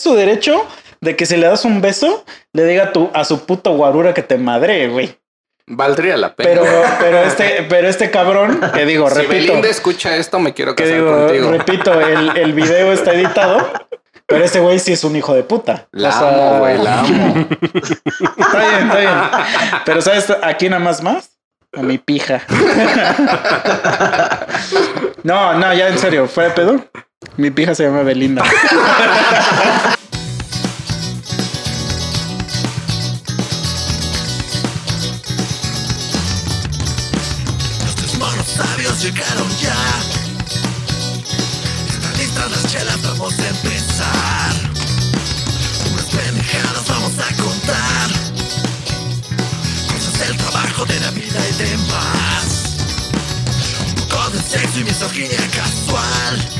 su derecho de que si le das un beso, le diga a, tu, a su puto guarura que te madre, güey. Valdría la pena. Pero, pero este, pero este cabrón, que digo, si repito. Belinda escucha esto, me quiero que digo, contigo. repito, el, el video está editado, pero ese güey sí es un hijo de puta. La O sea, amo, güey, la amo. Está bien, está bien. Pero ¿sabes a quién amas más? A mi pija. No, no, ya en serio, ¿fue de pedo? Mi pija se llama Belinda. Los monos sabios llegaron ya. Están listas las chelas, vamos a empezar. Unas pendejadas vamos a contar. Cosas del trabajo, de la vida y demás. Un poco de sexo y misoginia casual.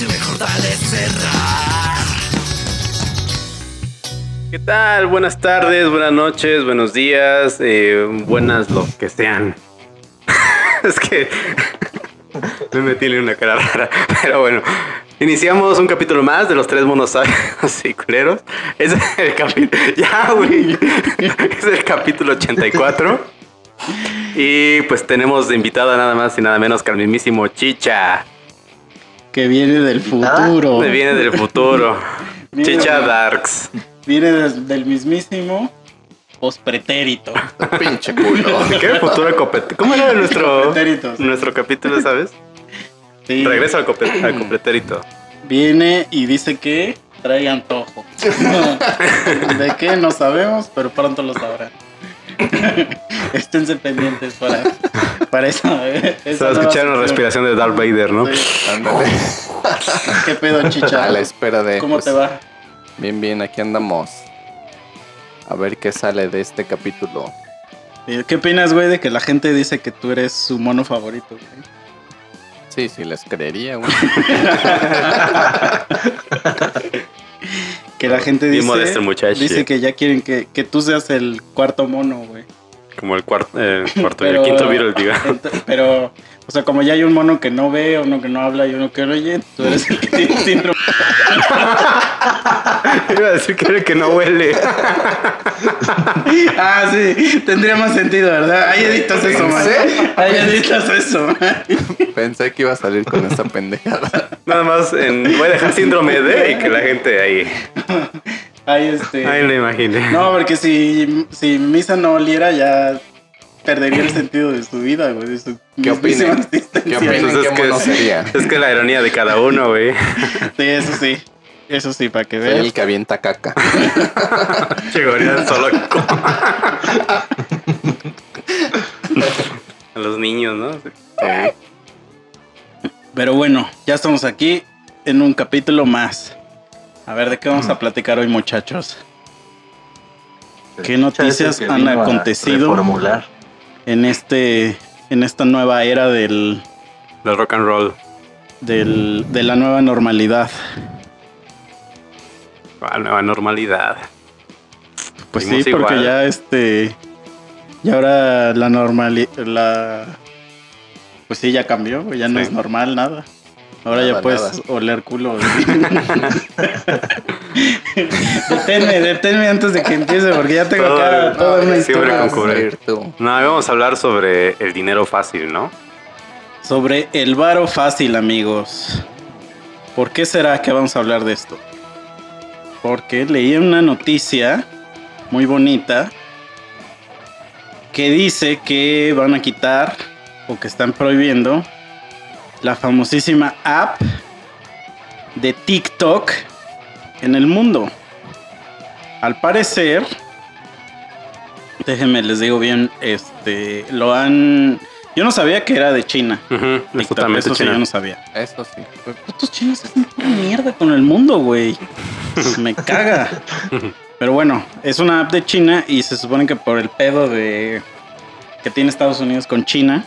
Cerrar. ¿Qué tal? Buenas tardes, buenas noches, buenos días, eh, buenas lo que sean. es que me metí en una cara rara, pero bueno. Iniciamos un capítulo más de los tres monos sabios y culeros. Es el capítulo... Ya, güey. Es el capítulo 84. Y pues tenemos de invitada nada más y nada menos que al mismísimo Chicha. Que viene del futuro. Me viene del futuro. Chicha. Darks. Viene del mismísimo pospretérito. Pinche culo. ¿Qué futuro copete? ¿Cómo era nuestro, nuestro capítulo, sabes? Sí, Regreso al, al completerito. Viene y dice que trae antojo. ¿De qué? No sabemos, pero pronto lo sabrán. Esténse pendientes para, para esa Se va a nueva escuchar una sección. respiración de Darth Vader, ¿no? Sí. Ándale. ¿Qué pedo, chicha? A la espera de. ¿Cómo pues, te va? Bien, bien, aquí andamos. A ver qué sale de este capítulo. Eh, ¿Qué opinas, güey, de que la gente dice que tú eres su mono favorito? güey? Sí, sí, les creería, güey. Que la gente dice, modesto dice que ya quieren que, que tú seas el cuarto mono, güey. Como el cuarto, eh, cuarto Pero- el quinto Beatle. Ent- Pero, o sea, como ya hay un mono que no ve, uno que no habla y uno que no oye, tú eres el que tiene síndrome. Iba a decir que era el que no huele. Ah, sí, tendría más sentido, ¿verdad? Ahí editas eso, man. Ahí editas eso. Pensé que iba a salir con esa pendejada. Nada más en, voy a dejar síndrome de y que la gente ahí. Ahí este. Ahí lo imaginé. No, porque si, si Misa no oliera, ya perdería el sentido de su vida, güey. De su ¿Qué mismísima opinan? ¿Qué existencia. opinan? Pues es ¿Qué que es- sería? Es que la ironía de cada uno, güey. Sí, eso sí. Eso sí, para que Soy veas. el que avienta caca. Llegaría solo a los niños, ¿no? Pero bueno, ya estamos aquí en un capítulo más. A ver, ¿de qué vamos a platicar hoy, muchachos? ¿Qué noticias han acontecido? reformular. En este en esta nueva era del, Del rock and roll. del de la nueva normalidad. La nueva normalidad. Pues sí, Seguimos porque igual. ya este y ahora la normalidad la pues sí ya cambió, ya no Sí. es normal nada. Ahora Nada, ya puedes nada. oler culo. deténme, deténme antes de que empiece porque ya tengo Todo- acá toda una siempre historia. No, vamos a hablar sobre el dinero fácil, ¿no? sobre el varo fácil, amigos. ¿Por qué será que vamos a hablar de esto? Porque leí una noticia muy bonita que dice que van a quitar o que están prohibiendo la famosísima app de TikTok en el mundo. Al parecer, déjenme les digo bien, este lo han yo no sabía que era de China. Ujú, es TikTok, totalmente eso sí, yo no sabía. Eso sí. Los putos chinos hacen mierda con el mundo, güey. Me caga. Pero bueno, es una app de China y se supone que por el pedo de que tiene Estados Unidos con China,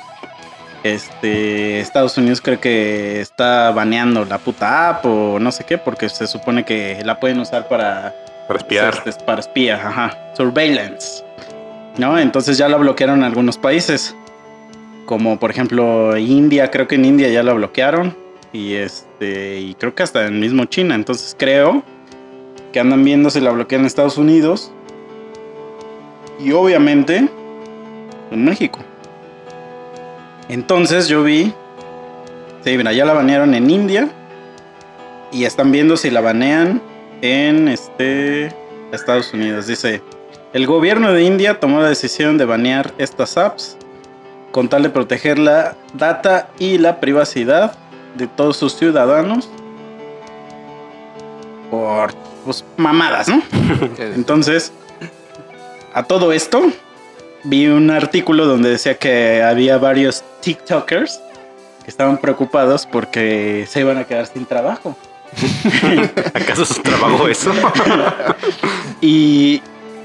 este Estados Unidos creo que está baneando la puta app o no sé qué, porque se supone que la pueden usar para Para espiar. este, para espía, ajá. Surveillance. ¿No? Entonces ya la bloquearon en algunos países. Como por ejemplo India, creo que en India ya la bloquearon. y este y creo que hasta en mismo China. Entonces creo que andan viendo si la bloquean en Estados Unidos y obviamente en México. Entonces yo vi, sí, mira, ya la banearon en India y están viendo si la banean en este Estados Unidos. Dice, el gobierno de India tomó la decisión de banear estas apps con tal de proteger la data y la privacidad de todos sus ciudadanos por pues, mamadas, ¿no? Entonces, a todo esto, vi un artículo donde decía que había varios TikTokers que estaban preocupados porque se iban a quedar sin trabajo. ¿Acaso es un trabajo eso? y,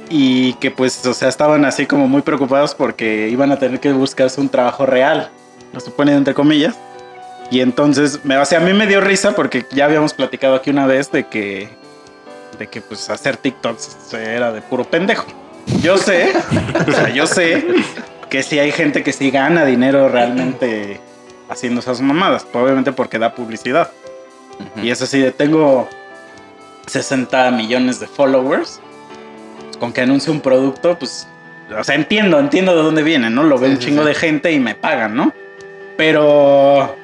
y que pues, o sea, estaban así como muy preocupados porque iban a tener que buscarse un trabajo real, lo suponen entre comillas. Y entonces, me, o sea, a mí me dio risa porque ya habíamos platicado aquí una vez de que, de que pues hacer TikToks era de puro pendejo. Yo sé, o sea, yo sé que sí hay gente que sí gana dinero realmente haciendo esas mamadas, obviamente porque da publicidad. Y es así de tengo 60 millones de followers. Pues, con que anuncie un producto, pues. O sea, entiendo, entiendo de dónde viene, ¿no? Lo ve Sí, un sí, chingo sí. de gente y me pagan, ¿no? Pero.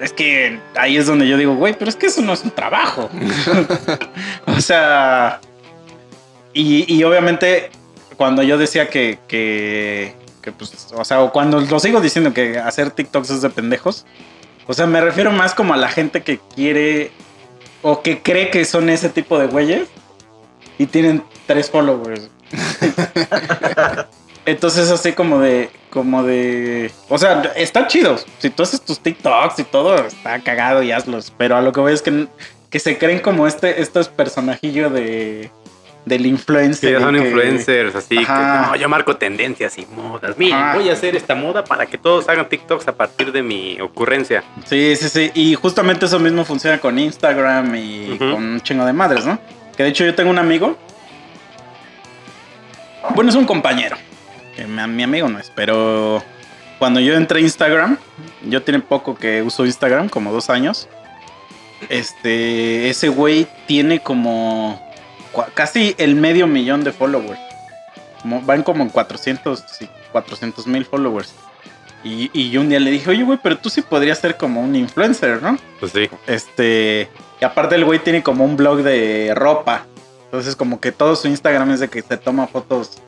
Es que ahí es donde yo digo, güey, pero es que eso no es un trabajo. o sea. Y, y obviamente, cuando yo decía que, que, que, pues, o sea, o cuando lo sigo diciendo que hacer TikToks es de pendejos, o sea, me refiero más como a la gente que quiere o que cree que son ese tipo de güeyes y tienen tres followers. Entonces así como de, como de, o sea, está chido. Si tú haces tus TikToks y todo, está cagado y hazlos. Pero a lo que voy es que, que se creen como este, estos personajillos de, del influencer. Que ya son que- influencers, así que no, yo marco tendencias y modas. Miren, Ajá. voy a hacer esta moda para que todos hagan TikToks a partir de mi ocurrencia. Sí, sí, sí. Y justamente eso mismo funciona con Instagram y con un chingo de madres, ¿no? Que de hecho yo tengo un amigo. Bueno, es un compañero. Que mi, mi amigo no es, pero cuando yo entré a Instagram, yo tiene poco que uso Instagram, como dos años. Este, ese güey tiene como casi el medio millón de followers. Van como en 400 y 400 mil followers. Y, y yo un día le dije, oye, güey, pero tú sí podrías ser como un influencer, ¿no? Pues sí. Este, y aparte el güey tiene como un blog de ropa. Entonces como que todo su Instagram es de que se toma fotos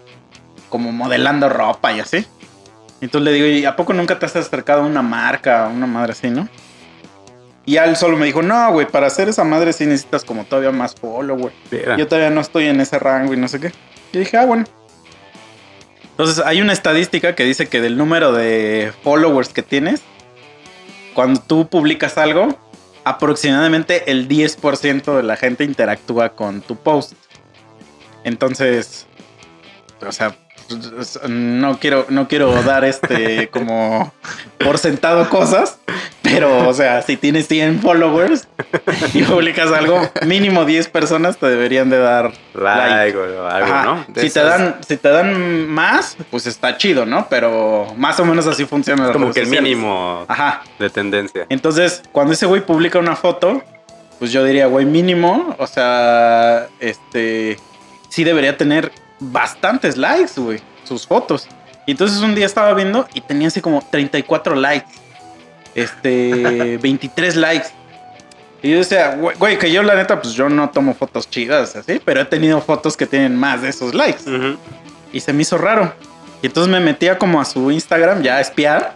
como modelando ropa y así. Entonces le digo, ¿y a poco nunca te has acercado a una marca, a una madre así, no? Y él solo me dijo, no, güey, para hacer esa madre sí necesitas como todavía más follow, Mira. yo todavía no estoy en ese rango y no sé qué. Y dije, ah, bueno. Entonces hay una estadística que dice que del número de followers que tienes, cuando tú publicas algo, aproximadamente el 10% de la gente interactúa con tu post. Entonces, o sea, no quiero, no quiero dar este como por sentado cosas, pero o sea, si tienes 100 followers y publicas algo, mínimo 10 personas te deberían de dar like o algo. ¿no? De Si te, dan, si te dan más, pues está chido, ¿no? Pero más o menos así funciona. las Como que el mínimo Ajá. de tendencia. Entonces, cuando ese güey publica una foto, pues yo diría, güey, mínimo, o sea, este, sí debería tener bastantes likes, güey, sus fotos. Y entonces un día estaba viendo y tenía así como 34 likes, este, 23 likes. Y yo decía, güey, que yo la neta, pues yo no tomo fotos chidas, así, pero he tenido fotos que tienen más de esos likes. Y se me hizo raro. Y entonces me metía como a su Instagram ya a espiar.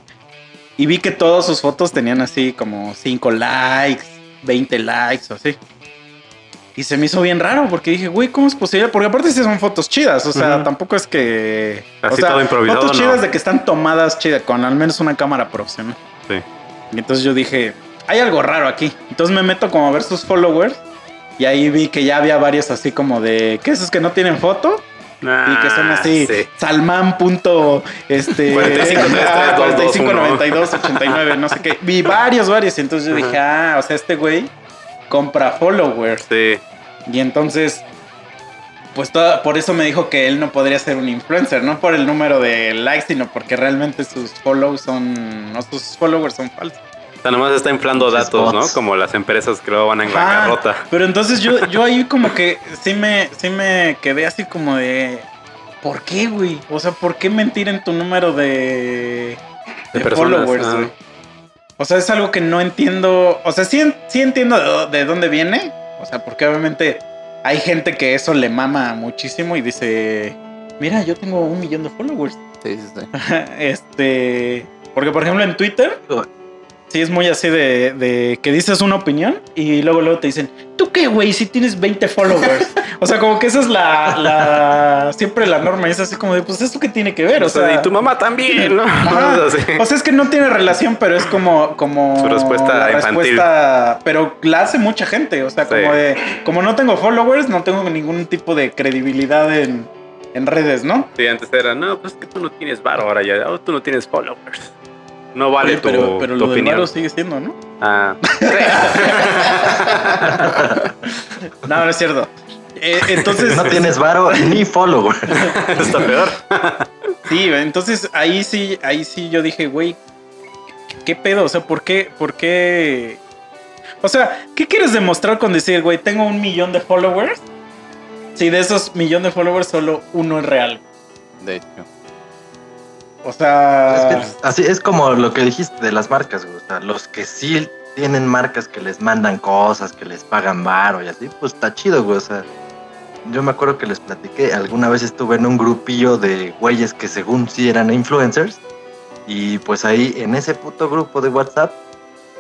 Y vi que todas sus fotos tenían así como 5 likes, 20 likes o así. Y se me hizo bien raro porque dije, güey, ¿cómo es posible? Porque aparte sí son fotos chidas. O sea, tampoco es que... Así o sea, todo improvisado, Fotos ¿no? chidas de que están tomadas chidas, con al menos una cámara profesional. Sí. Y entonces yo dije, hay algo raro aquí. Entonces me meto como a ver sus followers. Y ahí vi que ya había varios así como de... ¿Qué esos que no tienen foto? y que son Ah, así sí. Salman punto este 45, 45 221. 92 89 no sé qué vi varios varios y entonces yo dije ah o sea este güey compra followers Sí. Y entonces pues toda- por eso me dijo que él no podría ser un influencer no por el número de likes sino porque realmente sus follows son no sus followers son falsos O sea, nomás está inflando datos, ¿no? Como las empresas que luego van en bancarrota. Pero entonces yo, yo ahí como que sí me, sí me quedé así como de. ¿Por qué, güey? O sea, ¿por qué mentir en tu número de, De followers, ah. O sea, es algo que no entiendo. O sea, sí, sí entiendo de dónde viene. O sea, porque obviamente hay gente que eso le mama muchísimo y dice: Mira, yo tengo un millón de followers. Sí, sí, sí. este. Porque, por ejemplo, en Twitter, sí es muy así de, de que dices una opinión y luego, luego te dicen, ¿tú qué, güey? Si tienes 20 followers. o sea, como que esa es la, la. Siempre la norma. Y es así como de, pues, ¿esto qué tiene que ver? O sea, y tu mamá también, ¿no? O sea. O es que no tiene relación, pero es como, como Su respuesta la infantil. respuesta- pero la hace mucha gente. O sea, Sí. como de, como no tengo followers, no tengo ningún tipo de credibilidad en, en redes, ¿no? Sí, antes era, no, pues es que tú no tienes varo ahora ya, oh, tú no tienes followers. No vale Oye, tu, pero, pero tu lo opinión. sigue siendo, ¿no? Ah, No, no es cierto. Eh, entonces, No tienes varo ni follower. está peor. sí, entonces ahí sí, ahí sí yo dije, güey, ¿qué pedo? O sea, ¿por qué, por qué? O sea, ¿qué quieres demostrar con decir, güey, tengo un millón de followers? Si de esos millón de followers solo uno es real. De hecho. O sea, Es así es como lo que dijiste de las marcas, güey. O sea, los que sí tienen marcas que les mandan cosas, que les pagan varo y así, pues está chido, güey. O sea, yo me acuerdo que les platiqué, alguna vez estuve en un grupillo de güeyes que según sí eran influencers. Y pues ahí en ese puto grupo de WhatsApp,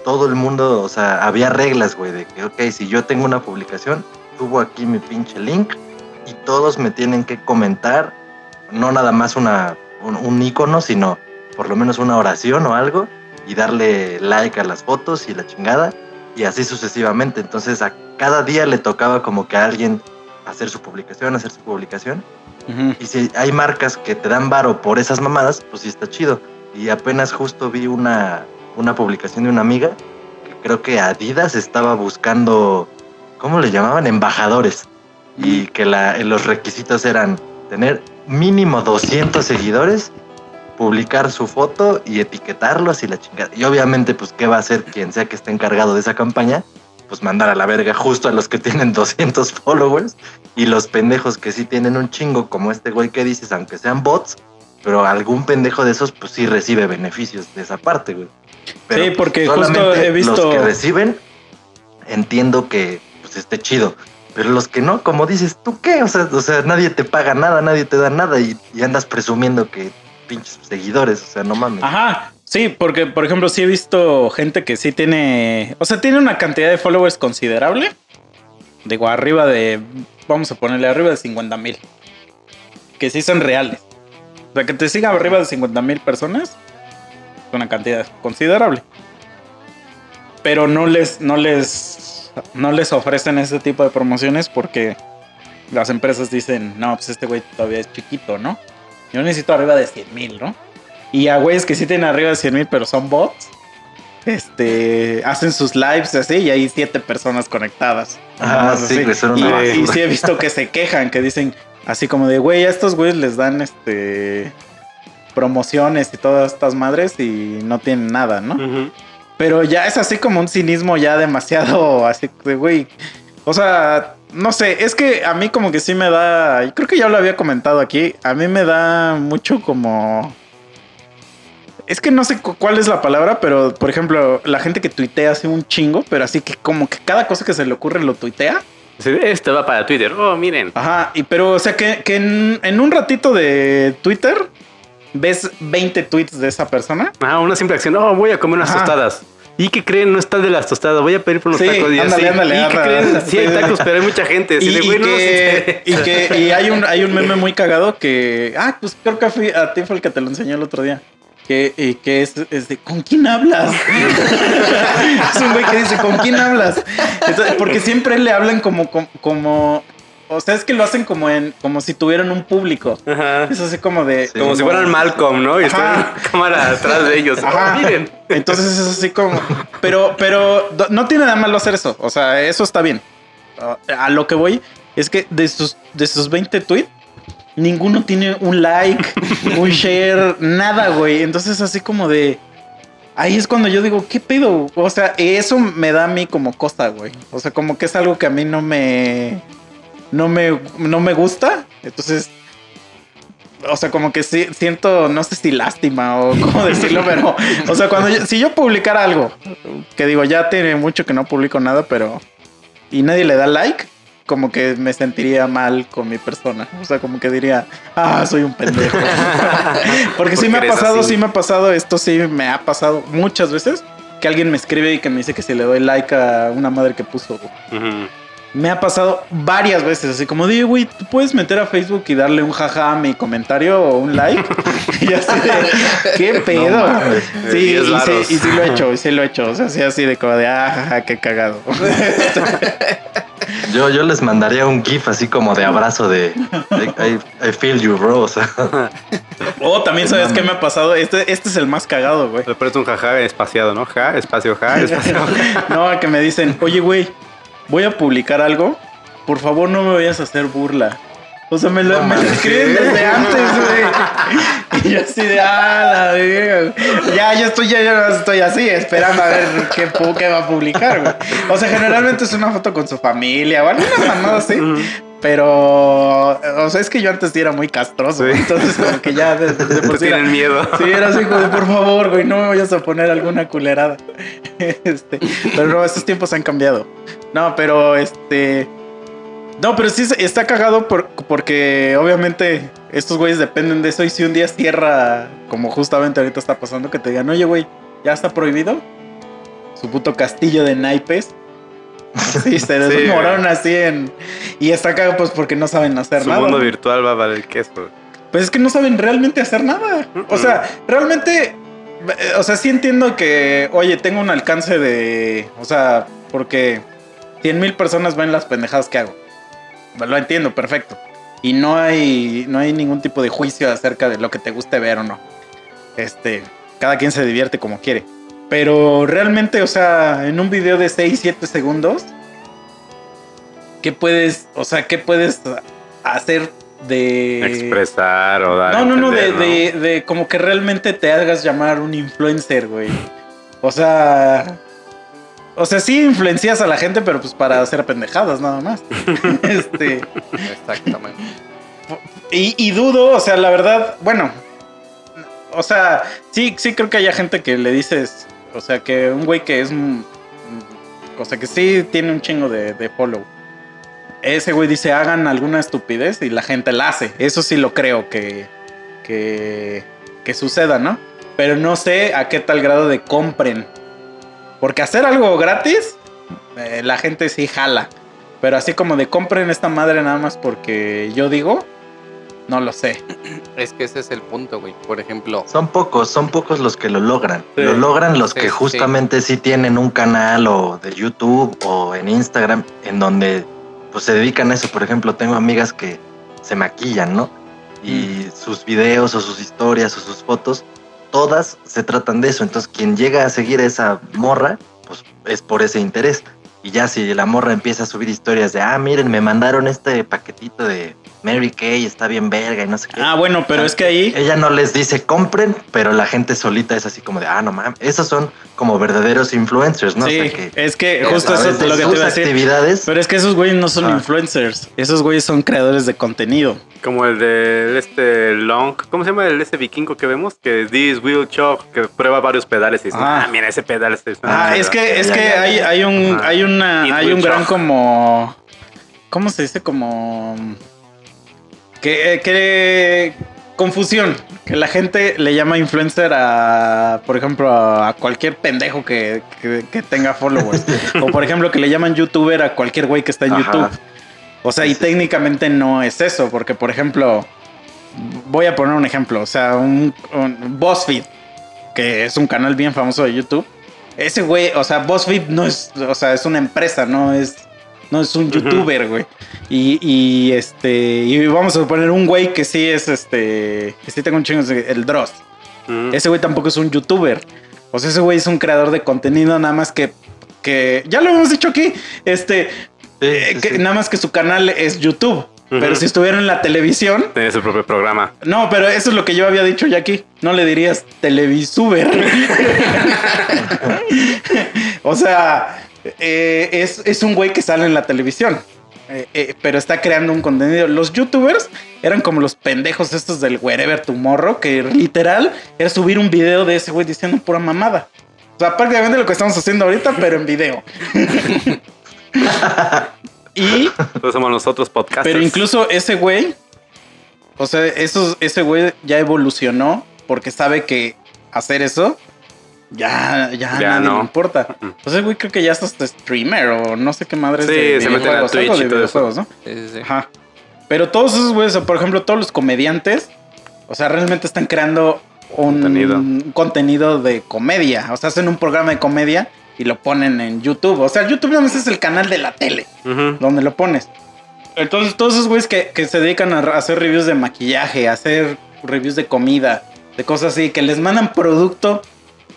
todo el mundo, o sea, había reglas, güey, de que, ok, si yo tengo una publicación, subo aquí mi pinche link y todos me tienen que comentar, no nada más una, un, un icono, sino por lo menos una oración o algo y darle like a las fotos y la chingada y así sucesivamente. Entonces a cada día le tocaba como que a alguien hacer su publicación, hacer su publicación. Y si hay marcas que te dan varo por esas mamadas, pues sí está chido. Y apenas justo vi una, una publicación de una amiga que creo que Adidas estaba buscando, ¿cómo le llamaban? Embajadores. Y que la, los requisitos eran tener mínimo 200 seguidores, publicar su foto y etiquetarlos y la chingada. Y obviamente, pues, ¿qué va a hacer quien sea que esté encargado de esa campaña? Pues mandar a la verga justo a los que tienen 200 followers y los pendejos que sí tienen un chingo, como este güey que dices, aunque sean bots, pero algún pendejo de esos, pues sí recibe beneficios de esa parte, güey. Pero, Sí, pues, porque justo solamente he visto- Los que reciben, entiendo que pues esté chido. Pero los que no, como dices, ¿tú qué? O sea, o sea nadie te paga nada, nadie te da nada y, andas presumiendo que pinches seguidores, o sea, no mames. Ajá, sí, porque por ejemplo sí he visto gente que sí tiene, o sea, tiene una cantidad de followers considerable. Digo, arriba de, vamos a ponerle arriba de 50 mil. Que sí son reales. O sea, que te siga arriba de 50 mil personas. Es una cantidad considerable. Pero no les, no les, no les ofrecen ese tipo de promociones porque las empresas dicen, no, pues este güey todavía es chiquito, ¿no? Yo necesito arriba de 100 mil, ¿no? Y a güeyes que sí tienen arriba de 100 mil, pero son bots, este, hacen sus lives así y hay siete personas conectadas. Ah, sí, así. son y, una y basura. sí he visto que se quejan, que dicen así como de, güey, a estos güeyes les dan este promociones y todas estas madres y no tienen nada, ¿no? Ujú. Pero ya es así como un cinismo ya demasiado así de, güey. O sea, no sé, es que a mí como que sí me da, y creo que ya lo había comentado aquí, a mí me da mucho como... Es que no sé cu- cuál es la palabra, pero por ejemplo, la gente que tuitea hace un chingo, pero así que como que cada cosa que se le ocurre lo tuitea. Sí, Este va para Twitter. Oh, miren. Ajá, y pero o sea que, que en, en un ratito de Twitter ves 20 tweets de esa persona. Ah, una simple acción. Oh, voy a comer unas Ajá. tostadas. ¿Y qué creen? No está de las tostadas. Voy a pedir por unos Sí, tacos. Y ándale, así. ándale, ¿Y qué creen? Sí, hay tacos, pero hay mucha gente. Así Y, de, y güey, no nos que, y que y hay un hay un meme muy cagado que ah pues creo que fui- a ti fue el que te lo enseñé el otro día que, y que es, es de ¿con quién hablas? es un güey que dice ¿con quién hablas? Entonces, porque siempre le hablan como, como como o sea es que lo hacen como en como si tuvieran un público Ajá. es así como de Sí. Como si fueran Malcolm, ¿no? Y está una cámara atrás de ellos. Ajá. Oh, miren. Entonces es así como. Pero, pero no tiene nada malo hacer eso. O sea, eso está bien. Ah, A lo que voy es que de sus, de sus 20 tweets, ninguno tiene un like, un share, nada, güey. Entonces así como de. ahí es cuando yo digo, ¿qué pedo? O sea, eso me da a mí como cosa, güey. O sea, como que es algo que a mí no me. No me, no me gusta. Entonces. O sea, como que sí, siento, no sé si lástima o cómo decirlo, pero. O sea, cuando yo- si yo publicara algo, que digo, ya tiene mucho que no publico nada, pero. Y nadie le da like, como que me sentiría mal con mi persona. O sea, como que diría, ah, soy un pendejo. Porque sí Porque me ha pasado, así. sí me ha pasado, esto sí me ha pasado muchas veces, que alguien me escribe y que me dice que si le doy like a una madre que puso. Me ha pasado varias veces, así como, digo, güey, ¿tú puedes meter a Facebook y darle un jaja a mi comentario o un like? y así de, ¿qué pedo? mames. sí, y sí, y sí lo he hecho, y sí lo he hecho. O sea, sí, así de como de, ah, jaja, qué cagado. Yo, yo les mandaría un GIF así como de abrazo de I, I- I feel you, bro. O sea, o también, ¿sabes qué me ha pasado? Este, este es el más cagado, güey. Le pones un jaja espaciado, ¿no? Ja, espacio, ja, espacio. ja. No, que me dicen, oye, güey, voy a publicar algo. Por favor, no me vayas a hacer burla. O sea, me lo, No me lo mames. escriben desde antes, güey. Y yo así de, ah, la verga. Ya, yo estoy, ya, ya estoy así, esperando a ver qué, qué va a publicar, güey. O sea, generalmente es una foto con su familia o alguna mamada así. Pero, o sea, es que yo antes sí era muy castroso. Sí. Entonces, como que ya de, de por sí era- miedo. Sí, era así como de, por favor, güey, no me vayas a poner alguna culerada. Este, pero no, estos tiempos han cambiado. No, pero este. No, pero sí está cagado por- porque obviamente estos güeyes dependen de eso. Y si un día cierra, como justamente ahorita está pasando, que te digan, oye, güey, ya está prohibido. Su puto castillo de naipes. Sí, se Sí, desmoronan así en. Y está cagado pues porque no saben hacer Su nada. mundo ¿no? virtual va a valer queso. Pues es que no saben realmente hacer nada. O sea, realmente. eh, O sea, sí entiendo que, oye, tengo un alcance de. O sea, porque 100 mil personas ven las pendejadas que hago. Lo entiendo, perfecto. Y no hay, no hay ningún tipo de juicio acerca de lo que te guste ver o no. Este, cada quien se divierte como quiere. Pero realmente, o sea, en un video de 6, 7 segundos, ¿qué puedes, o sea, qué puedes hacer de... Expresar o dar. No, no, no, de, de, de como que realmente te hagas llamar un influencer, güey. O sea. O sea, sí influencias a la gente, pero pues para hacer pendejadas nada más. este. Exactamente. Y, y dudo, o sea, la verdad, bueno. O sea, sí, sí creo que haya gente que le dices. O sea, que un güey que es. mm, O sea, que sí tiene un chingo de, de follow. Ese güey dice, hagan alguna estupidez y la gente la hace. Eso sí lo creo que. que. que suceda, ¿no? Pero no sé a qué tal grado de compren. Porque hacer algo gratis, eh, la gente sí jala. Pero así como de compren esta madre nada más porque yo digo, no lo sé. Es que ese es el punto, güey. Por ejemplo, son pocos, son pocos los que lo logran. Sí. Lo logran los Sí, que justamente sí tienen un canal o de YouTube o en Instagram en donde pues se dedican a eso. Por ejemplo, tengo amigas que se maquillan, ¿no? Y sus videos o sus historias o sus fotos, todas se tratan de eso. Entonces, quien llega a seguir a esa morra, pues es por ese interés. Y ya si la morra empieza a subir historias de, ah, miren, me mandaron este paquetito de Mary Kay, está bien verga y no sé qué. Ah, bueno, pero es que ahí... Ella no les dice compren, pero la gente solita es así como de, ah, no mames. Esos son como verdaderos influencers, ¿no? O sí, sea, que es que justo eso es lo que te iba a decir. actividades. Pero es que esos güeyes no son Ah. influencers. Esos güeyes son creadores de contenido. Como el de este Long. ¿Cómo se llama el ese vikingo que vemos? Que es This Wheel que prueba varios pedales y dice, Ah. ah, mira ese pedal. Este es Ah, es que, es que hay, hay un, Ajá. hay una, It hay un gran shock. como, ¿cómo se dice? Como que, eh, que confusión, que la gente le llama influencer a, por ejemplo, a, cualquier pendejo que, que- que tenga followers, o por ejemplo que le llaman youtuber a cualquier güey que está en Ajá. YouTube. O sea, y técnicamente no es eso, porque por ejemplo, voy a poner un ejemplo, o sea, un, un BuzzFeed, que es un canal bien famoso de YouTube. Ese güey, o sea, BuzzFeed no es, o sea, es una empresa, no es, no es un youtuber, güey. Y, y, este, y vamos a poner un güey que sí es este, que sí tengo un chingo, el Dross. Ese güey tampoco es un youtuber. O sea, ese güey es un creador de contenido, nada más que, que ya lo hemos dicho aquí, este, Sí, eh, sí, que sí. nada más que su canal es YouTube. Pero si estuviera en la televisión, Tiene su propio programa. no, pero eso es lo que yo había dicho ya aquí. No le dirías televisuber. o sea, eh, es, es un güey que sale en la televisión. eh, eh, pero está creando un contenido. Los youtubers eran como los pendejos estos del Wherever Tomorrow, que literal era subir un video de ese güey diciendo pura mamada. O sea, prácticamente lo que estamos haciendo ahorita, pero en video. y Pues somos nosotros podcasters. pero incluso ese güey, o sea, esos, ese güey ya evolucionó porque sabe que hacer eso ya, ya, nadie no. le importa. O sea, güey creo que ya es hasta streamer o no sé qué madre Sí, de se meten a videojuegos, Twitch y todo eso. videojuegos, ¿no? Sí, sí, sí. Ajá. Pero todos esos güeyes, o por ejemplo, todos los comediantes, o sea, realmente están creando un Contenido. un contenido de comedia. O sea, hacen un programa de comedia y lo ponen en YouTube. O sea, YouTube nada más es el canal de la tele donde lo pones. Entonces, todos esos güeyes que, que se dedican a hacer reviews de maquillaje, a hacer reviews de comida, de cosas así, que les mandan producto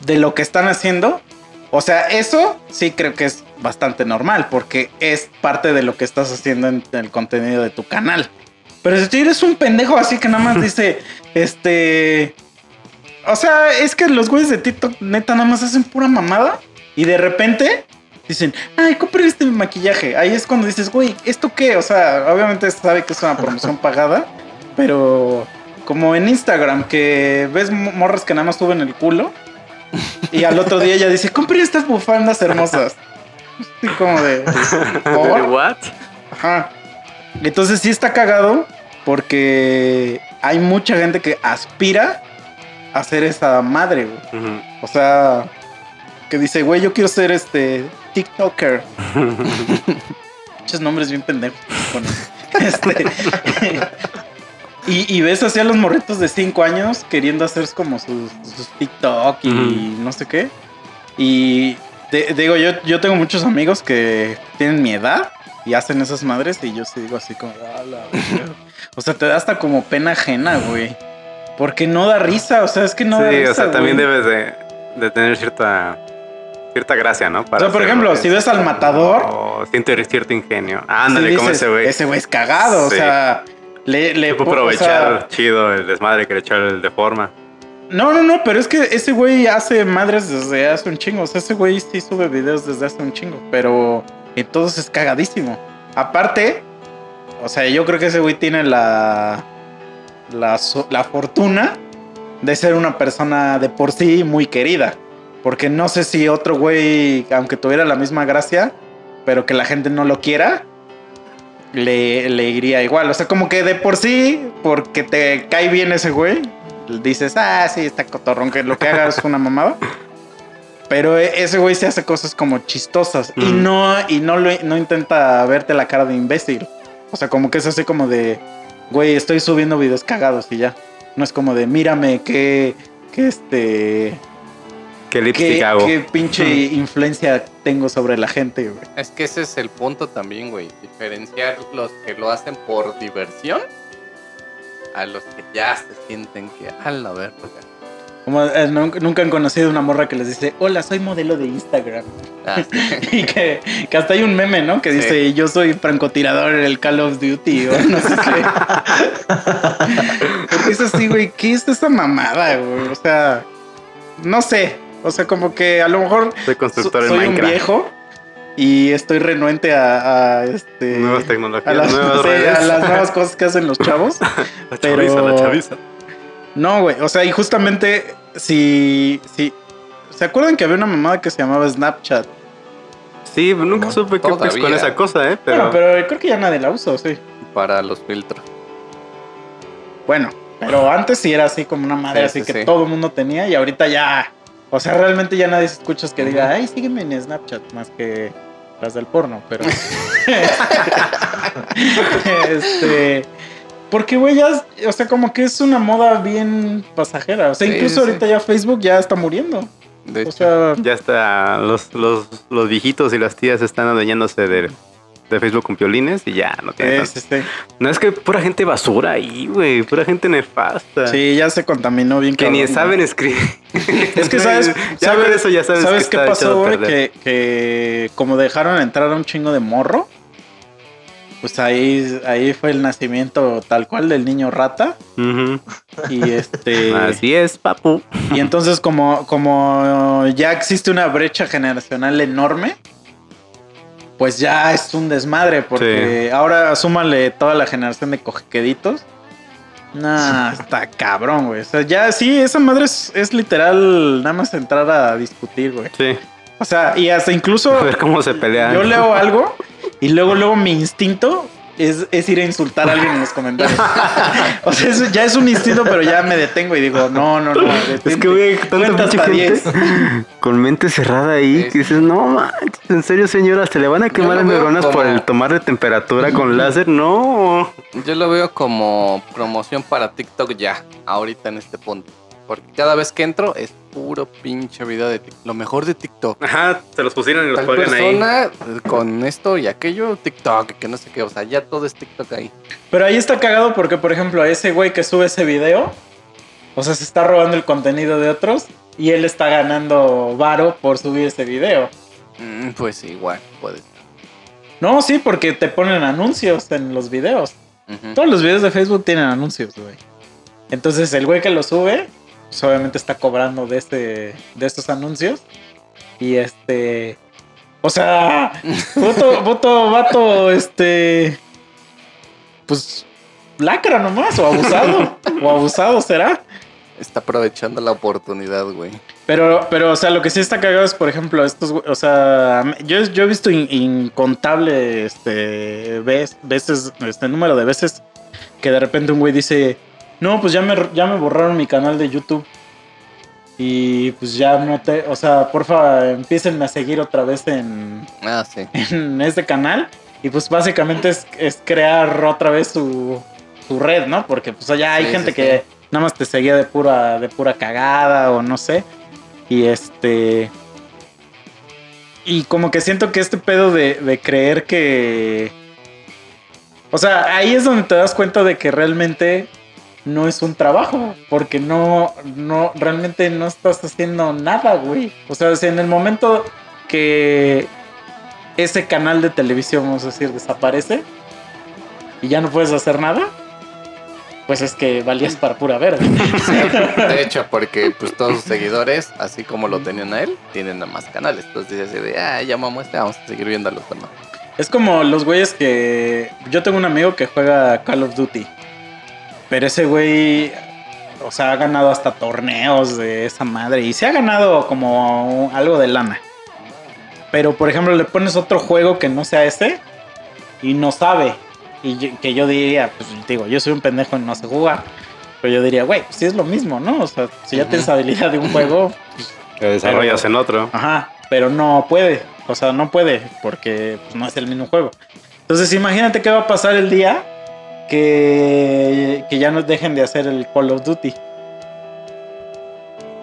de lo que están haciendo. O sea, eso sí creo que es bastante normal, porque es parte de lo que estás haciendo en el contenido de tu canal. Pero si tú eres un pendejo así que nada más dice, este... O sea, es que los güeyes de TikTok neta nada más hacen pura mamada y de repente dicen, ay, compré este maquillaje. Ahí es cuando dices, güey, ¿esto qué? O sea, obviamente sabe que es una promoción pagada, pero como en Instagram, que ves mo- morras que nada más suben el culo y al otro día ella dice, compré estas bufandas hermosas. Así como de... ¿por? ¿What? Ajá. Entonces sí está cagado porque hay mucha gente que aspira a ser esa madre, güey. O sea, que dice, güey, yo quiero ser este TikToker. Muchos nombres bien pendejos. Bueno, este, y, y ves así a los morritos de 5 años queriendo hacer como sus, sus TikTok y no sé qué. Y te- digo, yo, yo tengo muchos amigos que tienen mi edad y hacen esas madres y yo sí digo así como, "A la verga". o sea, te da hasta como pena ajena, güey. Porque no da risa, o sea, es que no da sí, risa. o sea, también debes de, de tener cierta cierta gracia, ¿no? O sea, por ejemplo, si es. ves al matador, O siente cierto ingenio. Ándale, sí como ese güey. Ese güey es cagado, Sí. o sea, le, le Supo o aprovechar sea, chido el desmadre que le echó el de forma. no, no, no, pero es que ese güey hace madres desde hace un chingo. O sea, ese güey sí sube videos desde hace un chingo, pero en todos es cagadísimo. Aparte, o sea, yo creo que ese güey tiene la, la, la fortuna de ser una persona de por sí muy querida. Porque no sé si otro güey, aunque tuviera la misma gracia, pero que la gente no lo quiera, le, le iría igual. O sea, como que de por sí, porque te cae bien ese güey, dices, ah, sí, está cotorrón, que lo que haga es una mamada. Pero e- ese güey se hace cosas como chistosas y Mm. no, y no, lo, no intenta verte la cara de imbécil. O sea, como que es así como de, güey, estoy subiendo videos cagados y ya. No es como de, mírame qué, qué este, ¿Qué lipstick qué, hago? qué pinche influencia tengo sobre la gente, güey. Es que ese es el punto también, güey. Diferenciar los que lo hacen por diversión a los que ya se sienten que, a la verga. Como eh, nunca, nunca han conocido una morra que les dice, hola, soy modelo de Instagram. Ah, sí. Y que, que hasta hay un meme, ¿no? Que Sí. dice, yo soy francotirador en el Call of Duty o no sé qué. Porque es así, güey, ¿qué es esa mamada, güey? O sea, no sé. O sea, como que a lo mejor Soy so- constructor en soy un viejo y estoy renuente a, a, este... Nuevas a tecnologías, las, nuevas sí, a redes. las nuevas cosas que hacen los chavos. La pero- chaviza, la chaviza. No, güey. O sea, y justamente si, si... ¿Se acuerdan que había una mamada que se llamaba Snapchat? Sí, nunca No, supe qué pues con esa cosa, ¿eh? Pero, Bueno, pero creo que ya nadie la usa, sí. Para los filtros. Bueno, pero antes sí era así como una madre, Sí, así sí, que sí. todo el mundo tenía y ahorita ya. O sea, realmente ya nadie se escucha que diga, ay, sígueme en Snapchat, más que las del porno, pero. este. Porque, güey, ya. O sea, como que es una moda bien pasajera. O sea, Sí, incluso sí, ahorita ya Facebook ya está muriendo. De O hecho, sea. ya está, los, los, los viejitos y las tías están adueñándose de, de Facebook con piolines y ya no tiene es, este, No es que pura gente basura ahí, güey, pura gente nefasta. sí, ya se contaminó bien Que ni saben ¿no? escribir. Es que sabes, ya sabes, eso ya sabes, ¿sabes que qué pasó, güey? Que, que como dejaron entrar a un chingo de morro, pues ahí, ahí fue el nacimiento tal cual del niño rata. Y este. Así es, papu. Y entonces, como, como ya existe una brecha generacional enorme, pues ya es un desmadre. Porque ahora súmale toda la generación de cojequeditos. Nah, está cabrón, güey. O sea, ya sí, esa madre es, es literal nada más entrar a discutir, güey. Sí. O sea, y hasta incluso A ver cómo se pelean. yo leo algo y luego, luego mi instinto es, es ir a insultar a alguien en los comentarios. o sea, eso ya es un instinto, pero ya me detengo y digo, no, no, no. Es que, güey, tanta gente 10. con mente cerrada ahí Sí, que dices, no manches, en serio, señora, ¿se le van a quemar las neuronas por el tomar de temperatura con láser? No. Yo lo veo como promoción para TikTok ya, ahorita en este punto. Porque cada vez que entro es puro pinche video de TikTok. Lo mejor de TikTok. Ajá, se los pusieron y los Tal cuelgan ahí. persona eh, con esto y aquello, TikTok, que no sé qué. O sea, ya todo es TikTok ahí. Pero ahí está cagado porque, por ejemplo, a ese güey que sube ese video, o sea, se está robando el contenido de otros y él está ganando varo por subir ese video. Mm, pues igual, puede ser. No, sí, porque te ponen anuncios en los videos. Todos los videos de Facebook tienen anuncios, güey. Entonces el güey que lo sube, pues obviamente está cobrando de este, de estos anuncios. Y este. O sea, voto, voto, vato, este. Pues lacra nomás, o abusado. o abusado será. Está aprovechando la oportunidad, güey. Pero, pero, o sea, lo que sí está cagado es, por ejemplo, estos, o sea, yo, yo he visto in- incontable, este, veces, este número de veces que de repente un güey dice, no, pues ya me, ya me borraron mi canal de YouTube. Y pues ya no te, o sea, porfa, empiecenme a seguir otra vez en, Ah, sí. en este canal. Y pues básicamente es, es crear otra vez su, su red, ¿no? Porque pues ya hay Sí, gente sí, que sí. nada más te seguía de pura, de pura cagada o no sé. Y este... Y como que siento que este pedo de, de creer que... O sea, ahí es donde te das cuenta de que realmente no es un trabajo, porque no, no, realmente no estás haciendo nada, güey. O sea, si en el momento que ese canal de televisión, vamos a decir, desaparece y ya no puedes hacer nada, pues es que valías para pura verga. De hecho, porque pues todos sus seguidores, así como lo tenían a él, tienen a más canales. Entonces dice así de, ah, ya mamó este, vamos a seguir viendo a los demás. Es como los güeyes que. Yo tengo un amigo que juega Call of Duty. Pero ese güey. O sea, ha ganado hasta torneos de esa madre. Y se ha ganado como algo de lana. Pero, por ejemplo, le pones otro juego que no sea ese. Y no sabe. Y yo- que yo diría, pues digo, yo soy un pendejo y no sé jugar. Pero yo diría, güey, pues sí es lo mismo, ¿no? O sea, si ya Ujú. tienes habilidad de un juego, Te desarrollas en otro. Ajá, pero no puede. O sea, no puede porque pues, no es el mismo juego. Entonces, imagínate qué va a pasar el día que, que ya nos dejen de hacer el Call of Duty.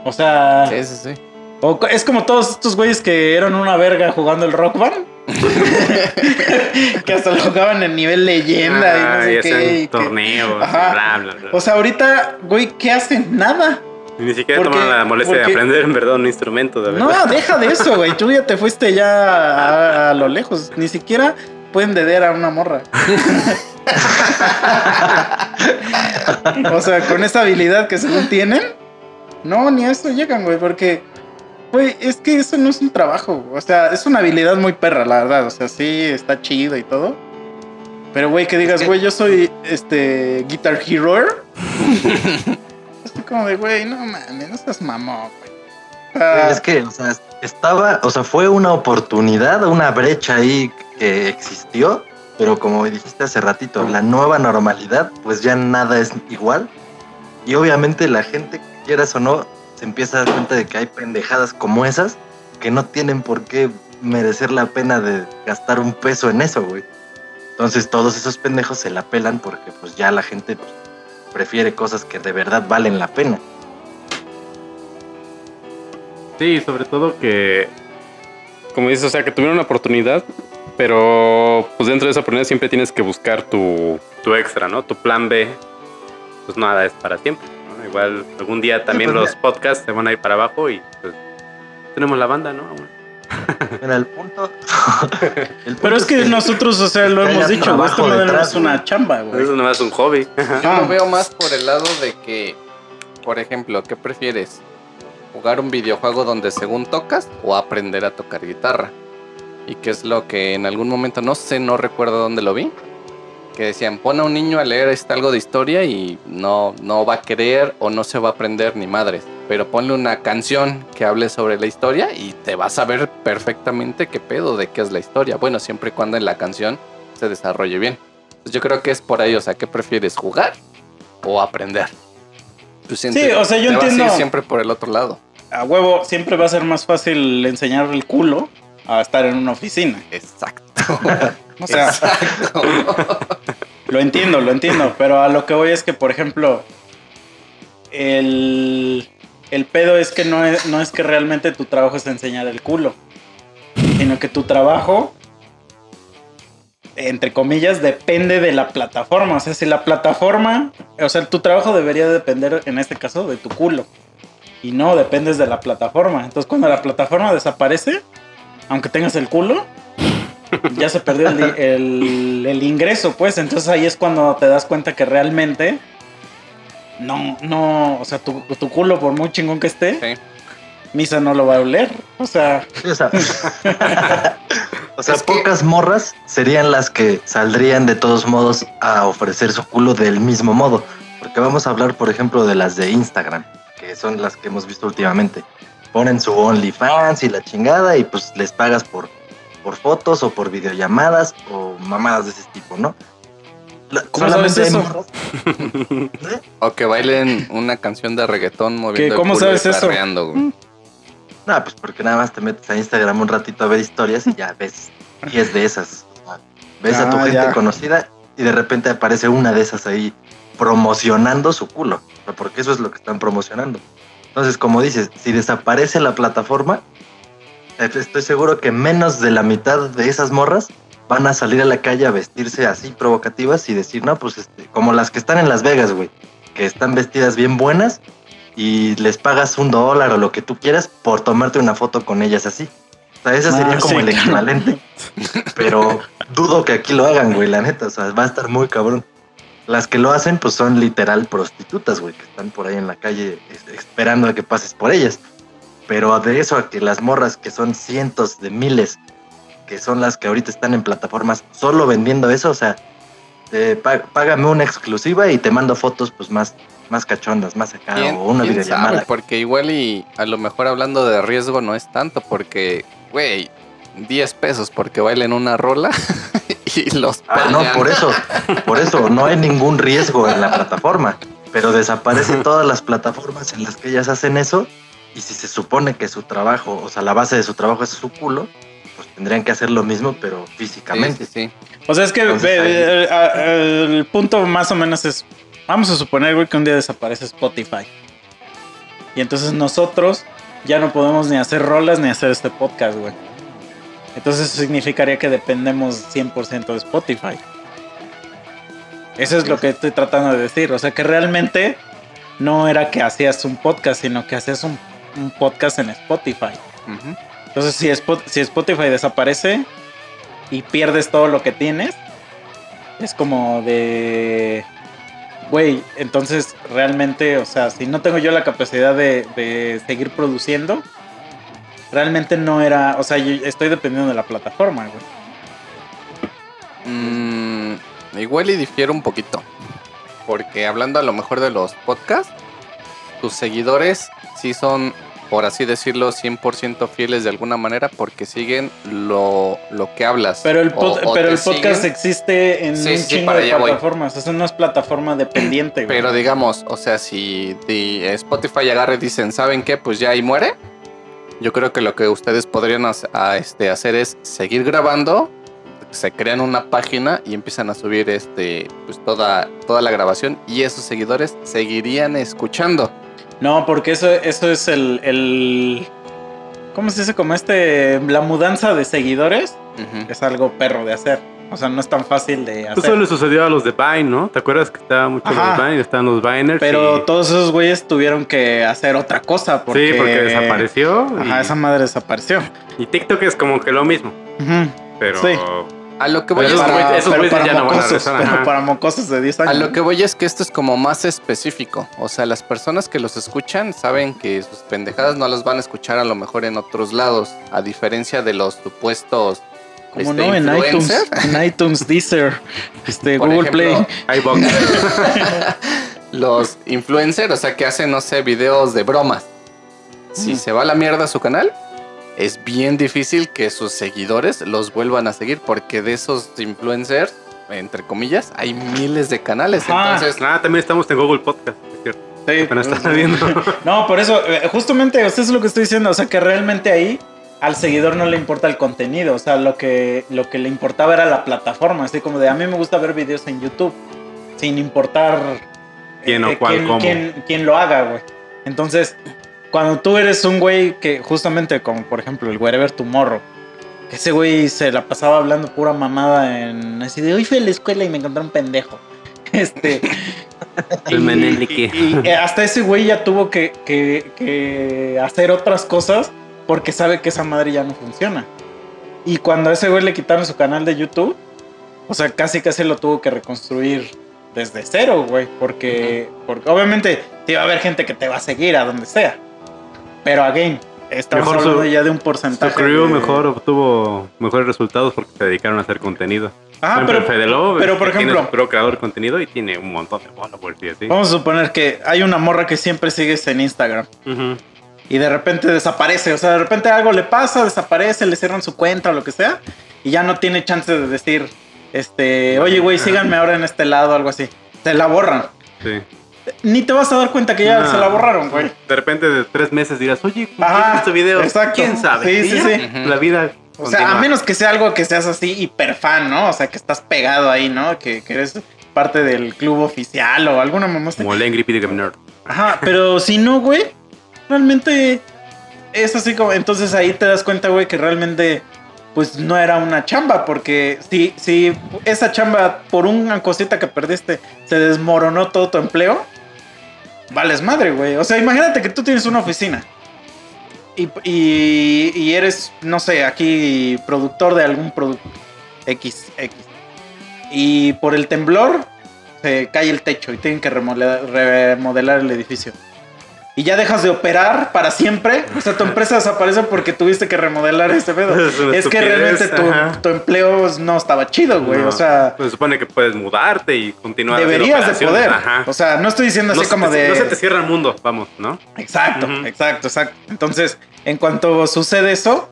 O sea, Sí, sí, sí. o es como todos estos güeyes que eran una verga jugando el Rock Band. que hasta lo jugaban en nivel leyenda y no Ah, sé y qué. y torneos, bla, bla, bla. O sea, ahorita, güey, ¿qué hacen? Nada. Ni siquiera porque- toman la molestia de aprender, en verdad, un instrumento, de No, verdad. deja de eso, güey. Tú ya te fuiste ya a, a lo lejos. Ni siquiera pueden dedear a una morra. o sea, con esa habilidad que según tienen, no, ni a eso llegan, güey, porque, güey, es que eso no es un trabajo. O sea, es una habilidad muy perra, la verdad. O sea, sí, está chido y todo. Pero, güey, que digas, güey, yo soy este Guitar Hero. Estoy como de, güey, no mames, no seas mamón, güey. Es que, o sea, estaba, o sea, fue una oportunidad, una brecha ahí que existió, pero como dijiste hace ratito, la nueva normalidad, pues ya nada es igual. Y obviamente la gente, quieras o no, se empieza a dar cuenta de que hay pendejadas como esas que no tienen por qué merecer la pena de gastar un peso en eso, güey. Entonces todos esos pendejos se la pelan porque pues ya la gente prefiere cosas que de verdad valen la pena. Sí, sobre todo que, como dices, o sea, que tuvieron una oportunidad, pero pues dentro de esa oportunidad siempre tienes que buscar tu, tu extra, ¿no? Tu plan B, pues nada es para siempre. ¿no? Igual algún día también pues, los podcasts se van a ir para abajo y pues tenemos la banda, ¿no? Mira, el punto. el punto Pero es que nosotros, o sea, lo hemos dicho, güey. Esto no detrás, es una güey. chamba, güey. Eso no es un hobby. Yo lo veo más por el lado de que, por ejemplo, ¿qué prefieres? ¿Jugar un videojuego donde según tocas o aprender a tocar guitarra? Y que es lo que en algún momento, no sé, no recuerdo dónde lo vi, que decían, pon a un niño a leer este algo de historia y no, no va a querer o no se va a aprender ni madres. Pero ponle una canción que hable sobre la historia y te vas a ver perfectamente qué pedo de qué es la historia. Bueno, siempre y cuando en la canción se desarrolle bien. Pues yo creo que es por ahí, o sea, ¿qué prefieres, jugar o aprender? Pues Sí, o sea, yo te vas a ir entiendo. siempre por el otro lado. A huevo, siempre va a ser más fácil enseñar el culo a estar en una oficina. Exacto. O sea, Exacto. lo entiendo, lo entiendo. Pero a lo que voy es que, por ejemplo, el, el pedo es que no es, no es que realmente tu trabajo es enseñar el culo, sino que tu trabajo, entre comillas, depende de la plataforma. O sea, si la plataforma, o sea, tu trabajo debería depender, en este caso, de tu culo. Y no dependes de la plataforma. Entonces, cuando la plataforma desaparece, aunque tengas el culo, ya se perdió el, di- el- el ingreso, pues. Entonces ahí es cuando te das cuenta que realmente no, no, o sea, tu, tu culo, por muy chingón que esté, Sí. Misa no lo va a oler. O sea, o sea, o sea Es que- pocas morras serían las que saldrían de todos modos a ofrecer su culo del mismo modo. Porque vamos a hablar, por ejemplo, de las de Instagram, que son las que hemos visto últimamente. Ponen su OnlyFans y la chingada y pues les pagas por, por fotos o por videollamadas o mamadas de ese tipo, ¿no? La- ¿Cómo sabes eso? ¿Eh? O que bailen una canción de reggaetón moviendo el cómo culo y sabes eso? güey. No, pues porque nada más te metes a Instagram un ratito a ver historias y ya ves 10 de esas. O sea, ves a tu Ah, gente ya. conocida y de repente aparece una de esas ahí promocionando su culo. O sea, porque eso es lo que están promocionando. Entonces, como dices, si desaparece la plataforma, eh, estoy seguro que menos de la mitad de esas morras van a salir a la calle a vestirse así provocativas y decir, no, pues este, como las que están en Las Vegas, güey, que están vestidas bien buenas y les pagas un dólar o lo que tú quieras por tomarte una foto con ellas así. O sea, ese Ah, sería como sí, el claro. equivalente. Pero dudo que aquí lo hagan, güey, la neta. O sea, va a estar muy cabrón. Las que lo hacen, pues son literal prostitutas, güey, que están por ahí en la calle es- esperando a que pases por ellas. Pero de eso a que las morras, que son cientos de miles, que son las que ahorita están en plataformas solo vendiendo eso, o sea, te págame una exclusiva y te mando fotos pues más, más cachondas, más acá, ¿Quién, o una videollamada. sabe? Porque igual y a lo mejor hablando de riesgo no es tanto, porque, güey, 10 pesos porque bailen una rola y los Ah, no, por eso, por eso, no hay ningún riesgo en la plataforma, pero desaparecen todas las plataformas en las que ellas hacen eso, y si se supone que su trabajo, o sea, la base de su trabajo es su culo, pues tendrían que hacer lo mismo, pero físicamente. sí, sí. o sea, es que Entonces, ve, ahí- eh, eh, el punto más o menos es, vamos a suponer, güey, que un día desaparece Spotify. Y entonces nosotros ya no podemos ni hacer rolas ni hacer este podcast, güey. Entonces eso significaría que dependemos 100% de Spotify. Eso es lo que estoy tratando de decir. O sea, que realmente no era que hacías un podcast, sino que hacías un, un podcast en Spotify. Entonces, si, Spot- si Spotify desaparece y pierdes todo lo que tienes, es como de. Güey, entonces realmente, o sea, si no tengo yo la capacidad de, de seguir produciendo, realmente no era. O sea, yo estoy dependiendo de la plataforma, güey. Mm, igual y difiere un poquito. Porque hablando a lo mejor de los podcasts, tus seguidores sí son, por así decirlo, 100% fieles de alguna manera porque siguen lo, lo que hablas. Pero el, O- pod- o pero te el podcast siguen, existe en Sí, un sí, chingo de voy. plataformas. Eso no es plataforma dependiente, güey. Pero digamos, o sea, si Spotify agarra y dicen, ¿saben qué? Pues ya ahí muere. Yo creo que lo que ustedes podrían a- este, hacer es seguir grabando, se crean una página y empiezan a subir este, pues toda, toda la grabación y esos seguidores seguirían escuchando. No, porque eso, eso es el, el. ¿Cómo se dice? Como este. La mudanza de seguidores es algo perro de hacer. O sea, no es tan fácil de hacer. eso le sucedió a los de Vine, ¿no? ¿Te acuerdas que estaba mucho Ajá. los Vine? Estaban los Viners. Pero y- todos esos güeyes tuvieron que hacer otra cosa. Porque, Sí, porque desapareció. y, Ajá, esa madre desapareció. y TikTok es como que lo mismo. Ujú. Pero. Sí. A lo que voy Pero es esos para- güeyes- esos pero güeyes para ya no van a mocosos, regresar, pero ajá. para mocosos de 10 años. A lo que voy es que esto es como más específico. O sea, las personas que los escuchan saben que sus pendejadas no las van a escuchar a lo mejor en otros lados. A diferencia de los supuestos. Como este, no, en iTunes, en iTunes, Deezer, este, Por Google ejemplo, Play. Los influencers, o sea, que hacen, no sé, videos de bromas. Si Mm. se va a la mierda su canal, es bien difícil que sus seguidores los vuelvan a seguir. Porque de esos influencers, entre comillas, hay miles de canales. Ajá. Entonces, Ah, también estamos en Google Podcast, es cierto. Sí, pues, estaba viendo. No, por eso, eh, justamente, eso es lo que estoy diciendo. O sea, que realmente ahí al seguidor no le importa el contenido. O sea, lo que, lo que le importaba era la plataforma. Así como de a mí me gusta ver videos en YouTube, sin importar ¿Quién o eh, cuál, quién, cómo? quién- quién lo haga, güey. Entonces, cuando tú eres un güey que, justamente como por ejemplo el Wherever Tomorrow, que ese güey se la pasaba hablando pura mamada en así de hoy fui a la escuela y me encontré un pendejo. Este. El Menélique. y- y hasta ese güey ya tuvo que, que- que hacer otras cosas porque sabe que esa madre ya no funciona. Y cuando a ese güey le quitaron su canal de YouTube, o sea, casi casi lo tuvo que reconstruir desde cero, güey. Porque, porque obviamente te va a haber gente que te va a seguir a donde sea. Pero again, estamos Mejor hablando su- ya de un Su porcentaje. crew de- mejor obtuvo mejores resultados porque se dedicaron a hacer contenido. Ah, Por pero, Fede Lobo, pero, por tiene ejemplo- su propio creador de contenido y tiene un montón de followers y así. vamos a suponer que hay una morra que siempre sigues en Instagram. Ujú. Y de repente desaparece. O sea, de repente algo le pasa, desaparece, le cierran su cuenta o lo que sea, y ya no tiene chance de decir, este, oye, güey, síganme ahora en este lado, algo así. Te la borran. Sí. Ni te vas a dar cuenta que ya No. se la borraron, güey. De repente de tres meses dirás, oye, ¿quién Ajá, este video? exacto. ¿Quién sabe? Sí, sí, sí. La vida. O sea, a menos que sea algo que seas así hiper fan, ¿no? O sea, que estás pegado ahí, ¿no? Que, que eres parte del club oficial o alguna mamá. Como el Angry Video Game Nerd. Ajá, pero si no, güey, realmente es así como. Entonces ahí te das cuenta, güey, que realmente, pues no era una chamba, porque si, si esa chamba, por una cosita que perdiste, se desmoronó todo tu empleo, vales madre, güey. O sea, imagínate que tú tienes una oficina. Y, y- y eres, no sé, aquí productor de algún producto X, X. Y por el temblor se cae el techo y tienen que remodelar, remodelar el edificio. Y ya dejas de operar para siempre. O sea, tu empresa desaparece porque tuviste que remodelar este pedo. Es que realmente tu, tu empleo no estaba chido, güey. No. O sea, Pues se supone que puedes mudarte y continuar. deberías de poder. Ajá. O sea, no estoy diciendo no, así como te, de. no se te cierra el mundo, vamos, ¿no? Exacto, exacto, exacto. Entonces, en cuanto sucede eso,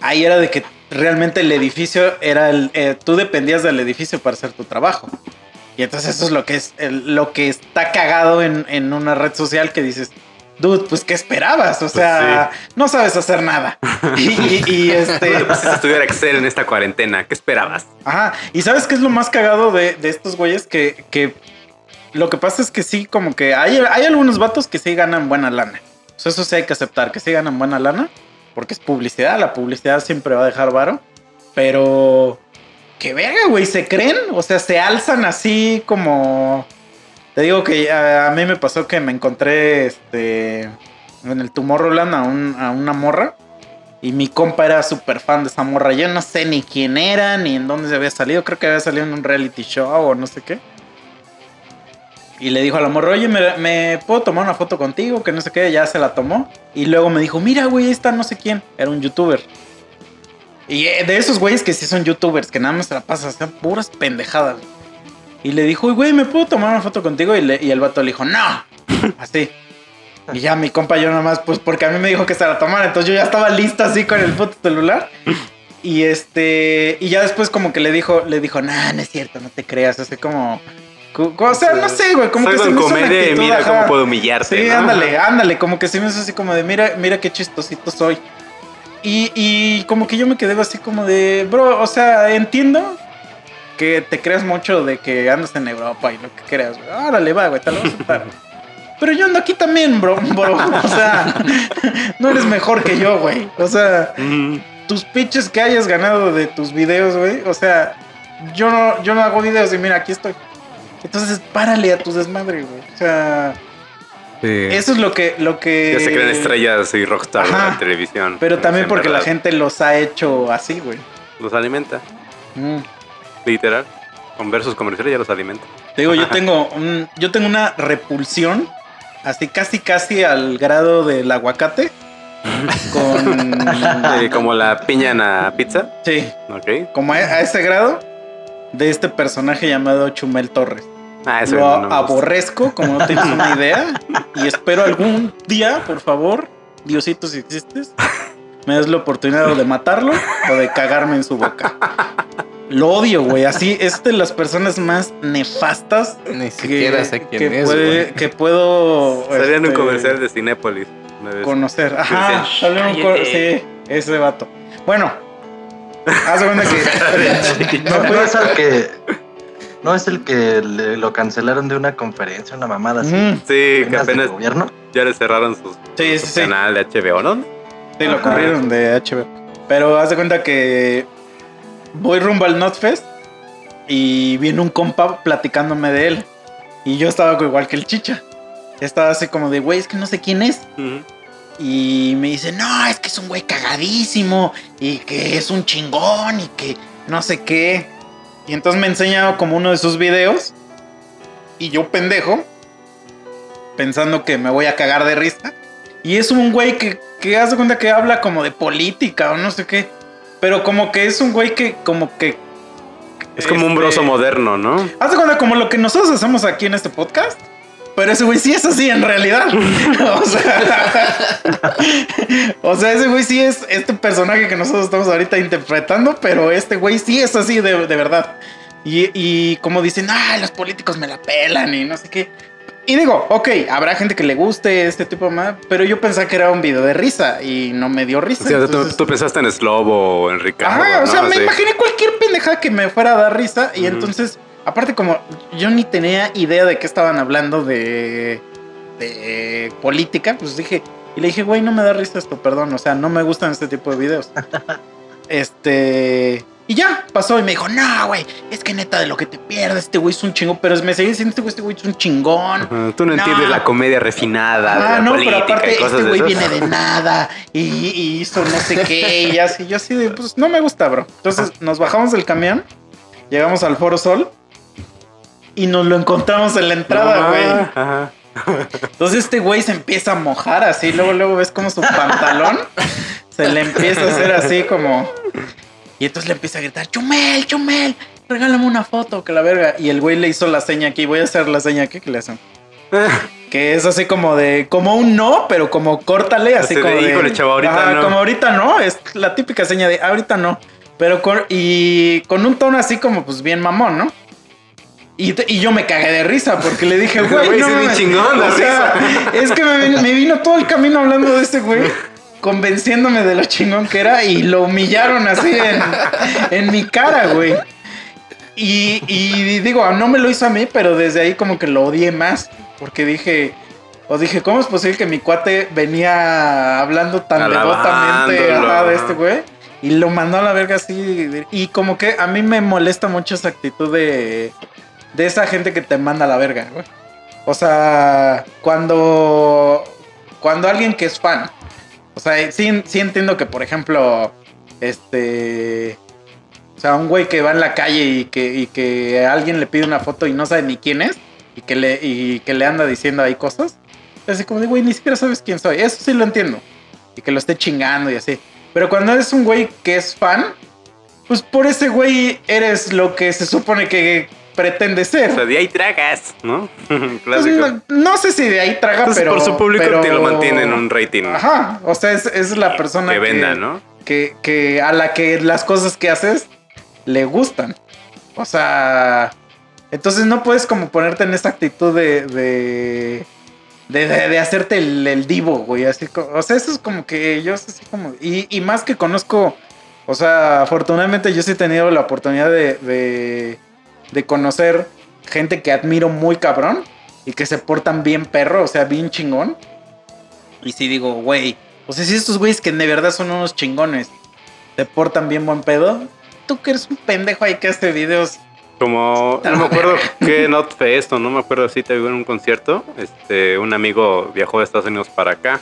ahí era de que realmente el edificio era el. eh, tú dependías del edificio para hacer tu trabajo. Y entonces eso es lo que es el- lo que está cagado en, en una red social que dices. Dude, pues ¿qué esperabas? O sea, no sabes hacer nada. Y, y- y, este. No te pusiste a estudiar Excel en esta cuarentena. ¿Qué esperabas? Ajá. Y sabes qué es lo más cagado de, de estos güeyes que, que lo que pasa es que sí, como que hay, hay algunos vatos que sí ganan buena lana. O sea, eso sí hay que aceptar, que sí ganan buena lana, porque es publicidad, la publicidad siempre va a dejar varo. Pero, que verga, güey, se creen, o sea, se alzan así como... Te digo que a, a mí me pasó que me encontré este, en el Tomorrowland a, a una morra. Y mi compa era súper fan de esa morra. Yo no sé ni quién era, ni en dónde se había salido. Creo que había salido en un reality show o no sé qué. Y le dijo a la morra, oye, ¿me, puedo tomar una foto contigo? Que no sé qué. Ya se la tomó. Y luego me dijo, mira, güey, está no sé quién. Era un youtuber. Y eh, de esos güeyes que sí son youtubers, que nada más se la pasan, sean puras pendejadas. Y le dijo, güey, ¿me puedo tomar una foto contigo? Y, le- y el vato le dijo, no. Así. Y ya mi compa yo nomás, pues porque a mí me dijo que se la tomara, entonces yo ya estaba lista así con el puto celular. Y este, y ya después como que le dijo, le dijo, nah, no es cierto, no te creas, así como, co- co- o sea, no sé, güey, como que se me hizo una actitud, mira ajá. cómo puedo humillarte. Sí, ¿no? ándale, ándale, como que se me hizo así como de, mira, mira qué chistosito soy. Y, y como que yo me quedé así como de, bro, o sea, entiendo que te creas mucho de que andas en Europa y lo que creas, güey. Órale, va, güey, te lo voy a aceptar. Pero yo ando aquí también, bro, bro. O sea, no eres mejor que yo, güey. O sea, tus pitches que hayas ganado de tus videos, güey. O sea, yo no, yo no hago videos y mira, aquí estoy. Entonces, párale a tu desmadre, güey. O sea, Sí. eso es lo que, lo que. Ya se creen estrellas y rockstar de Ajá. la televisión. Pero también porque la gente los ha hecho así, güey. Los alimenta, Mm. Literal. Con versos comerciales ya los alimenta. Te digo, yo tengo, un- yo tengo una repulsión, así casi casi al grado del aguacate. Con. Eh, como la piña en la pizza. Sí, Ok. como a, a ese grado de este personaje llamado Chumel Torres. Ah, eso Lo no aborrezco, como no tienes una idea. Y espero algún día, por favor, Diosito, si existes, me des la oportunidad de matarlo o de cagarme en su boca. Lo odio, güey. Así es de las personas más nefastas Ni que, siquiera sé quién que es, puede- güey. que puedo Salía en un este, comercial de Cinépolis. conocer. Ajá, salió un co- "Cállate". sí, ese vato. Bueno, haz de cuenta que No, no es el que. No es el que le- lo cancelaron de una conferencia, una mamada así. Ujú, Sí, que apenas gobierno. ya le cerraron sus, Sí, su sí, sí. canal de HBO, ¿no? Sí, lo corrieron de HBO. Pero haz de cuenta que voy rumbo al Notfest y viene un compa platicándome de él. Y yo estaba igual que el chicha. Estaba así como de, güey, es que no sé quién es. Y me dice, no, es que es un güey cagadísimo. Y que es un chingón. Y que no sé qué. Y entonces me enseña como uno de sus videos. Y yo pendejo. Pensando que me voy a cagar de risa. Y es un güey que, que hace cuenta que habla como de política o no sé qué. Pero como que es un güey que como que... Es como un este, broso moderno, ¿no? Haz de cuenta como lo que nosotros hacemos aquí en este podcast. Pero ese güey sí es así en realidad. o sea, o sea, ese güey sí es este personaje que nosotros estamos ahorita interpretando, pero este güey sí es así de, de verdad. Y, y como dicen, ah, los políticos me la pelan y no sé qué. Y digo, ok, habrá gente que le guste este tipo de más, pero yo pensaba que era un video de risa y no me dio risa. O sea, tú- entonces- tú, pensaste en Slobo o en Ricardo. Ajá, o ¿no? sea, me imaginé cualquier pendejada que me fuera a dar risa. Y entonces, aparte, como yo ni tenía idea de qué estaban hablando de, de política, pues dije, y le dije, güey, no me da risa esto, perdón. O sea, no me gustan este tipo de videos. este. Y ya, pasó y me dijo, no, güey, es que neta de lo que te pierdes, este güey es un chingón. Pero me seguía diciendo, este güey, este güey es un chingón. Tú no, No. entiendes la comedia refinada de Ah, la no, política pero aparte y cosas este güey viene de nada y, y hizo no sé qué y así, yo así de, pues no me gusta, bro. Entonces nos bajamos del camión, llegamos al Foro Sol y nos lo encontramos en la entrada, No, güey. ajá. Entonces este güey se empieza a mojar así, luego luego ves como su pantalón se le empieza a hacer así como y entonces le empieza a gritar, "Chumel, Chumel, regálame una foto, que la verga." Y el güey le hizo la seña aquí, voy a hacer la seña aquí que le hacen. Que es así como de, como un no, pero como córtale, así Así como de. "Híjole, chavo, ahorita no". Como ahorita no, es la típica seña de ahorita no. Pero con, y con un tono así como pues bien mamón, ¿no? Y, te- y yo me cagué de risa porque le dije, güey, Güey, no es bien mames". chingón la O sea, es que me, me vino todo el camino hablando de este güey, convenciéndome de lo chingón que era y lo humillaron así en, en mi cara, güey. Y, y digo, no me lo hizo a mí, pero desde ahí como que lo odié más. Porque dije, o dije, ¿cómo es posible que mi cuate venía hablando tan devotamente Alabándolo, de este güey? Y lo mandó a la verga así. Y como que a mí me molesta mucho esa actitud de, de esa gente que te manda a la verga, güey. O sea, cuando, cuando alguien que es fan, o sea, sí, sí entiendo que, por ejemplo, este... O sea, un güey que va en la calle y que, y que alguien le pide una foto y no sabe ni quién es y que le, y que le anda diciendo ahí cosas. Así como de, güey, ni siquiera sabes quién soy. Eso sí lo entiendo. Y que lo esté chingando y así. Pero cuando eres un güey que es fan, pues por ese güey eres lo que se supone que pretende ser. O sea, de ahí tragas, ¿no? Pues no, no sé si de ahí traga, Entonces, pero. por su público pero- te lo mantienen en un rating Ajá. O sea, es, es la persona que venda, ¿no? que, que a la que las cosas que haces le gustan. O sea, entonces no puedes como ponerte en esa actitud de, de, de, de- de hacerte el, el divo, güey. Así, o sea, eso es como que yo así como... Y, y más que conozco, o sea, afortunadamente yo sí he tenido la oportunidad de, de, de conocer gente que admiro muy cabrón y que se portan bien perro, o sea, bien chingón. Y sí digo, güey, o sea, si estos güeyes que de verdad son unos chingones se portan bien buen pedo, tú que eres un pendejo ahí que hace videos. Como, no me acuerdo qué Not Fest o no me acuerdo si te vi en un concierto. Este, un amigo viajó de Estados Unidos para acá.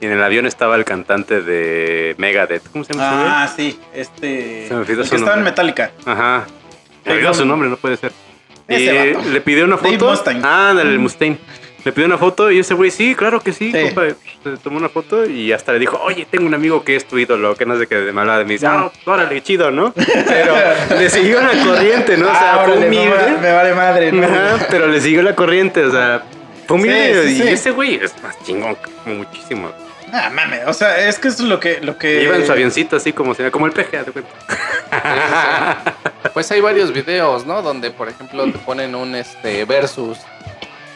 Y en el avión estaba el cantante de Megadeth. ¿Cómo se llama? Ah, sí, este. Se me el que estaba en. Metallica. Ajá. Me olvidó su nombre, no puede ser. Vato. le pidió una foto. Ah, del Mustaine. Le pidió una foto y ese güey, sí, claro que sí, Sí. compa. Se tomó una foto y hasta le dijo, oye, tengo un amigo que es tu ídolo, que no sé qué, me de mí. Dice, Ah. ah, órale, chido, ¿no? Pero le siguió la corriente, ¿no? O sea, Ah, órale, me humilde. vale- me vale madre, ¿no? Ajá, pero le siguió la corriente, o sea, fue humilde. Sí, sí, y sí. ese güey es más chingón, como muchísimo. Ah, mames, o sea, es que eso es lo que, lo que. Iba en su avioncito así como, como el PGA, te cuento. Pues hay varios videos, ¿no? Donde, por ejemplo, te ponen un este versus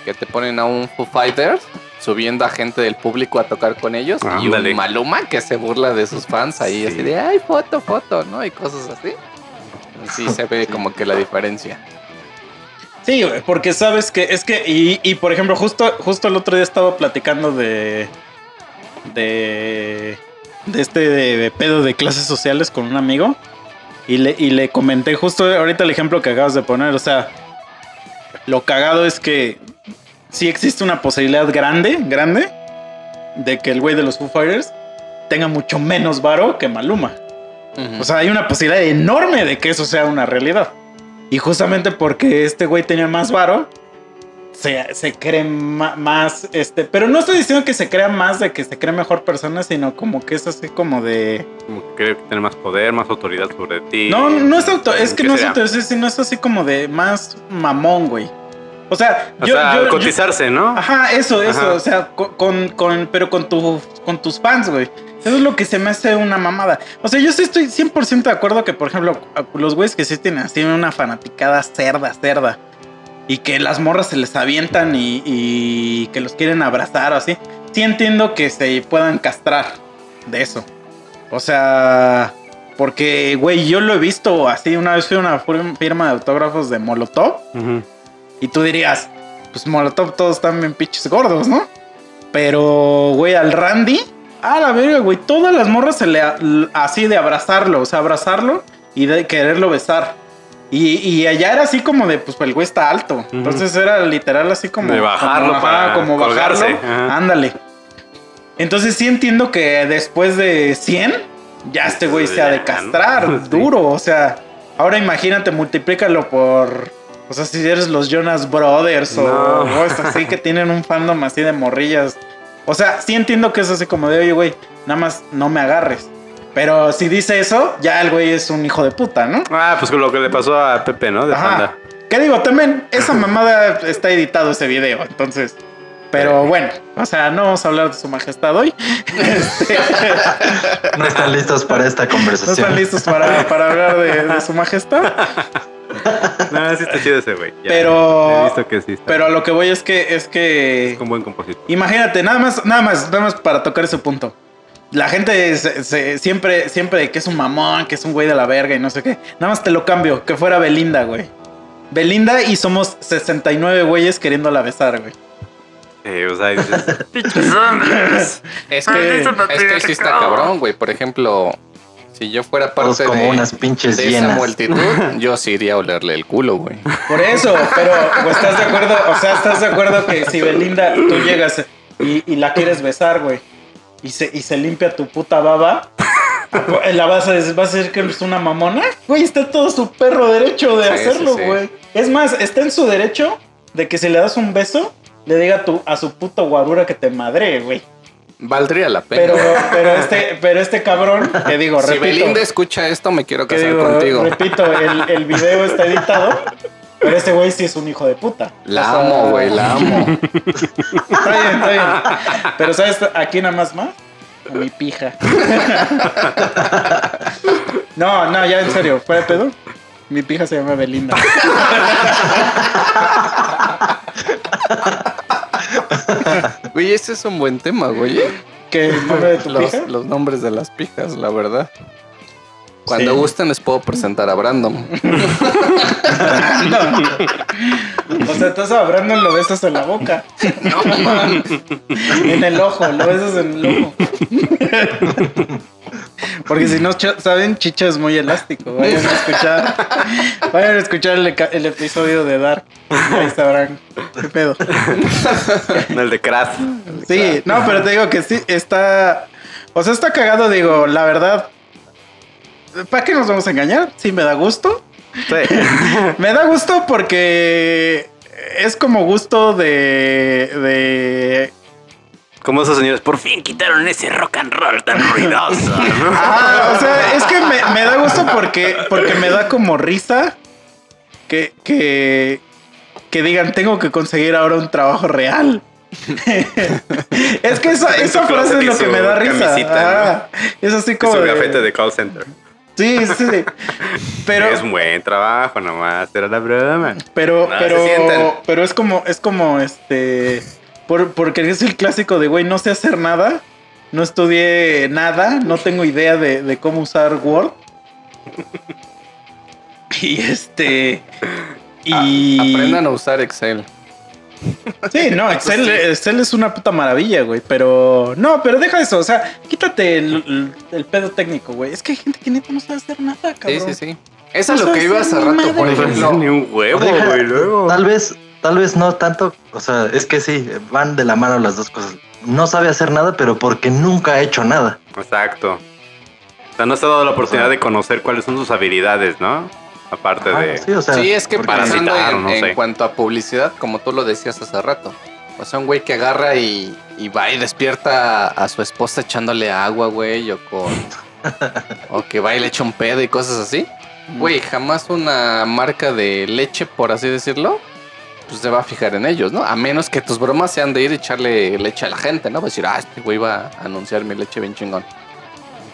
que te ponen a un Foo Fighters subiendo a gente del público a tocar con ellos y Ándale. un Maluma que se burla de sus fans ahí Sí. así de ay foto foto no y cosas así sí se ve como que la diferencia Sí, güey, porque sabes que es que, y, y, por ejemplo, justo, justo el otro día estaba platicando de. De. de este de pedo de clases sociales con un amigo. Y le, y le comenté justo ahorita el ejemplo que acabas de poner. O sea, lo cagado es que sí existe una posibilidad grande, grande, de que el güey de los Foo Fighters tenga mucho menos varo que Maluma. O sea, hay una posibilidad enorme de que eso sea una realidad. Y justamente porque este güey tenía más varo, se, se cree ma- más, este, pero no estoy diciendo que se crea más de que se cree mejor persona, sino como que es así como de... Como que cree que tiene más poder, más autoridad sobre ti. No, no es auto, es que ¿Qué no es será? auto, sino es así como de más mamón, güey. O sea, O yo, sea, yo- yo- cotizarse, ¿no? Ajá, eso, eso, Ajá. o sea, co- con, con, pero con, tu, con tus fans, güey. Eso es lo que se me hace una mamada. O sea, yo sí estoy 100% de acuerdo que, por ejemplo, los güeyes que sí tienen así una fanaticada cerda, cerda, y que las morras se les avientan y, y que los quieren abrazar o así, sí entiendo que se puedan castrar de eso. O sea, porque, güey, yo lo he visto así. Una vez fui a una firma de autógrafos de Molotov. Y tú dirías, pues Molotov todos están bien pinches gordos, ¿no? Pero, güey, al Randy, a la verga, güey, todas las morras se le así de abrazarlo, o sea, abrazarlo y de quererlo besar. Y, y allá era así como de, pues el güey está alto. Entonces era literal así como. De bajarlo como, para como bajarlo. colgarse, ajá. Ándale. Entonces sí entiendo que después de 100, ya este güey se ha de castrar duro. O sea, ahora imagínate, multiplícalo por. O sea, si eres los Jonas Brothers o, o es así que tienen un fandom así de morrillas. O sea, sí entiendo que es así como de, oye, güey, nada más no me agarres. Pero si dice eso, ya el güey es un hijo de puta, ¿no? Ah, pues con lo que le pasó a Pepe, ¿no? De Ajá. Panda. ¿Qué digo? También esa mamada está editado ese video, entonces. Pero bueno, o sea, no vamos a hablar de su majestad hoy. Este, No están listos para esta no conversación. están listos para, para hablar de, de su majestad. No, sí está chido ese güey. Ya, Pero- He visto que sí está. Pero a lo que voy es que es que un buen compositor. imagínate, nada más, nada más, nada más para tocar ese punto. La gente se- se- siempre, siempre que es un mamón, que es un güey de la verga y no sé qué. Nada más te lo cambio, que fuera Belinda, güey. Belinda y somos 69 güeyes queriéndola besar, güey. Eh, o sea, dices, "Pinches hombres". es que es que sí está cabrón güey por ejemplo si yo fuera Todos parte como de, unas pinches de esa multitud yo sí iría a olerle el culo güey Por eso, pero ¿o ¿estás de acuerdo? O sea, ¿estás de acuerdo que si Belinda tú llegas y, y la quieres besar, güey, y se, y se limpia tu puta baba, ¿la vas a, decir- vas a decir que es una mamona? Güey, está todo su perro derecho de Sí, hacerlo, sí, sí. güey. Es más, está en su derecho de que si le das un beso, le diga a, tu, a su puto guarura que te madre, güey. valdría la pena Pero, pero, este, pero este cabrón, que digo, si repito. Belinda escucha esto me quiero casar digo, contigo repito, el, el video está editado, pero este güey sí es un hijo de puta. la O sea, amo güey la amo Está bien, está bien. Pero ¿sabes a quién nada más más? A mi pija. No, no, ya en serio, ¿fuera de pedo? Mi pija se llama Belinda. güey ese es un buen tema güey ¿Qué el nombre de tu los, pija? los nombres de las pijas, la verdad. Cuando Sí. gusten les puedo presentar a Brandon. O sea, estás a Brandon lo besas en la boca. No. En el ojo, lo besas en el ojo. Porque si no saben, Chicha es muy elástico. Vayan a escuchar. Vayan a escuchar el, episodio de Dark. Ahí sabrán qué pedo. No, el de Crash. Sí, no, pero te digo que sí, está. O sea, está cagado, digo, la verdad. ¿Para qué nos vamos a engañar? Sí, me da gusto. Sí. Me da gusto porque es como gusto de. de. Como esos señores, por fin quitaron ese rock and roll tan ruidoso. Ah, o sea, es que me, me da gusto porque, porque me da como risa que, que, que digan, tengo que conseguir ahora un trabajo real. es que esa, esa su frase es y lo que su me da risa. camisita, Ah, es así como. un de- gafete de call center. Sí, sí. Pero, Es un buen trabajo, nomás. Era la broma. pero, No, pero, pero es como, es como este. Por, porque es el clásico de, güey, no sé hacer nada. No estudié nada. No tengo idea de, de cómo usar Word. Y este. Y. Aprendan a usar Excel. Sí, no, Excel, Excel es una puta maravilla, güey. Pero. No, pero deja eso. O sea, quítate el, el- el pedo técnico, güey. Es que hay gente que neta no sabe hacer nada, Sí, cabrón. sí, sí. Es a No lo que iba hace ni rato, por madre, ejemplo. Ni un huevo, Deja- güey, luego. Tal vez, tal vez no tanto, o sea, es que sí, van de la mano las dos cosas. No sabe hacer nada, pero porque nunca ha hecho nada. Exacto. O sea, no se ha dado la oportunidad de conocer cuáles son sus habilidades, ¿no? Aparte de. sí, o sea, Sí, es que pensando en, no en cuanto a publicidad, como tú lo decías hace rato. O sea, un güey que agarra y, y va y despierta a su esposa echándole agua, güey, o con... o que va y le echa un pedo y cosas así. Güey, jamás una marca de leche, por así decirlo, pues se va a fijar en ellos, ¿no? A menos que tus bromas sean de ir y echarle leche a la gente, ¿no? Va a decir, ah, este güey va a anunciar mi leche bien chingón.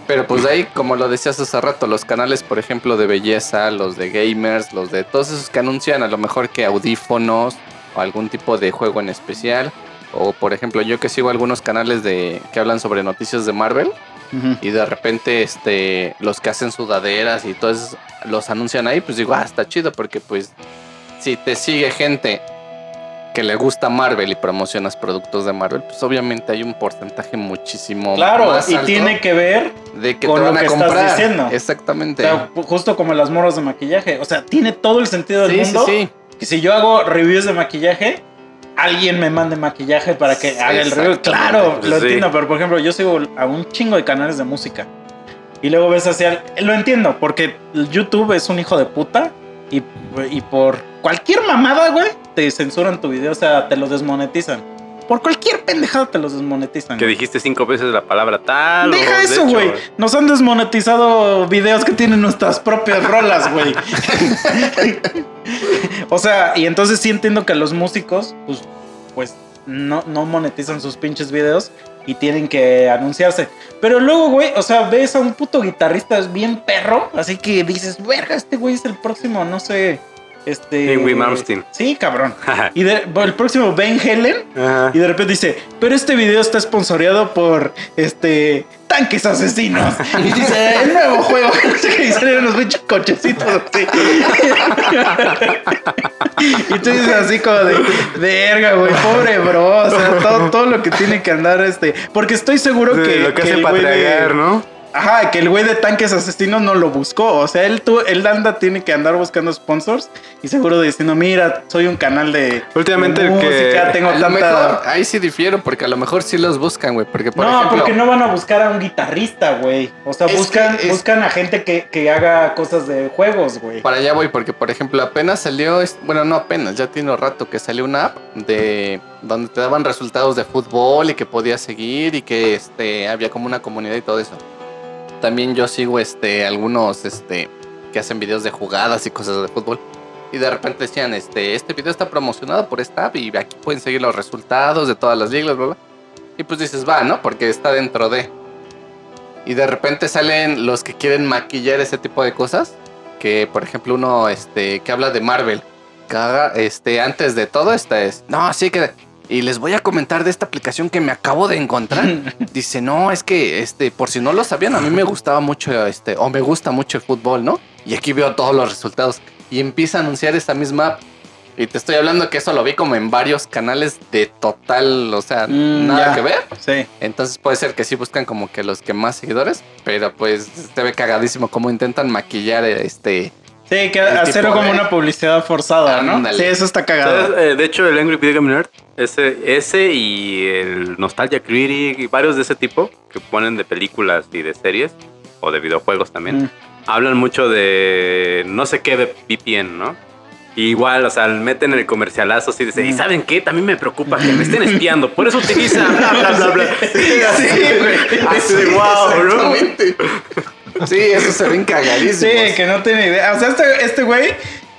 Pero pues de ahí, como lo decías hace rato, los canales, por ejemplo, de belleza, los de gamers, los de todos esos que anuncian a lo mejor que audífonos o algún tipo de juego en especial. O por ejemplo, yo que sigo algunos canales de que hablan sobre noticias de Marvel y de repente este los que hacen sudaderas y todos los anuncian ahí, pues digo, ah, está chido porque pues si te sigue gente que le gusta Marvel y promocionas productos de Marvel, pues obviamente hay un porcentaje muchísimo Claro, más y tiene que ver de que con te lo a que estás diciendo. O Exactamente. sea, justo como las morras de maquillaje. O sea, tiene todo el sentido del sí, sí, mundo. sí. Que si yo hago reviews de maquillaje, alguien me mande maquillaje para que haga el review. Claro, lo Sí. entiendo, pero por ejemplo, yo sigo a un chingo de canales de música. Y luego ves hacia... Lo entiendo, porque YouTube es un hijo de puta. Y, y por cualquier mamada, güey, te censuran tu video. O sea, te lo desmonetizan. Por cualquier pendejada te los desmonetizan. Que dijiste cinco veces la palabra tal. Deja de eso, güey. Nos han desmonetizado videos que tienen nuestras propias rolas, güey. o sea, y entonces sí entiendo que los músicos, pues, pues no, no monetizan sus pinches videos y tienen que anunciarse. Pero luego, güey, o sea, ves a un puto guitarrista bien perro, así que dices, verga, este güey es el próximo, no sé, este... Wim Malmsteen. Sí, cabrón. Y de- el próximo Ben Helen. Ajá. Y de repente dice, pero este video está esponsoreado por este tanques asesinos. Y dice, el nuevo juego. Dicen, eran unos pinches cochecitos así. y tú dices así como de, verga, güey, pobre bro. O sea, todo, todo lo que tiene que andar este. Porque estoy seguro Sí, que. lo que, que hace para güey de- tragar, ¿no? Ajá, que el güey de tanques asesinos no lo buscó. O sea, él, tu, él anda, tiene que andar buscando sponsors y seguro diciendo, mira, soy un canal de, Últimamente de el que- música, tengo A lo tanta... mejor, ahí sí difiero, porque a lo mejor sí los buscan, güey. Porque, por no, ejemplo, porque no van a buscar a un guitarrista, güey. O sea, Es buscan, que es- buscan a gente que, que haga cosas de juegos, güey. para allá voy, porque, por ejemplo, apenas salió, es- bueno, no apenas, ya tiene un rato que salió una app de donde te daban resultados de fútbol y que podías seguir y que este había como una comunidad y todo eso. También yo sigo este algunos este que hacen videos de jugadas y cosas de fútbol. Y de repente decían, este, este video está promocionado por esta app y aquí pueden seguir los resultados de todas las ligas, bla, bla. Y pues dices, va, ¿no? Porque está dentro de. Y de repente salen los que quieren maquillar ese tipo de cosas. Que, por ejemplo, uno este, que habla de Marvel. Que este, antes de todo, esta es. No, sí que. Y les voy a comentar de esta aplicación que me acabo de encontrar. Dice, no, es que, este, por si no lo sabían, a mí me gustaba mucho, este, o me gusta mucho el fútbol, ¿no? Y aquí veo todos los resultados. Y empieza a anunciar esta misma app. Y te estoy hablando que eso lo vi como en varios canales de total, o sea, Mm, nada ya. que ver. Sí. Entonces puede ser que sí buscan como que los que más seguidores, pero pues se ve cagadísimo cómo intentan maquillar este. Sí, que El hacer tipo como de- una publicidad forzada, ¿no? Sí, eso está cagado. Eh, de hecho, el Angry Video Game Nerd, ese, ese y el Nostalgia Critic y varios de ese tipo que ponen de películas y de series o de videojuegos también, Mm. hablan mucho de no sé qué de VPN, ¿no? Y igual, o sea, meten el comercialazo así de, ¿y Mm. saben qué? También me preocupa que me estén espiando, por eso utiliza bla, bla, bla, bla. Sí. Así wow, ¿no? Sí, eso se ven cagadísimos. Sí, que no tiene idea. O sea, este, este güey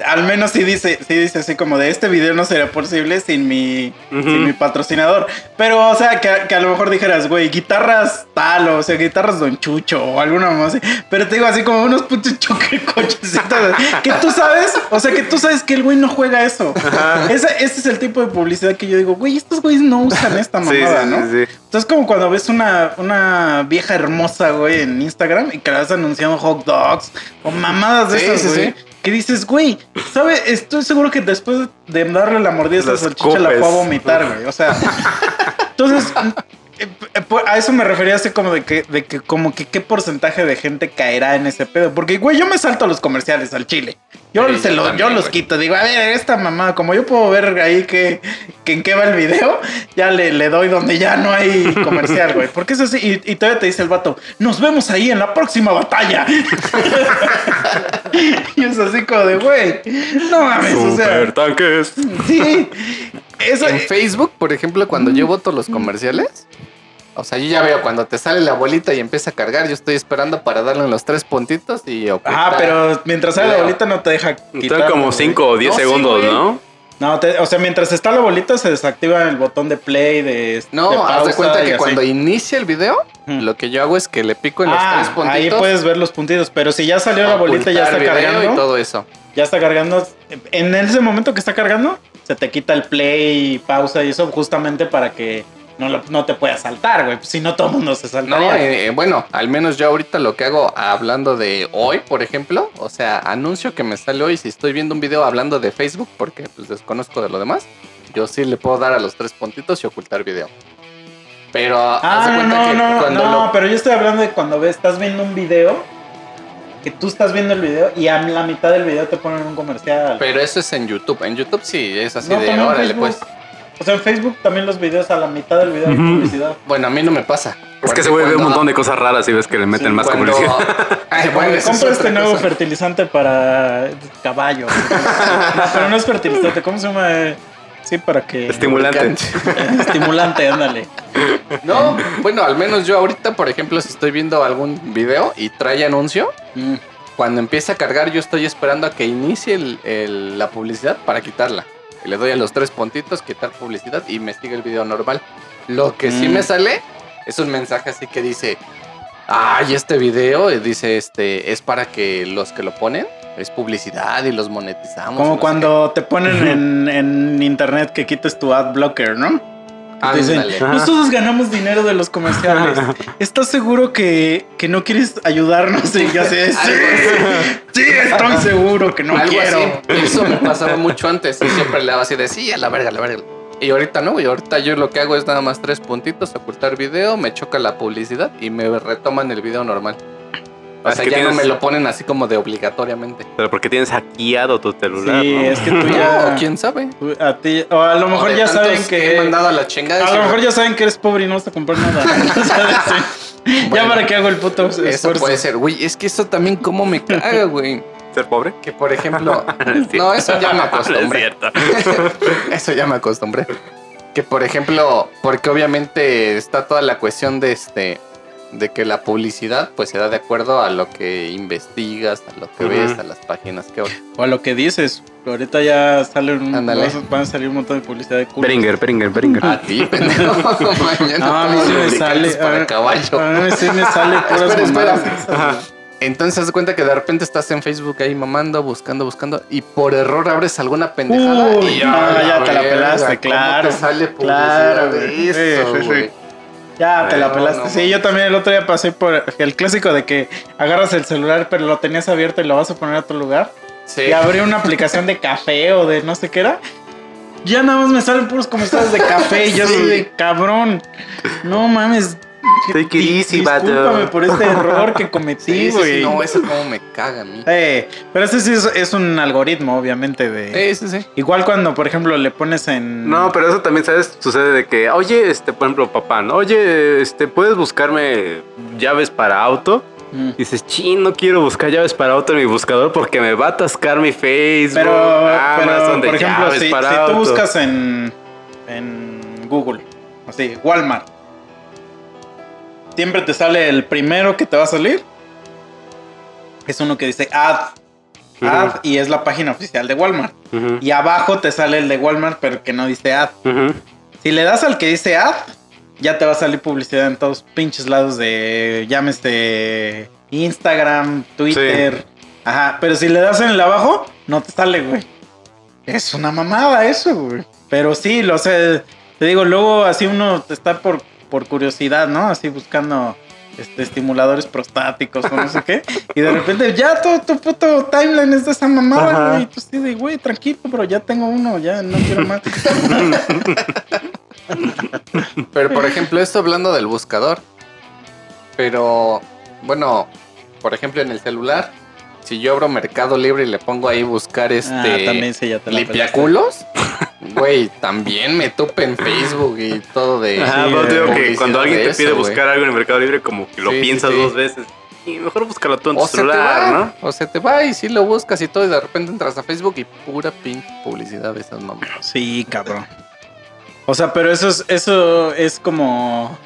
al menos sí dice, sí dice así como de este video no sería posible sin mi, sin mi patrocinador. Pero, o sea, que, que a lo mejor dijeras, güey, guitarras tal, o sea, guitarras Don Chucho o alguna más así. Pero te digo así como unos putos choque cochecitos. que tú sabes, o sea, que tú sabes que el güey no juega eso. Ese, ese es el tipo de publicidad que yo digo, güey, estos güeyes no usan esta mamada, sí, ¿no? sí. Entonces, como cuando ves una, una vieja hermosa, güey, en Instagram y que la vas anunciando hot dogs o mamadas de esas, sí, güey. Que dices, güey, ¿sabe? Estoy seguro que después de darle la mordida a esa salchicha la escupes. vomitar, güey. O sea, entonces, eh, eh, a eso me refería así como de que, de que, como que qué porcentaje de gente caerá en ese pedo. Porque, güey, yo me salto a los comerciales al chile. Yo, Sí, se yo lo- también, yo los güey. quito. Digo, a ver, esta mamada, como yo puedo ver ahí que, que en qué va el video, ya le, le doy donde ya no hay comercial, güey. Porque es así. Y, y todavía te dice el vato, nos vemos ahí en la próxima batalla. y es así como de, güey, no mames, o sea, Super tanques. sí. Eso, En Facebook, por ejemplo, cuando yo voto los comerciales, o sea, yo ya veo cuando te sale la bolita y empieza a cargar, yo estoy esperando para darle en los tres puntitos y ocultar. Ah, pero mientras sale la bolita no te deja quitarlo, como güey. 5 o 10 No, sí, segundos. ¿no? No, te- o sea, mientras está la bolita se desactiva el botón de play, de No, de haz de cuenta que así. cuando inicia el video, lo que yo hago es que le pico en los tres Ah, puntitos. ahí puedes ver los puntitos, pero si ya salió la bolita, ya está cargando. y todo eso. Ya está cargando. En ese momento que está cargando, se te quita el play, pausa y eso justamente para que no, lo- no te puedas saltar, güey. Si no, todo el mundo se No, saltaría. eh, eh, bueno, al menos yo ahorita lo que hago hablando de hoy, por ejemplo, o sea, anuncio que me sale hoy si estoy viendo un video hablando de Facebook, porque pues desconozco de lo demás, yo sí le puedo dar a los tres puntitos y ocultar video. Pero Ah, cuenta no, que no, cuando no, lo- pero yo estoy hablando de cuando ves, estás viendo un video, que tú estás viendo el video y a la mitad del video te ponen un comercial. Pero eso es en YouTube. En YouTube sí es así No, de órale, Facebook. pues. O sea, en Facebook también los videos a la mitad del video hay Ujú. publicidad. Bueno, a mí no me pasa. Es que se güey ve un montón de cosas raras y ves que le meten más cuando... publicidad. Ay, bueno, Compra este nuevo cosa. fertilizante para caballo. Pero no es fertilizante, ¿cómo se llama? Sí, para que... Estimulante. Estimulante, ándale. No, bueno, al menos yo ahorita, por ejemplo, si estoy viendo algún video y trae anuncio, Mm. cuando empieza a cargar yo estoy esperando a que inicie el- el- la publicidad para quitarla. Le doy a los tres puntitos, quitar publicidad y me sigue el video normal. Lo que sí Mm. me sale es un mensaje así que dice, ay, este video, dice, este, es para que los que lo ponen, es publicidad y los monetizamos. Como no cuando te ponen en, en internet que quites tu ad blocker, ¿no? Dicen, nosotros ganamos dinero de los comerciales. ¿Estás seguro que, que no quieres ayudarnos? Y yo así, sí, sí, estoy seguro que no Algo quiero. así. Eso me pasaba mucho antes. Y siempre le daba así de sí, a la verga, a la verga. Y ahorita no, güey. Ahorita yo lo que hago es nada más tres puntitos, ocultar video, me choca la publicidad y me retoman el video normal. O sea, ya no me lo ponen así como de obligatoriamente. Pero porque tienes hackeado tu celular, Sí, ¿no? es que tú No, ya... quién sabe. A ti, o a lo mejor ya saben que... he mandado a la chingada. A lo mejor ya saben que eres pobre y no vas a comprar nada. Ya para qué hago el puto Eso esfuerzo. puede ser, güey. Es que eso también como me caga, güey. ¿Ser pobre? Que por ejemplo, no, eso ya me acostumbré. Eso ya me acostumbré. Que por ejemplo, porque obviamente está toda la cuestión de este de que la publicidad pues se da de acuerdo a lo que investigas, a lo que ves, a las páginas que O a lo que dices. Ahorita ya salen un, van a salir un montón de publicidad de culo. Beringer, Beringer, Beringer. a ti, pendejo. Mañana No, a mí sí me sale. para a- caballo. A mí sí me sale puras Espera, espera. Entonces haz de cuenta que de repente estás en Facebook ahí mamando, buscando, buscando y por error abres alguna pendejada Uy, y no, ya te la pelaste, ¿cómo claro. te sale publicidad Claro, de eso, Sí, sí, sí. güey? Ya te la pelaste. no, sí, yo también el otro día pasé por el clásico de que agarras el celular, pero lo tenías abierto y lo vas a poner a otro lugar. Sí. y abrí una aplicación de café o de no sé qué era. Ya nada más me salen puros comerciales de café y yo Sí. soy de cabrón. No mames. Easy, vato. Discúlpame por este error que cometí, Sí, sí, güey. sí, no, eso como me caga a mí. Eh, pero ese sí es, es un algoritmo, obviamente, de... Sí, sí, sí. Igual cuando, por ejemplo, le pones en... No, pero eso también, ¿sabes? Sucede de que, oye, este, por ejemplo, papá, ¿no? Oye, este, ¿puedes buscarme llaves para auto? Mm. Dices, chin, no quiero buscar llaves para auto en mi buscador porque me va a atascar mi Facebook. Pero, Amazon pero de por ejemplo, si, para si tú buscas en, en Google, así, Walmart, siempre te sale el primero que te va a salir. Es uno que dice ad, ad, y es la página oficial de Walmart. Y abajo te sale el de Walmart, pero que no dice ad. Si le das al que dice ad, ya te va a salir publicidad en todos pinches lados de, llámese Instagram, Twitter. Ajá, pero si le das en el abajo, no te sale, güey. Es una mamada eso, güey. Pero sí, lo sé. Te digo, luego así uno está por, por curiosidad, ¿no? Así buscando este, estimuladores prostáticos o no sé qué. Y de repente ya todo tu puto timeline es de esa mamada, Ajá. güey. Y tú sí de, güey, tranquilo, pero ya tengo uno, ya no quiero más. Pero por ejemplo, esto hablando del buscador. Pero, bueno, por ejemplo, en el celular, si yo abro Mercado Libre y le pongo ahí buscar Ah, este también sí, ya te la limpiaculos, güey, también me tupe en Facebook y todo de. Ajá, Sí, pero te digo que cuando alguien te pide buscar algo en el Mercado Libre, como que lo Sí, piensas sí. dos veces. Y mejor búscalo tú en tu O se te va, celular, ¿no? o se te va y si lo buscas y todo y de repente entras a Facebook y pura pinche publicidad de esas mamás. Sí, cabrón. O sea, pero eso es, eso es como.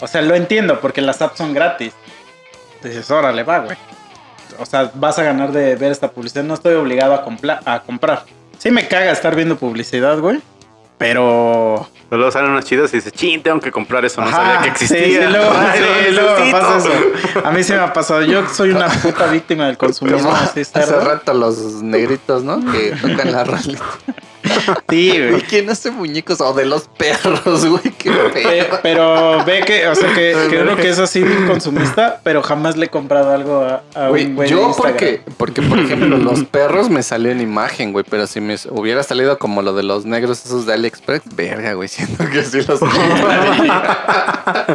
O sea, lo entiendo, porque las apps son gratis. Dices, órale, va, güey. O sea, vas a ganar de ver esta publicidad. No estoy obligado a, compla- a comprar. Sí me caga estar viendo publicidad, güey. Pero. Pero luego salen unas chidas y dices, chin, tengo que comprar eso, no Ajá, sabía que existía. Sí, sí, luego, Ay, sí, luego me pasa eso. A mí sí me ha pasado. Yo soy una puta víctima del consumismo. Como así, hace rato los negritos, ¿no? Que tocan la rolita. Sí, güey. ¿Quién hace muñecos? O de los perros, güey, qué pero ve que, o sea, que, que uno que es así consumista, pero jamás le he comprado algo a, a Güey, un güey de yo Instagram. porque, porque, por ejemplo, los perros me salió en imagen, güey, pero si me hubiera salido como lo de los negros esos de AliExpress, verga, güey, siento que sí los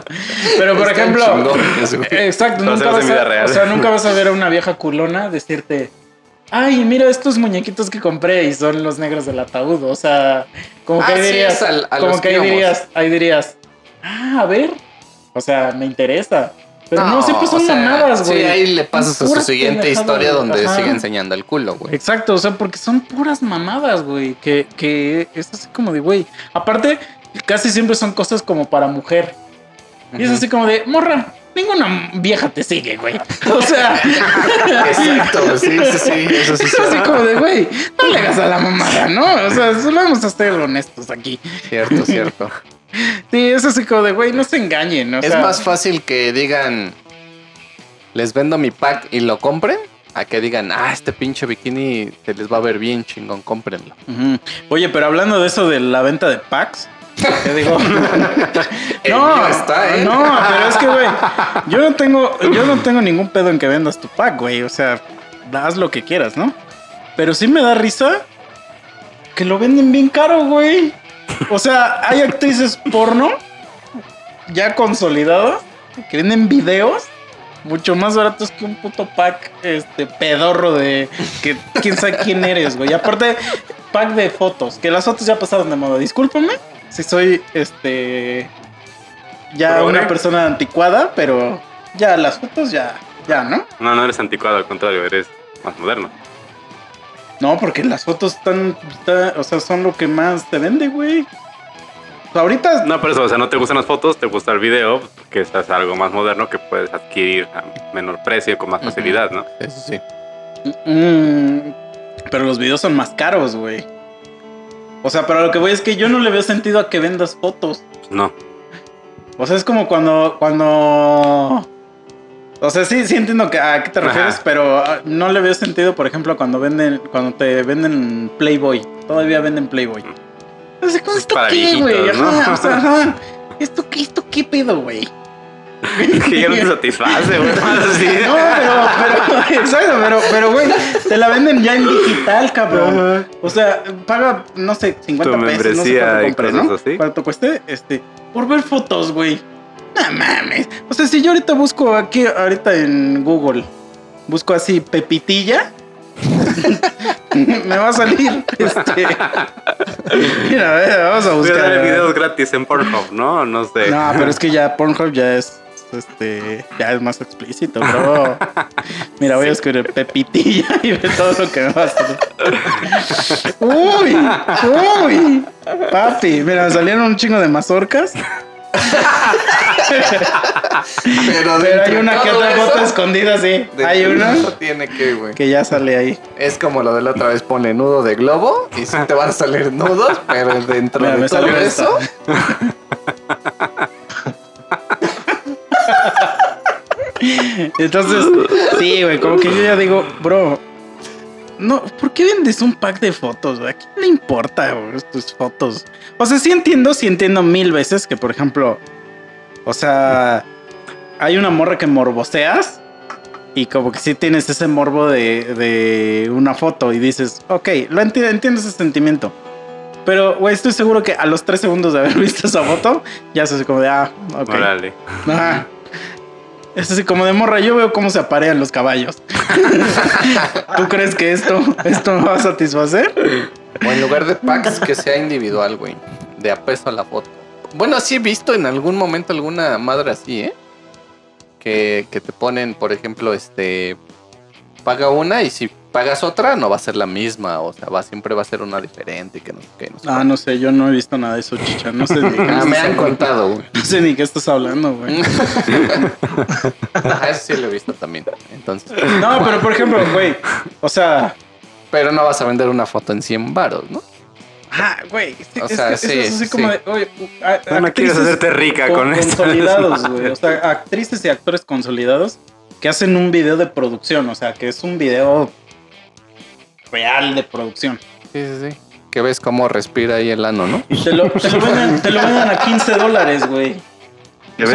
Pero por Están ejemplo, chingones, exacto, nunca vas, a, o sea, nunca vas a ver a una vieja culona decirte, ay, mira estos muñequitos que compré y son los negros del ataúd. O sea, como que Ah, ahí sí, dirías, al- a como que ahí dirías, ahí dirías, ah, a ver, o sea, me interesa. Pero no, siempre son o sea, mamadas, güey. Sí, ahí le pasas a su siguiente historia donde ajá. sigue enseñando el culo, güey. Exacto, o sea, porque son puras mamadas, güey. Que, que es así como de, güey. Aparte, casi siempre son cosas como para mujer. Y es así como de, morra, ninguna vieja te sigue, güey. O sea, Exacto, sí, sí, sí, eso sí. es así como de, güey, no le hagas a la mamada, ¿no? O sea, solo vamos a ser honestos aquí. Cierto, cierto. Sí, es así como de, güey, no se engañen. O es sea, más fácil que digan, les vendo mi pack y lo compren, a que digan, ah, este pinche bikini se les va a ver bien chingón, cómprenlo. Oye, pero hablando de eso de la venta de packs, te digo. No, está, ¿eh? no, pero es que, güey, yo no tengo, yo no tengo ningún pedo en que vendas tu pack, güey. O sea, haz lo que quieras, ¿no? Pero sí me da risa que lo venden bien caro, güey. O sea, hay actrices porno ya consolidadas que venden videos mucho más baratos que un puto pack este pedorro de que quién sabe quién eres, güey. Y aparte, pack de fotos, que las fotos ya pasaron de moda. Discúlpame si soy este ya Progre. una persona anticuada, pero ya las fotos ya ya, ¿no? No, no eres anticuado, al contrario, eres más moderno. No, porque las fotos están, está- o sea, son lo que más te vende, güey. O sea, ahorita No, por eso, o sea, no te gustan las fotos, te gusta el video, que es algo más moderno que puedes adquirir a menor precio y con más facilidad, ¿no? Eso sí. Mm, pero los videos son más caros, güey. O sea, pero lo que voy es que yo no le veo sentido a que vendas fotos. No. O sea, es como cuando. cuando. O sea, sí, sí entiendo que, a qué te refieres, Ajá. pero ah, no le veo sentido, por ejemplo, cuando venden, cuando te venden Playboy. Todavía venden Playboy. Así como, Es ¿esto qué, güey? ¿no? O sea. ¿Esto qué, esto qué pedo, güey? que ya no te satisface, güey. Así. No, pero, pero, exacto, pero, pero, güey, te la venden ya en digital, cabrón. O sea, paga, no sé, 50 Tu pesos, no sé cuánto ¿no? así. Cuánto cueste, este, por ver fotos, güey. No mames. O sea, si yo ahorita busco aquí, ahorita en Google, busco así Pepitilla, me va a salir, este. Mira, a ver, vamos a Voy a buscar. dar a ver. videos gratis en Pornhub, ¿no? No sé. No, pero es que ya Pornhub ya es este ya es más explícito, bro. Mira, voy a escribir Pepitilla y ve todo lo que me va a salir. Uy, uy. Papi, mira, me salieron un chingo de mazorcas. Pero, Pero hay una que otra foto escondida, sí. Hay una tiene que, güey. que ya sale ahí. Es como lo de la otra vez, ponle nudo de globo y sí te van a salir nudos, pero dentro Mira, de me todo salió eso, Entonces, sí, güey, como que yo ya digo, bro, no, ¿por qué vendes un pack de fotos? güey? ¿A quién le importa güey, tus fotos? O sea, sí entiendo, sí entiendo mil veces que, por ejemplo, o sea, hay una morra que morboseas y como que sí tienes ese morbo de, de una foto y dices, ok, lo entiendo, entiendo ese sentimiento. Pero, güey, estoy seguro que a los tres segundos de haber visto esa foto, ya así como de, ah, ok. Órale. Ajá. Es así como de morra, yo veo cómo se aparean los caballos. ¿Tú crees que esto, esto me va a satisfacer? o en lugar de packs que sea individual, güey, de a peso a la foto. Bueno, sí he visto en algún momento alguna madre así, ¿eh? Que, que te ponen, por ejemplo, este, paga una y si pagas otra no va a ser la misma, o sea, va siempre va a ser una diferente, que no sé qué, no Ah, no sé, yo no he visto nada de eso, chicha. No sé, ni, Ah, me han contado, güey. no sé ni qué estás hablando, güey. Ah, Eso sí lo he visto también. Entonces, No, pero por ejemplo, güey, o sea, pero no vas a vender una foto en 100 varos, ¿no? ah, güey, es, O es sea, que eso sí, es así sí. como de, oye, a- No, quieres hacerte rica con esto. Consolidados, güey, o sea, actrices y actores consolidados que hacen un video de producción, o sea, que es un video real de producción. Sí, sí, sí. Que ves cómo respira ahí el ano, ¿no? Y te lo, te lo venden, te lo venden a 15 dólares, güey. Un,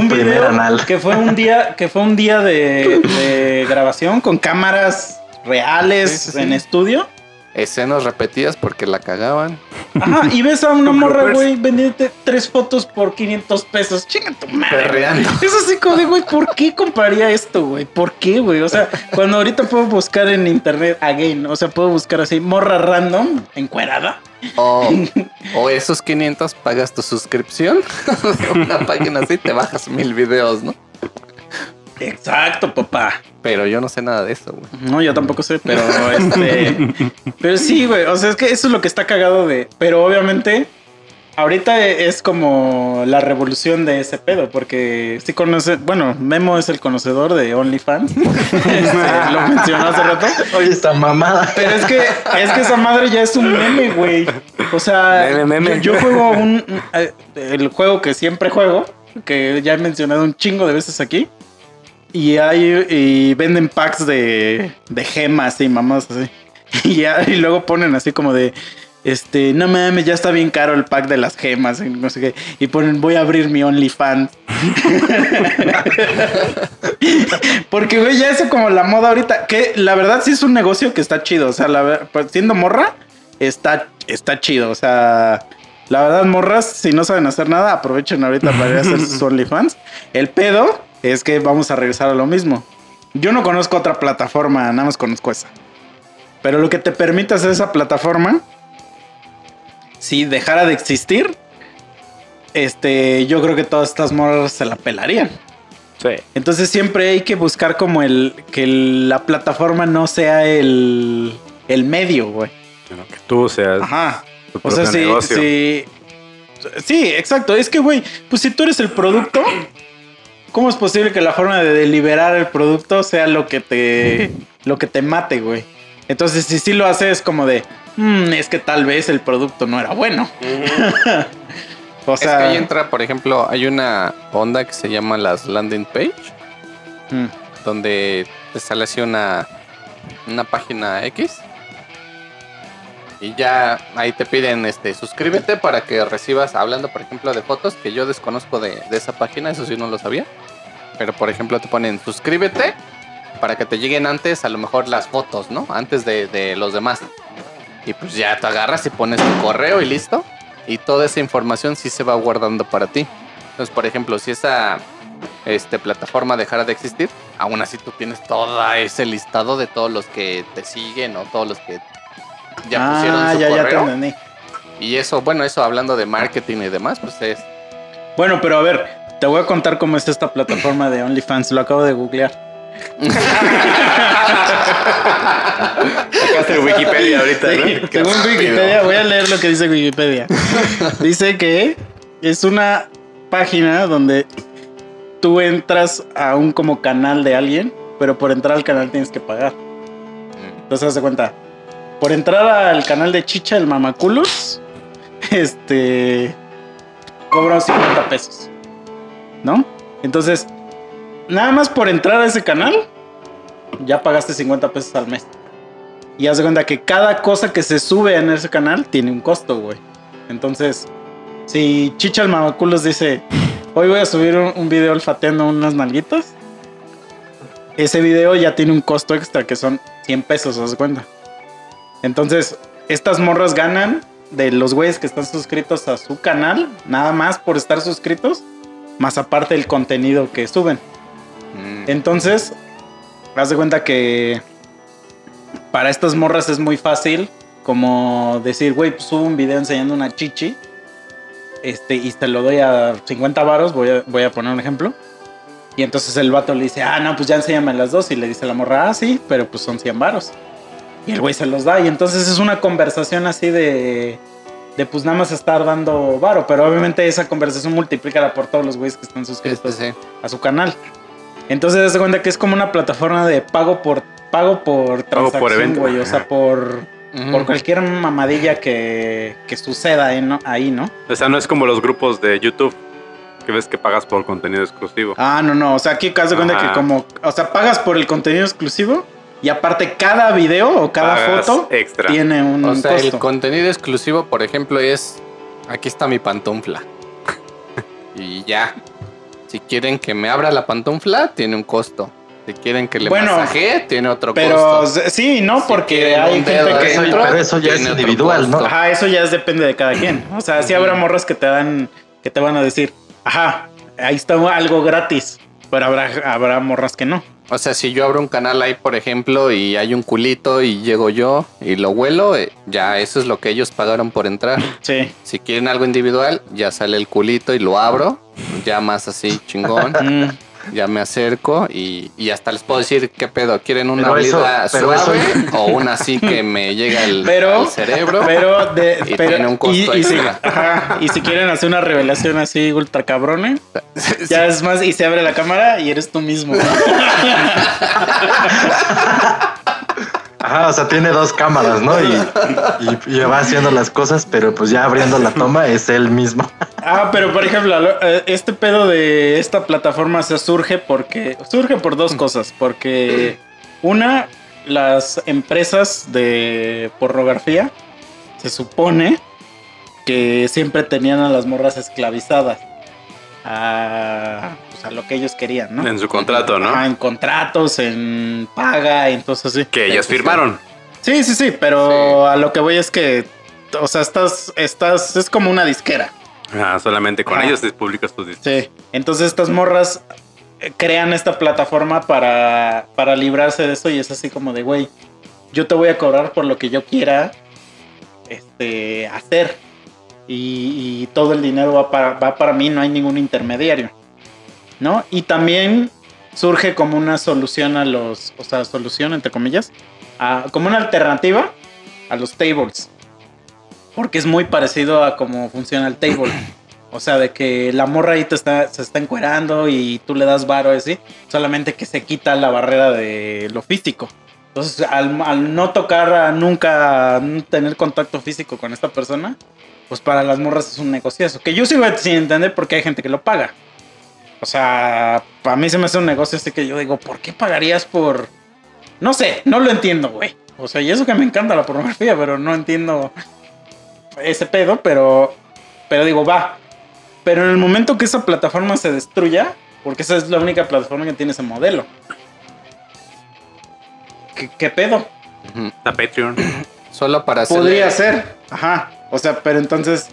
un primer video anal. que fue un día, que fue un día de, de grabación con cámaras reales Sí, sí, sí. en estudio. Escenas repetidas porque la cagaban. Ajá, y ves a una morra, güey, vendiéndote tres fotos por 500 pesos. Chinga tu madre. Perreando. Es así como de, güey, ¿por qué compraría esto, güey? ¿Por qué, güey? O sea, cuando ahorita puedo buscar en internet, again, o sea, puedo buscar así, morra random, encuerada. O, o esos 500 pagas tu suscripción de una página así te bajas mil videos, ¿no? Exacto, papá. Pero yo no sé nada de eso, güey. No, yo tampoco sé, pero este. pero sí, güey. O sea, es que eso es lo que está cagado de. Pero obviamente, ahorita es como la revolución de ese pedo, porque sí conoce. Bueno, Memo es el conocedor de OnlyFans. Este, lo mencionó hace rato. Oye, esta mamada. Pero es que, es que esa madre ya es un meme, güey. O sea, Meme, meme. Yo, yo juego un. eh, El juego que siempre juego, que ya he mencionado un chingo de veces aquí. Y hay. Y venden packs de, de gemas y mamás así. Y, ya, y luego ponen así como de. Este, no mames, ya está bien caro el pack de las gemas. y No sé qué. Y ponen, voy a abrir mi OnlyFans. Porque, güey, ya eso como la moda ahorita. Que la verdad sí es un negocio que está chido. O sea, la, pues, siendo morra, está, está chido. O sea, la verdad, morras, si no saben hacer nada, aprovechen ahorita para ir a hacer sus OnlyFans. El pedo es que vamos a regresar a lo mismo. Yo no conozco otra plataforma, nada más conozco esa. Pero lo que te permite hacer esa plataforma, si dejara de existir, este, yo creo que todas estas morras se la pelarían. Sí. Entonces siempre hay que buscar como el que la plataforma no sea el, el medio, güey. Que tú seas Ajá. tu O sea, sí, sí. Sí, exacto. Es que, güey, pues si tú eres el producto, ¿cómo es posible que la forma de deliberar el producto sea lo que te, lo que te mate, güey? Entonces, si sí lo haces como de, "Mm, es que tal vez el producto no era bueno. o es que sea, ahí entra, por ejemplo, hay una onda que se llama las landing page, mm, donde te sale así una, una página X. Y ya ahí te piden este suscríbete para que recibas, hablando por ejemplo de fotos, que yo desconozco de, de esa página, eso sí no lo sabía. Pero por ejemplo te ponen suscríbete para que te lleguen antes a lo mejor las fotos, ¿no? Antes de, de los demás. Y pues ya te agarras y pones tu correo y listo. Y toda esa información sí se va guardando para ti. Entonces, por ejemplo, si esa este, plataforma dejara de existir, aún así tú tienes todo ese listado de todos los que te siguen o todos los que ya pusieron ah, su ya, ya te correo. entendí. y eso, bueno, eso hablando de marketing y demás, pues es Bueno, pero a ver, te voy a contar cómo es esta plataforma de OnlyFans. Lo acabo de googlear. Sacaste Wikipedia ahorita, Sí, ¿no? según Wikipedia, voy a leer lo que dice Wikipedia. Dice que es una página donde tú entras a un como canal de alguien, pero por entrar al canal tienes que pagar. Entonces, haz de cuenta. Por entrar al canal de Chicha, el Mamaculos, este. Cobro 50 pesos. ¿No? Entonces, nada más por entrar a ese canal, ya pagaste 50 pesos al mes. Y haz cuenta que cada cosa que se sube en ese canal tiene un costo, güey. Entonces, si Chicha el Mamaculos dice, hoy voy a subir un, un video olfateando unas nalguitas, ese video ya tiene un costo extra que son 100 pesos, haz cuenta. Entonces, estas morras ganan de los güeyes que están suscritos a su canal, nada más por estar suscritos, más aparte el contenido que suben. mm, Entonces, haz de cuenta que para estas morras es muy fácil como decir, güey, pues subo un video enseñando una chichi este, y te lo doy a 50 varos, voy a, voy a poner un ejemplo. Y entonces el vato le dice, ah, no, pues ya enséñame las dos. Y le dice la morra, ah, sí, pero pues son 100 varos. Y el güey se los da. Y entonces es una conversación así de, de pues nada más estar dando varo. Pero obviamente esa conversación multiplícala por todos los güeyes que están suscritos este, sí. a su canal. Entonces, se cuenta que es como una plataforma de pago por pago por transacción, güey. O sea, por, por cualquier mamadilla que, que suceda ahí, ¿no? ahí, ¿no? O sea, no es como los grupos de YouTube que ves que pagas por contenido exclusivo. Ah, no, no. O sea, aquí de cuenta que como... O sea, pagas por el contenido exclusivo y aparte cada video o cada Pagas foto extra. tiene un O sea, el contenido exclusivo, por ejemplo, es aquí está mi pantufla. y ya. Si quieren que me abra la pantufla, tiene un costo. Si quieren que le Bueno, masajee, tiene otro Pero costo. sí, no, Si porque hay un gente dedo que... Eso- pero eso ya es individual, ¿no? Ajá, eso ya es depende de cada quien. O sea, sí habrá morras que te dan, que te van a decir, ajá, ahí está algo gratis. Pero habrá, habrá morras que no. O sea, si yo abro un canal ahí, por ejemplo, y hay un culito y llego yo y lo huelo, eh, ya eso es lo que ellos pagaron por entrar. Sí. Si quieren algo individual, ya sale el culito y lo abro, ya más así chingón. Ya me acerco y, y hasta les puedo decir qué pedo, ¿quieren una Pero eso- olida pero suave eso- o una así que me llega al, Pero, al cerebro? pero, de, Y pero tiene un costo y, y si, extra. ajá, y si quieren hacer una revelación así ultra cabrone, ya es más y se abre la cámara y eres tú mismo. Ajá, o sea, tiene dos cámaras, ¿no? Y, va haciendo las cosas, pero pues ya abriendo la toma es él mismo. Ah, pero por ejemplo, lo- eh, este pedo de esta plataforma se surge porque surge por dos cosas, porque una las empresas de pornografía se supone que siempre tenían a las morras esclavizadas a, pues, a lo que ellos querían, ¿no? En su contrato, ¿no? Ajá, en contratos, en paga, entonces sí. que ellas firmaron. Sí, sí, sí, pero a lo que voy es que, o sea, estás, estás, es como una disquera. Ah, solamente con Ajá. ellos te publicas tus discos. Sí. Entonces estas morras eh, crean esta plataforma para, para librarse de eso y es así como de, güey, yo te voy a cobrar por lo que yo quiera este, hacer. Y, y todo el dinero va para, va para mí, no hay ningún intermediario. ¿No? Y también surge como una solución a los, o sea, solución entre comillas, como una alternativa a los tables. Porque es muy parecido a cómo funciona el table. O sea, de que la morra ahí te está, se está encuerando y tú le das varo así, solamente que se quita la barrera de lo físico. Entonces, al, no tocar nunca tener contacto físico con esta persona, pues para las morras es un negociazo. Que yo sigo sin entender por qué hay gente que lo paga. O sea, para mí se me hace un negocio así que yo digo, ¿por qué pagarías por...? No sé, no lo entiendo, güey. O sea, y eso que me encanta la pornografía, pero no entiendo ese pedo, pero, pero digo, va. Pero en el momento que esa plataforma se destruya, Porque esa es la única plataforma que tiene ese modelo. ¿Qué, qué pedo? La Patreon. Solo para hacer. Podría ser. Ajá. O sea, pero entonces.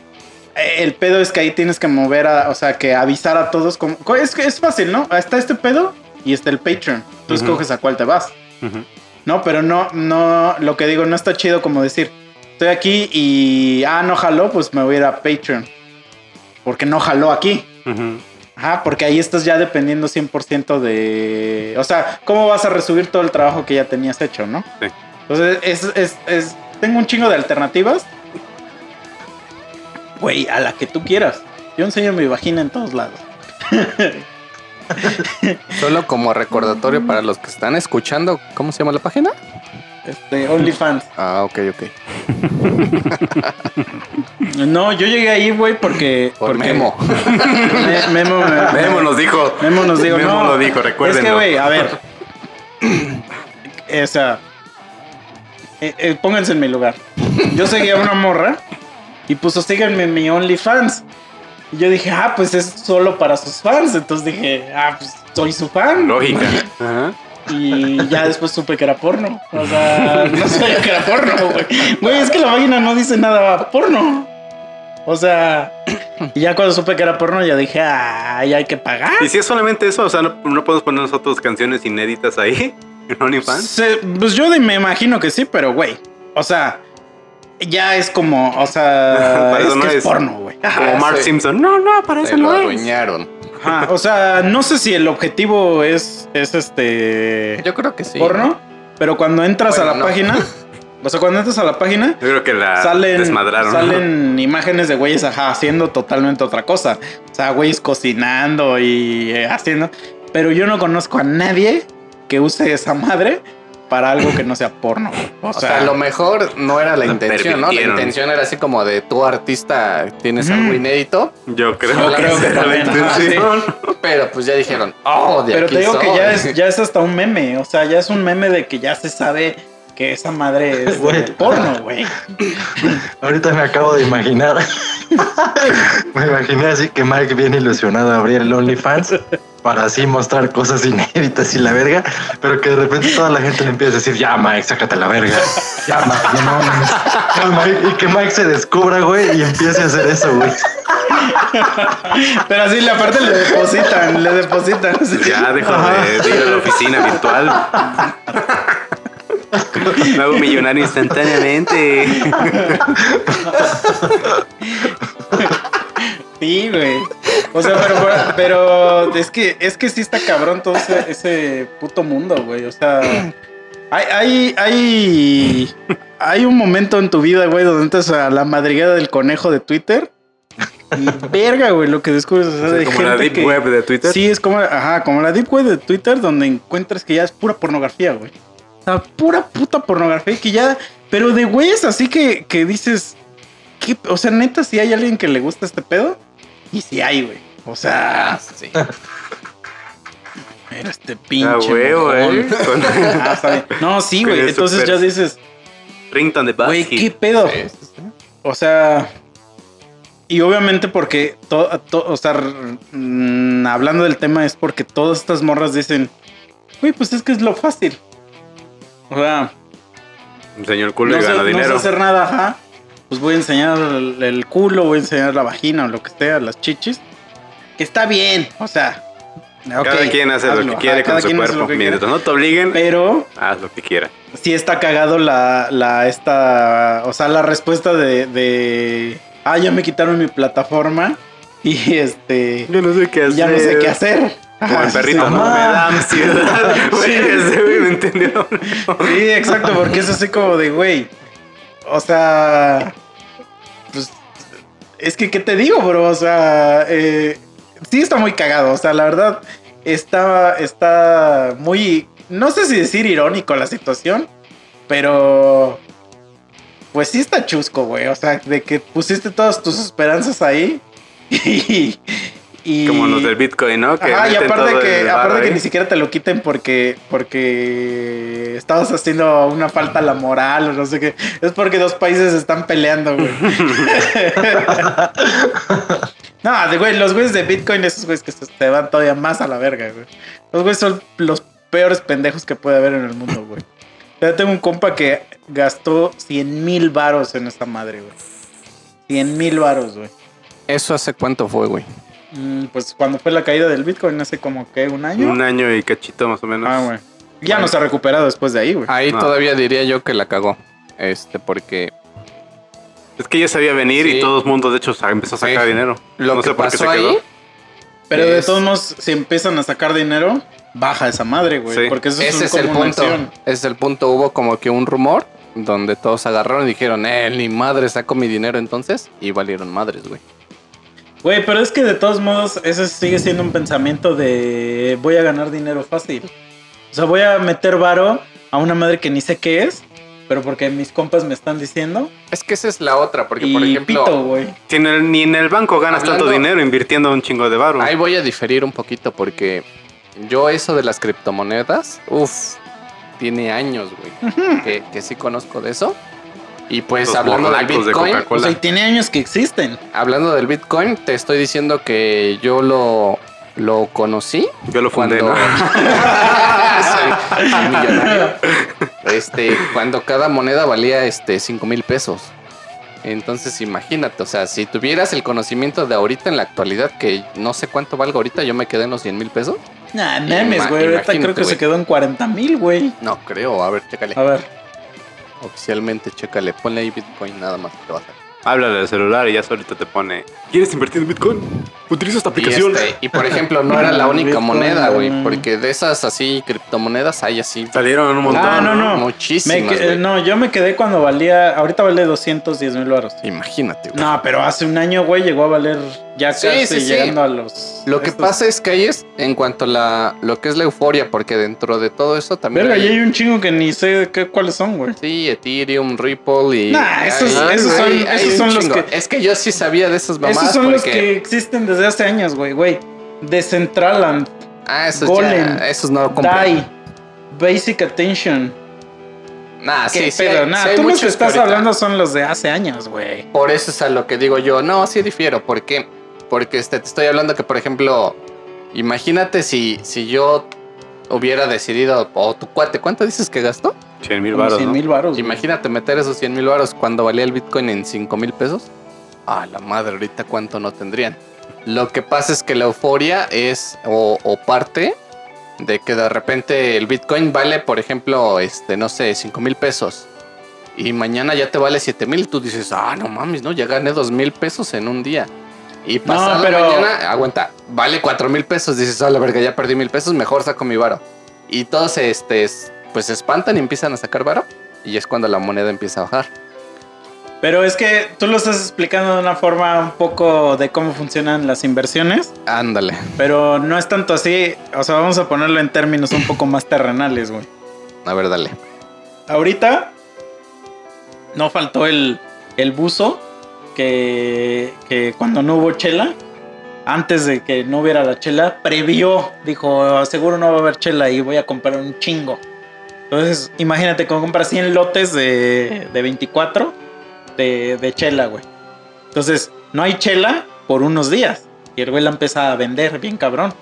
Eh, El pedo es que ahí tienes que mover a. O sea, que avisar a todos. Como, co- es que es fácil, ¿no? Está este pedo y está el Patreon. Tú escoges a cuál te vas. No, pero no, no. Lo que digo, no está chido como decir. Estoy aquí y. Ah, no jaló, pues me voy a ir a Patreon. Porque no jaló aquí. Ujú. Ajá, porque ahí estás ya dependiendo 100% de... O sea, ¿cómo vas a resubir todo el trabajo que ya tenías hecho, no? Sí. Entonces, es, es, es- tengo un chingo de alternativas. Güey, a la que tú quieras. Yo enseño mi vagina en todos lados. Solo como recordatorio para los que están escuchando. ¿Cómo se llama la página? Este, OnlyFans. Ah, ok, ok. No, yo llegué ahí, güey, porque... Por porque Memo. Me- Memo, me- Memo nos dijo. Memo nos dijo, Memo no, lo dijo, Es que, güey, a ver. o sea, eh, eh, pónganse en mi lugar. Yo seguía una morra y puso, síganme en mi OnlyFans. Y yo dije, ah, pues es solo para sus fans. Entonces dije, ah, pues soy su fan. Lógica. Ajá. Y ya después supe que era porno. O sea, no sabía que era porno, güey. Güey, es que la página no dice nada porno. O sea, y ya cuando supe que era porno, ya dije, ah, ya hay que pagar. Y si es solamente eso, o sea, no, no podemos poner nosotros canciones inéditas ahí en OnlyFans. Se- pues yo me imagino que sí, pero güey. O sea, ya es como, o sea, es no que es, es. porno, güey. Como Mark sí. Simpson. No, no, para Se eso lo no es. adueñaron. Ajá, o sea, no sé si el objetivo es, es este Yo creo que sí. porno, pero cuando entras Bueno, a la no. página, o sea, cuando entras a la página, Yo creo que la salen, desmadraron. salen imágenes de güeyes ajá, haciendo totalmente otra cosa. O sea, güeyes cocinando y eh, haciendo. Pero yo no conozco a nadie que use esa madre para algo que no sea porno. O, O sea, sea, a lo mejor no era la intención, ¿no? La intención era así como de tu artista tienes algo inédito, Yo creo, Yo creo que era la intención. pero pues ya dijeron, oh, de pero aquí te digo que ya es, ya es hasta un meme. O sea, ya es un meme de que ya se sabe que esa madre es de porno, güey. Ahorita me acabo de imaginar. me imaginé así que Mike bien ilusionado a abrir el OnlyFans para así mostrar cosas inéditas y la verga, pero que de repente toda la gente le empieza a decir, ya Mike, sácate la verga. Ya Mike, no. Ya, Mike", Y que Mike se descubra, güey, y empiece a hacer eso, güey. Pero así, la parte le depositan, le depositan. así. Ya dejo de, de ir a la oficina virtual. Me hago millonario instantáneamente. Sí, güey. O sea, pero, pero es que es que sí está cabrón todo ese, ese puto mundo, güey. O sea, hay, hay, hay, hay un momento en tu vida, güey, donde entras a la madriguera del conejo de Twitter. Y verga, güey, lo que descubres. O sea, de Como la deep que- web de Twitter. Sí, es como, ajá, como la deep web de Twitter, donde encuentras que ya es pura pornografía, güey. O sea, pura puta pornografía que ya. Pero de güeyes así que, que dices. ¿qué? O sea, neta, si hay alguien que le gusta este pedo. Y si hay, güey. O sea, sí. era este pinche. Ah, eh. Con Ah, está bien. No, sí, güey. Entonces super- ya dices, Rington de güey. ¿qué pedo? Sí, sí, sí. O sea. Y obviamente porque, to- to- o sea, mm, hablando del tema es porque todas estas morras dicen, güey, pues es que es lo fácil. O sea, el culo no y sé, ganó no sé dinero. hacer nada, ajá. Pues voy a enseñar el, el culo, voy a enseñar la vagina o lo que sea, las chichis. Que está bien, o sea. Cada quien hace hazlo, lo que quiere con su cuerpo. Mientras no te obliguen, Pero haz lo que quieras. sí está cagado la, la esta, o sea, la respuesta de, de, ah, ya me quitaron mi plataforma y este, Yo no sé qué hacer. ya no sé qué hacer. Como el sí, perrito, sí, no mamá. me da ansiedad. Güey, ese güey me entendió. Sí, exacto, porque es así como de, güey, o sea, pues, es que, ¿qué te digo, bro? O sea, eh, sí está muy cagado, o sea, la verdad, está, está muy, no sé si decir irónico la situación, pero, pues sí está chusco, güey, o sea, de que pusiste todas tus esperanzas ahí y... y Como los del Bitcoin, ¿no? Que Ajá, y aparte todo que, el aparte que ni siquiera te lo quiten porque, porque estabas haciendo una falta a la moral o no sé qué. Es porque dos países están peleando, güey. No, de güey, los güeyes de Bitcoin, esos güeyes que se, se van todavía más a la verga, güey. Los güeyes son los peores pendejos que puede haber en el mundo, güey. Ya tengo un compa que gastó 100 mil varos en esta madre, güey. 100 mil varos, güey. ¿Eso hace cuánto fue, güey? Mm, pues cuando fue la caída del Bitcoin, hace como que un año. Un año y cachito más o menos. Ah, güey. Ya no se ha recuperado después de ahí, güey. Ahí No. todavía diría yo que la cagó. Este, porque Es que ya sabía venir Sí. y todo el mundo, de hecho, empezó a sacar Sí. dinero. lo no que sé por qué se quedó. ahí Pero de todos modos, si empiezan a sacar dinero, baja esa madre, güey. Sí. Porque eso Ese es, es el punto. Ese es el punto. Hubo como que un rumor donde todos agarraron y dijeron, eh, ni madre, saco mi dinero entonces. Y valieron madres, güey. Güey, pero es que de todos modos, ese sigue siendo un pensamiento de voy a ganar dinero fácil. O sea, voy a meter varo a una madre que ni sé qué es, pero porque mis compas me están diciendo. Es que esa es la otra, porque y por ejemplo, pito, güey. Si en el- ni en el banco ganas Hablando- tanto dinero invirtiendo un chingo de barro. ahí voy a diferir un poquito porque yo eso de las criptomonedas, uff, tiene años, güey, que, que sí conozco de eso. Y pues Los hablando del de Bitcoin, Coca-Cola. O sea, y tiene años que existen. hablando del Bitcoin, te estoy diciendo que yo lo, lo conocí Yo lo fundé, cuando ¿no? soy millonario. Este, cuando cada moneda valía este 5 mil pesos. Entonces imagínate, o sea, si tuvieras el conocimiento de ahorita en la actualidad, que no sé cuánto valga ahorita, yo me quedé en los 100 mil pesos. Nah, memes, güey. Ahorita creo que se quedó en 40 mil, güey. No creo, a ver, chécale. A ver. Oficialmente, chécale, ponle ahí Bitcoin nada más. Te va a hacer. Háblale al celular y ya solito te pone. ¿Quieres invertir en Bitcoin? Utiliza esta Y, aplicación. este, y por ejemplo, no era la única moneda, güey, porque de esas así criptomonedas hay así Salieron un montón. Ah, no, no. Me muchísimas. que- güey. no, yo me quedé cuando valía. Ahorita vale 210 mil baros. Imagínate, güey. No, pero hace un año, güey, llegó a valer ya Sí, casi sí, sí. llegando a los. Lo que estos- pasa es que ahí es en cuanto a la, lo que es la euforia, porque dentro de todo eso también. Verga, hay- y hay un chingo que ni sé qué, cuáles son, güey. Sí, Ethereum, Ripple y. Nah, esos- hay- esos son- hay- esos son los que- Es que yo sí sabía de esas mamadas. Esos son los porque- que existen desde hace años, güey, güey. Decentraland, Ah, esos Golem, ya. Esos no. DAI, Basic Attention. Nah, ¿Qué sí, sí. pedo? hay- Nah, sí tú los que estás hablando son los de hace años, güey. Por eso es a lo que digo yo. No, sí difiero. ¿Por qué? Porque este, te estoy hablando que, por ejemplo, imagínate si, si yo hubiera decidido, o tu cuate, ¿cuánto dices que gastó? 100 mil baros, 100 ¿no? mil baros. güey. Imagínate meter esos 100 mil baros cuando valía el Bitcoin en 5 mil pesos. Ah, la madre, ahorita cuánto no tendrían. Lo que pasa es que la euforia es o, o parte de que de repente el Bitcoin vale, por ejemplo, este, no sé, 5 mil pesos. Y mañana ya te vale 7 mil. Tú dices, ah, no mames, no, ya gané 2 mil pesos en un día. Y pasado pero- mañana, aguanta, vale 4 mil pesos. Dices, ah, la verga, ya perdí mil pesos, mejor saco mi varo. Y todos este, es- pues se espantan y empiezan a sacar varo. Y es cuando la moneda empieza a bajar. Pero es que tú lo estás explicando de una forma un poco de cómo funcionan las inversiones, Ándale. pero no es tanto así. O sea, vamos a ponerlo en términos un poco más terrenales, güey. A ver, dale. Ahorita no faltó el, el buzo que, que cuando no hubo chela, antes de que no hubiera la chela, previó, dijo, seguro no va a haber chela y voy a comprar un chingo. Entonces, imagínate, como compras 100 lotes de, de 24 de, de chela, güey. Entonces, no hay chela por unos días. Y el güey la empieza a vender, bien cabrón.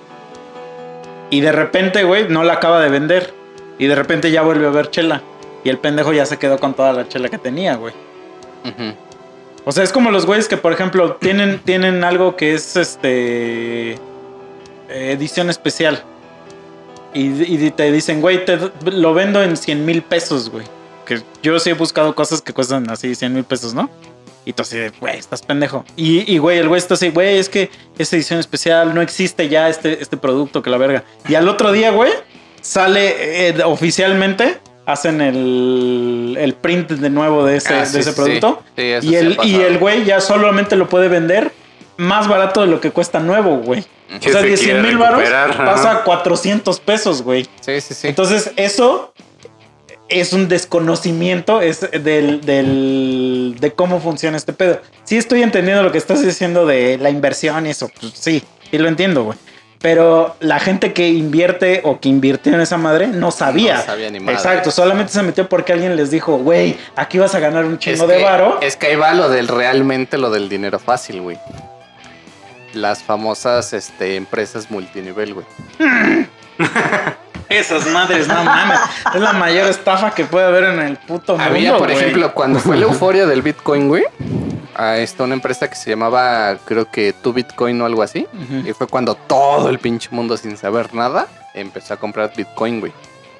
Y de repente, güey, no la acaba de vender. Y de repente ya vuelve a ver chela. Y el pendejo ya se quedó con toda la chela que tenía, güey. O sea, es como los güeyes que, por ejemplo, tienen, tienen algo que es este. edición especial. Y, y te dicen, güey, te lo vendo en 100 mil pesos, güey. Que yo sí he buscado cosas que cuestan así 100 mil pesos, ¿no? Y tú así, de, güey, estás pendejo. Y, y, güey, el güey está así, güey, es que esta edición especial no existe ya este, este producto, que la verga. Y al otro día, güey, sale eh, oficialmente, hacen el, el print de nuevo de ese, Ah, de ese producto. sí. Sí, eso y, el, y el güey ya solamente lo puede vender más barato de lo que cuesta nuevo, güey. O sea, se 10 quiere mil baros pasa a 400 pesos, güey. Sí, sí, sí. Entonces, eso es un desconocimiento es del, del- de cómo funciona este pedo. Sí estoy entendiendo lo que estás diciendo de la inversión y eso. Pues sí, sí lo entiendo, güey. Pero la gente que invierte o que invirtió en esa madre no sabía. No sabía ni madre. Exacto, solamente se metió porque alguien les dijo, güey, aquí vas a ganar un es chingo que, de varo. Es que ahí va lo del realmente lo del dinero fácil, güey. las famosas este, empresas multinivel, güey. Esas madres, no mames. Es la mayor estafa que puede haber en el puto mundo. Había, por güey. ejemplo, cuando fue la euforia del Bitcoin, güey, a esta una empresa que se llamaba, creo que Tu Bitcoin o algo así. Y fue cuando todo el pinche mundo sin saber nada empezó a comprar Bitcoin, güey.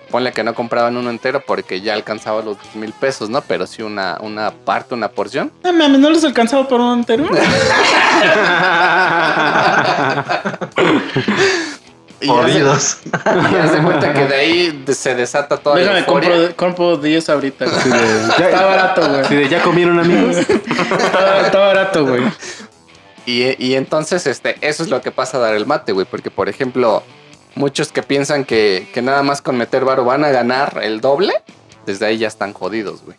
Ponle que no compraban uno entero porque ya alcanzaba los 10 mil pesos, ¿no? Pero sí una, una parte, una porción. No mames, ¿no les alcanzaba por un entero? Jodidos. y ya se cuenta que de ahí se desata toda la Déjame, euforia. compro, compro 10 ahorita. güey. Sí, de- Está barato, güey. sí, de, ¿ya comieron amigos? Está, está barato, güey. Y, y entonces, este, eso es lo que pasa a dar el mate, güey. Porque, por ejemplo, muchos que piensan que, que nada más con meter varo van a ganar el doble, desde ahí ya están jodidos, güey.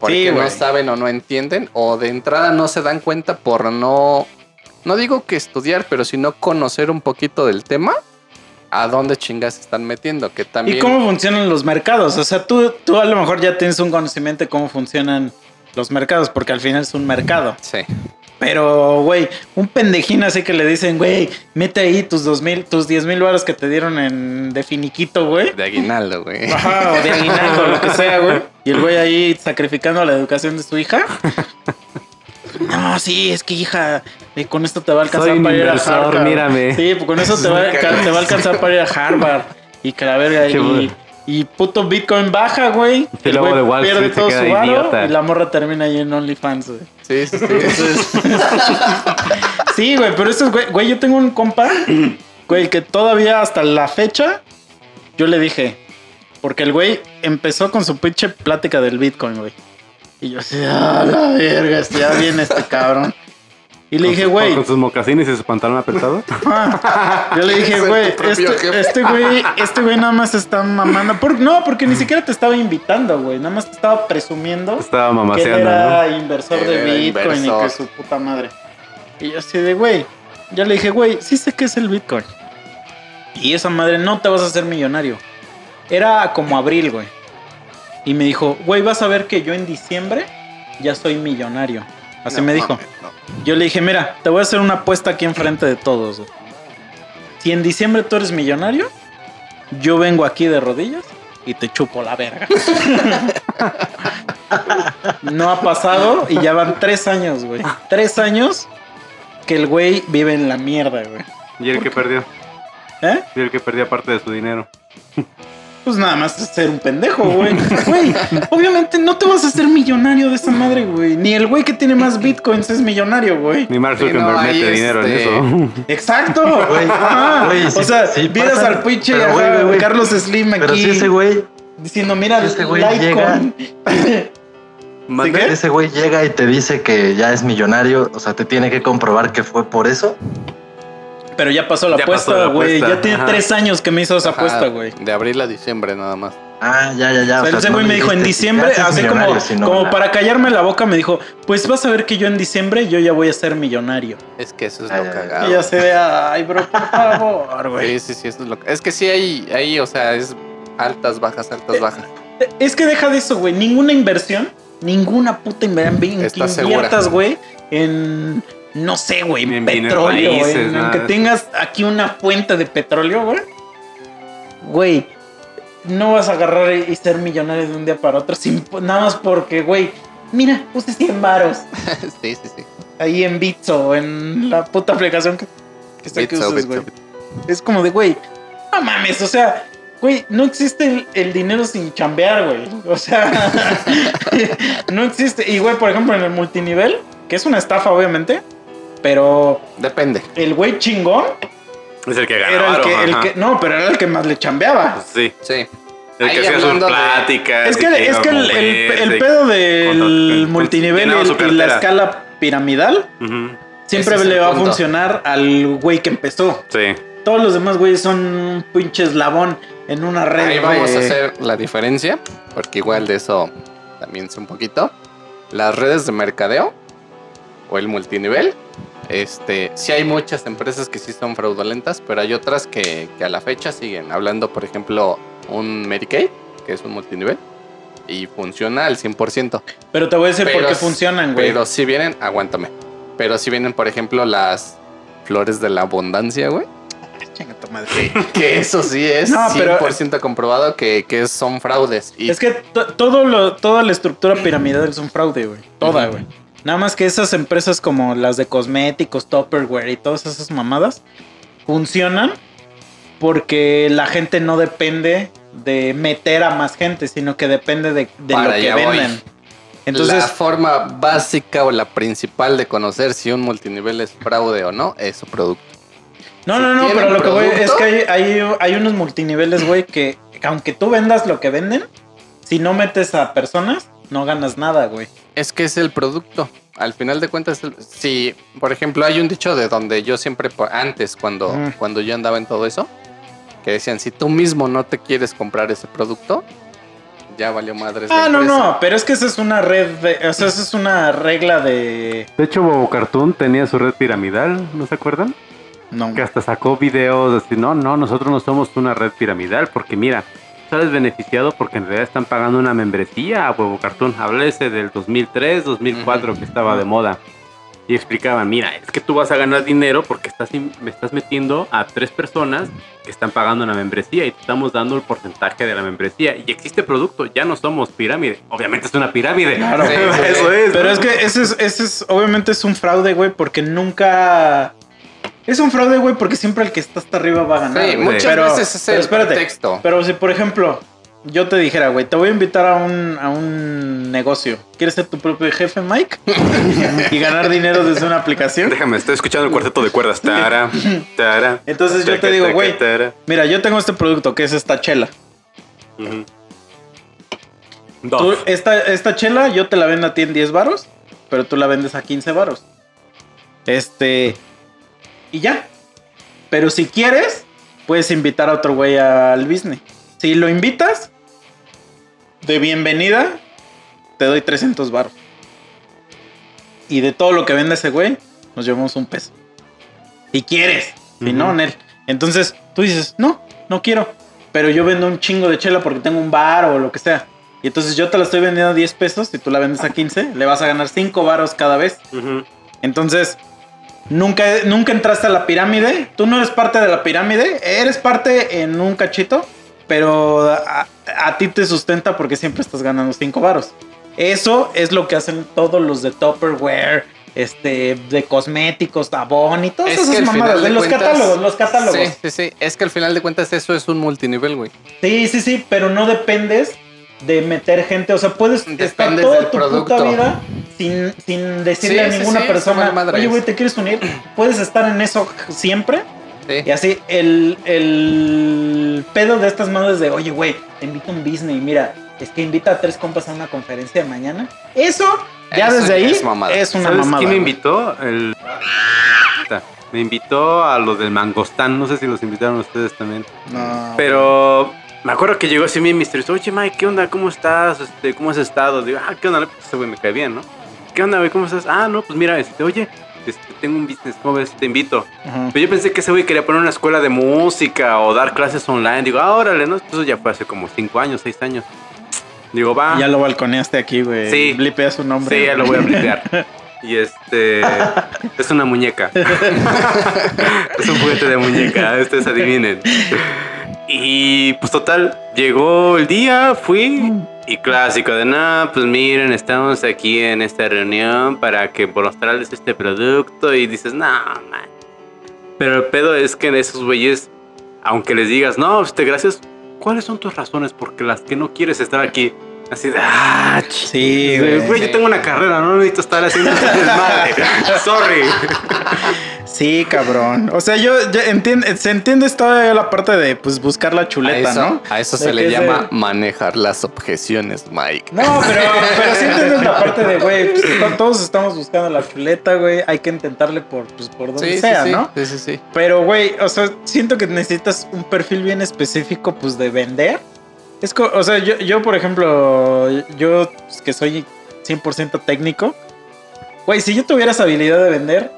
Porque Sí, no saben o no entienden, o de entrada no se dan cuenta por no. No digo que estudiar, pero si no conocer un poquito del tema, a dónde chingas se están metiendo. Que también. ¿Y cómo funcionan los mercados? O sea, tú, tú a lo mejor ya tienes un conocimiento de cómo funcionan los mercados, porque al final es un mercado. Sí. Pero, güey, un pendejín así que le dicen, güey, mete ahí tus dos mil, tus 10 mil baros que te dieron en de finiquito, güey. De aguinaldo, güey. Ajá, o de aguinaldo, lo que sea, güey. Y el güey ahí sacrificando la educación de su hija. No, sí, es que hija, eh, con esto te va a alcanzar Soy para ir a Harvard. mírame. Sí, pues con eso te va, te va a alcanzar para ir a Harvard. Y que la verga, y, y puto Bitcoin baja, güey. Y El luego güey de Wall pierde Street se todo queda su idiota. y la morra termina ahí en OnlyFans, güey. Sí, sí, sí. Sí, güey, pero eso es, güey, güey, yo tengo un compa, güey, que todavía hasta la fecha, yo le dije, porque el güey empezó con su pinche plática del Bitcoin, güey. Y yo así, ah, la verga, ya viene este cabrón. Y le dije, Con- güey, Con sus mocasines y su pantalón apretado. yo le dije, güey, este, este güey, este güey nada más está mamando. Por- no, porque ni siquiera te estaba invitando, güey, nada más te estaba presumiendo Estaba que él mamaseando, era ¿no? inversor de Era Bitcoin y inversor. que su puta madre. Y yo así de, güey, ya le dije, güey, sí sé qué es el Bitcoin. Y esa madre no te vas a hacer millonario. Era como abril, güey. Y me dijo, güey, vas a ver que yo en diciembre ya soy millonario. Así No me dijo. Yo le dije, mira, te voy a hacer una apuesta aquí enfrente de todos. güey. Si en diciembre tú eres millonario, yo vengo aquí de rodillas y te chupo la verga. no ha pasado y ya van tres años, güey. Tres años que el güey vive en la mierda, güey. Y el que perdió. ¿Eh? Y el que perdió parte de su dinero. Pues nada más es ser un pendejo, güey. Güey, obviamente no te vas a hacer millonario de esa madre, güey. Ni el güey que tiene más bitcoins es millonario, güey. Ni Mark Sí, Zuckerberg no, ahí mete dinero en este- eso. Exacto. Güey, Ajá. güey, o sí- sea, sí vieras pasa, al pinche pero. Carlos Slim aquí Pero si ese güey, diciendo, mira, si ese güey. ¿Qué? ese güey llega y te dice que ya es millonario, o sea, te tiene que comprobar que fue por eso. Pero ya pasó la Ya apuesta, güey. Ya tiene ajá. tres años que me hizo esa Ajá, apuesta, güey. De abril a diciembre nada más. Ah, ya, ya, ya. O sea, ese güey me dijo en diciembre, así como, sino como para callarme la boca, me dijo, pues vas a ver que yo en diciembre yo ya voy a ser millonario. Es que eso es Ay, lo cagado. Y ya se ve, ay, bro, por favor, güey. Sí, sí, sí, eso es lo que... Es que sí hay, ahí, o sea, es altas, bajas, altas, bajas. Es que deja de eso, güey. Ninguna inversión, ninguna puta inversión que inviertas, segura. güey, en, no sé, güey, petróleo, raíces, en, en nada que de eso. tengas aquí una fuente de petróleo, güey. Güey, no vas a agarrar y ser millonario de un día para otro, sin, nada más porque, güey, mira, puse 100 varos sí, sí, sí. ahí en Bitso o en la puta aplicación que, que sea que Bitso, Bitso, güey. Es como de, güey, no mames, o sea, güey, no existe el, el dinero sin chambear, güey. O sea, no existe. Y, güey, por ejemplo, en el multinivel, que es una estafa, obviamente, pero Depende. el güey chingón Es el que ganó. era el varo, que, el ajá. que, no, pero era el que más le chambeaba. Sí. Sí. El que hacía sus pláticas. Es que, es que el, pedo del multinivel y, la escala piramidal siempre Ese le va a funcionar al güey que empezó. Sí. Todos los demás güeyes son un pinche eslabón en una red. Ahí vamos de- a hacer la diferencia, porque igual de eso también sé un poquito. Las redes de mercadeo o el multinivel, este, sí hay muchas empresas que sí son fraudulentas, pero hay otras que, que a la fecha siguen. Hablando, por ejemplo, un Medicaid, que es un multinivel, y funciona al 100%. Pero te voy a decir por qué funcionan, güey. Pero si vienen, aguántame. Pero si vienen, por ejemplo, las Flores de la Abundancia, güey. Madre. Que eso sí es No, pero- 100% comprobado que, que son fraudes. Y Es que to- todo lo, toda la estructura piramidal es un fraude, güey. Toda, güey. Nada más que esas empresas como las de cosméticos, Tupperware y todas esas mamadas funcionan porque la gente no depende de meter a más gente, sino que depende de, de lo que voy. venden. la Entonces, forma básica o la principal de conocer si un multinivel es fraude o no es su producto. no, si no, no, pero lo que voy es que hay, hay, hay unos multiniveles, güey, que aunque tú vendas lo que venden, si no metes a personas, no ganas nada, güey. Es que es el producto. Al final de cuentas, el- si, por ejemplo, hay un dicho de donde yo siempre, antes, cuando, cuando yo andaba en todo eso, que decían, si tú mismo no te quieres comprar ese producto, ya valió madres. Ah, no, no, pero es que esa es una red, de, o sea, esa es una regla de... De hecho, Bobo Cartoon tenía su red piramidal, ¿no se acuerdan? No. Que hasta sacó videos así, no, no, nosotros no somos una red piramidal, porque mira, sales beneficiado porque en realidad están pagando una membresía a Huevo Cartoon. Háblese del 2003, 2004 que estaba de moda. Y explicaban, mira, es que tú vas a ganar dinero porque estás me estás metiendo a tres personas que están pagando una membresía y te estamos dando el porcentaje de la membresía. Y existe producto, ya no somos pirámide. Obviamente es una pirámide. Claro. Sí, sí, Eso sí. es. Pero ¿no? es que ese es, ese es, obviamente es un fraude, güey, porque nunca... Es un fraude, güey, porque siempre el que está hasta arriba va a ganar. Sí, güey. muchas Pero- veces es pero el espérate, pretexto. Pero si, por ejemplo, yo te dijera, güey, te voy a invitar a un, a un negocio. ¿Quieres ser tu propio jefe, Mike? y ganar dinero desde una aplicación. Déjame, estoy escuchando el cuarteto de cuerdas. Tara, tara. Entonces yo te digo, güey, mira, yo tengo este producto que es esta chela. Tú, esta, esta chela yo te la vendo a ti en 10 varos, pero tú la vendes a 15 varos. Este. Y ya. Pero si quieres, puedes invitar a otro güey al business. Si lo invitas, de bienvenida, te doy 300 varos. Y de todo lo que vende ese güey, nos llevamos un peso. Si quieres. Si no, Nel. Entonces tú dices, no, no quiero. Pero yo vendo un chingo de chela porque tengo un bar o lo que sea. Y entonces yo te la estoy vendiendo a 10 pesos. Si tú la vendes a 15, le vas a ganar 5 varos cada vez. Entonces, nunca, nunca entraste a la pirámide. Tú no eres parte de la pirámide. Eres parte en un cachito. Pero a, a ti te sustenta porque siempre estás ganando 5 varos. Eso es lo que hacen todos los de Tupperware. Este, de cosméticos, Avon y todas Es esas mamadas. De de los cuentas- catálogos, los catálogos. Sí, sí, sí. Es que al final de cuentas eso es un multinivel, güey. Sí, sí, sí, pero no dependes de meter gente. O sea, puedes estar toda tu producto. puta vida sin, sin decirle Sí, a ninguna sí, persona, oye, güey, ¿te quieres unir? Puedes estar en eso siempre. Sí. Y así, el, el pedo de estas madres de, oye, güey, te invito a un business y mira, es que invita a tres compas a una conferencia de mañana. Eso, ya Eso desde ahí, es mamada. es una ¿Sabes mamada. quién me invitó? El... Me invitó a los del Mangostán. No sé si los invitaron ustedes también. No. Pero me acuerdo que llegó así bien misterioso. Oye, Mike, ¿qué onda? ¿Cómo estás? Este, ¿Cómo has estado? Digo, ah, ¿qué onda? Pues ese güey me cae bien, ¿no? ¿Qué onda, güey? ¿Cómo estás? Ah, no, pues mira, este, oye, este, tengo un business, ¿cómo ves? Te invito. Ajá. Pero yo pensé que ese güey quería poner una escuela de música o dar clases online. Digo, ah, órale, ¿no? Eso ya fue hace como 5 años, 6 años. Digo, va. Ya lo balconeaste aquí, güey. Sí. Blipea su nombre. Sí, ya lo voy a blipear. Y este. Es una muñeca. es un juguete de muñeca. Ustedes adivinen. Y pues total, llegó el día, fui. Y clásico de nada, pues miren, estamos aquí en esta reunión para que mostrarles este producto. Y dices, no, man. Pero el pedo es que esos güeyes, aunque les digas, no, este, gracias, ¿cuáles son tus razones por las que no quieres estar aquí? Así de, ah, Sí, Sí, güey. güey, yo tengo una carrera, no necesito estar haciendo este desmadre. Sorry. Sí, cabrón. O sea, yo, ya entiende, se entiende todavía la parte de pues buscar la A chuleta, eso, ¿no? a eso De se le llama manejar las objeciones, Mike. No, pero, pero sí entiendes la parte de, güey, pues, to- todos estamos buscando la chuleta, güey. Hay que intentarle por, pues, por donde Sí, sea, sí, sí, ¿no? sí, sí, sí. Pero, güey, o sea, siento que necesitas un perfil bien específico, pues, de vender. Es co- o sea, yo, yo, por ejemplo, yo que soy 100% técnico, güey, si yo tuviera esa habilidad de vender,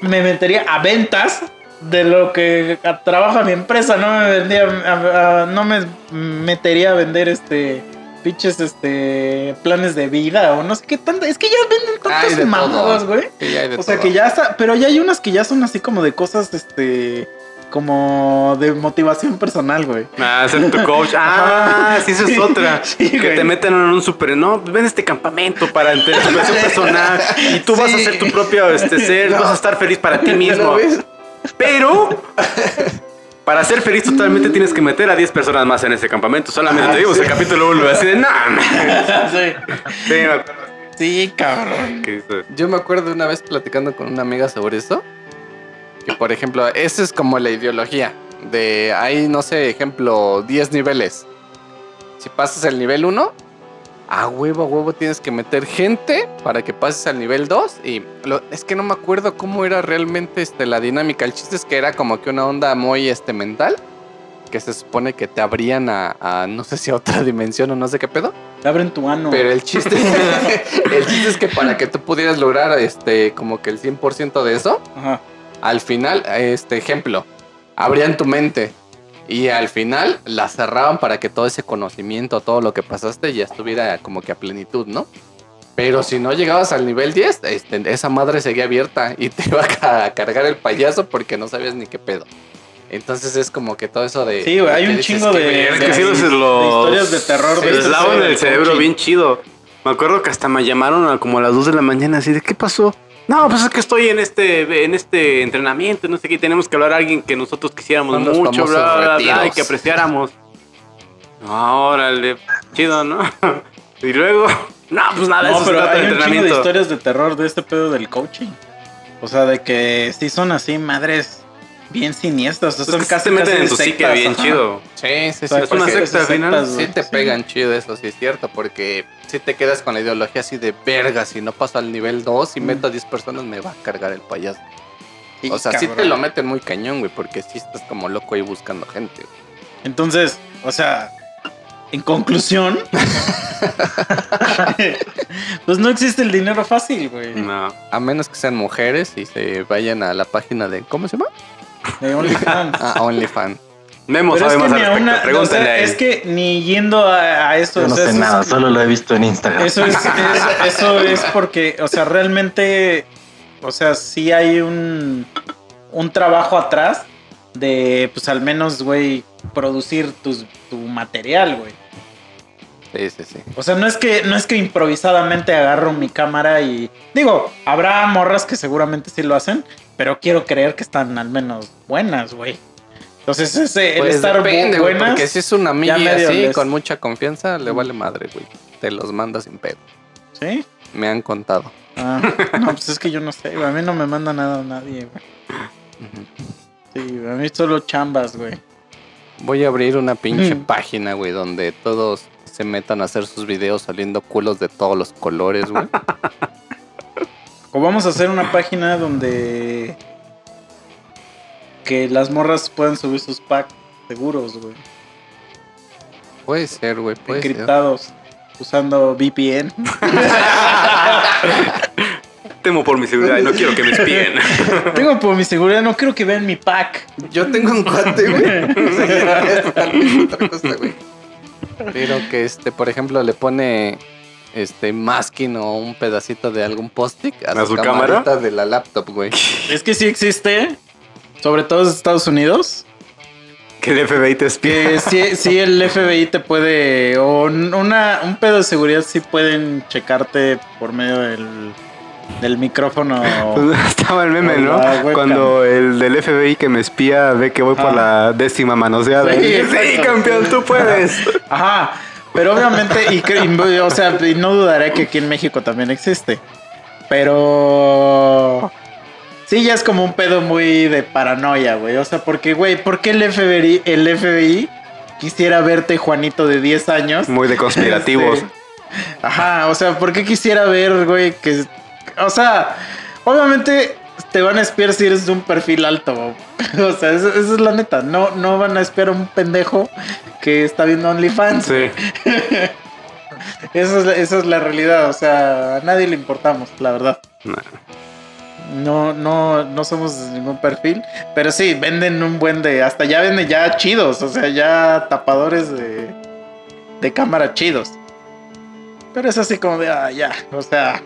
me metería a ventas de lo que trabaja mi empresa, no me vendría, a- a- no me metería a vender este pinches este planes de vida o no sé qué tanto. Es que ya venden tantas mamadas, güey. Sí, O sea todo. que ya está, pero ya hay unas que ya son así como de cosas, este, como de motivación personal, güey. Ah, ser tu coach. Ah, sí, eso es otra. Sí, que güey. te meten en un super. No, ven a este campamento para tu superación personal. Y tú vas a ser tu propio este, ser. No. Vas a estar feliz para ti mismo. Pero. Para ser feliz totalmente tienes que meter a 10 personas más en ese campamento. Solamente Ah, te digo sí. el capítulo 1 así de nada. sí. Sí, me acuerdo Sí, cabrón. Yo me acuerdo una vez platicando con una amiga sobre eso. Que por ejemplo, esa es como la ideología. De hay, no sé, ejemplo, 10 niveles. Si pasas el nivel 1, a huevo, a huevo tienes que meter gente para que pases al nivel 2. Y lo- es que no me acuerdo cómo era realmente este, la dinámica. El chiste es que era como que una onda muy este, mental. Que se supone que te abrían a, a no sé si a otra dimensión o no sé qué pedo. Te abren tu ano. Pero el chiste, el chiste es que para que tú pudieras lograr este como que el 100% de eso, Ajá. Al final, este ejemplo, abrían tu mente y al final la cerraban para que todo ese conocimiento, todo lo que pasaste ya estuviera como que a plenitud, ¿no? Pero si no llegabas al nivel 10, este, esa madre seguía abierta y te iba a cargar el payaso porque no sabías ni qué pedo. Entonces es como que todo eso de... Sí, güey, hay un chingo de- Es que de- sí, los, de los historias de terror de Les este lavan el cerebro coaching. bien chido. Me acuerdo que hasta me llamaron a como a las 2 de la mañana así de ¿qué pasó? No, pues es que estoy en este en este entrenamiento, no sé qué, tenemos que hablar a alguien que nosotros quisiéramos Son mucho, bla, bla, bla, y que apreciáramos. Órale, chido, ¿no? y luego, no, pues nada, No, eso se pero trata hay de un chingo de entrenamiento. historias de terror de este pedo del coaching. O sea, de que sí son así madres bien siniestras. o sea, Es son sí casi te meten casi en tu psique bien ajá. chido. Sí, sí, sí. es una secta al final. Sí te pegan chido eso, sí es cierto, porque si te quedas con la ideología así de verga, si no paso al nivel 2 y Mm. meto a 10 personas me va a cargar el payaso. Sí, o sea, sí cabrón. te lo meten muy cañón, güey, porque sí estás como loco ahí buscando gente. güey. Entonces, o sea, en conclusión, pues no existe el dinero fácil, güey. No. A menos que sean mujeres y se vayan a la página de, ¿cómo se llama? De OnlyFans. Ah, OnlyFans. Memo Pero es sabe que más al ni a respecto. una, o Pregúntale sea, a él. es que ni yendo a, a eso, Yo o no sea, sé es- nada, solo lo he visto en Instagram. Eso es, es- eso es porque, o sea, realmente, o sea, sí hay un, un trabajo atrás de, pues al menos, güey, producir tus, tu material, güey. Sí, sí, sí. O sea, no es que, no es que improvisadamente agarro mi cámara y digo, habrá morras que seguramente sí lo hacen, pero quiero creer que están al menos buenas, güey. Entonces, ese, el Pues estar bu- depende, güey, buenas, porque si es una amiga así, les- con mucha confianza, le vale madre, güey. Te los manda sin pedo. ¿sí? Me han contado. Ah, no, pues es que yo no sé, güey. A mí no me manda nada nadie, güey. Sí, a mí solo chambas, güey. Voy a abrir una pinche Mm. página, güey, donde todos se metan a hacer sus videos saliendo culos de todos los colores, güey. O vamos a hacer una página donde que las morras puedan subir sus packs seguros, güey. Puede ser, güey, puede ser. Encriptados. Usando VPN. Temo por mi seguridad y no quiero que me espíen. Tengo por mi seguridad, no quiero que vean mi pack. Yo tengo un cuate, güey. O sea, ya es totalmente otra cosa, güey. Pero que, este, por ejemplo, le pone este masking o un pedacito de algún post-it a, ¿A su, cámara? de la laptop, güey. Es que sí existe, sobre todo en Estados Unidos, que el FBI te espía. que sí, sí el FBI te puede, o un- una, un pedo de seguridad sí pueden checarte por medio del, del micrófono. Estaba el meme, ¿no? Cuando el del FBI que me espía ve que voy por Ah. la décima manoseada. Sí, Sí, exacto. campeón, tú puedes. Ajá, pero obviamente, y, y, o sea, y no dudaré que aquí en México también existe. Pero sí, ya es como un pedo muy de paranoia, güey. O sea, porque, güey, ¿por qué el FBI, el FBI quisiera verte, Juanito, de 10 años? Muy de conspirativos. Este, Ajá, o sea, ¿por qué quisiera ver, güey, que... O sea, obviamente te van a espiar si eres de un perfil alto. O sea, eso es la neta. No, no van a espiar a un pendejo que está viendo OnlyFans. Sí. Esa es, la, esa es la realidad. O sea, a nadie le importamos, la verdad. Nah. No, no, no somos de ningún perfil. Pero sí, venden un buen de. Hasta ya venden ya chidos. O sea, ya tapadores de, de cámara chidos. Pero es así como de, ah, ya, o sea.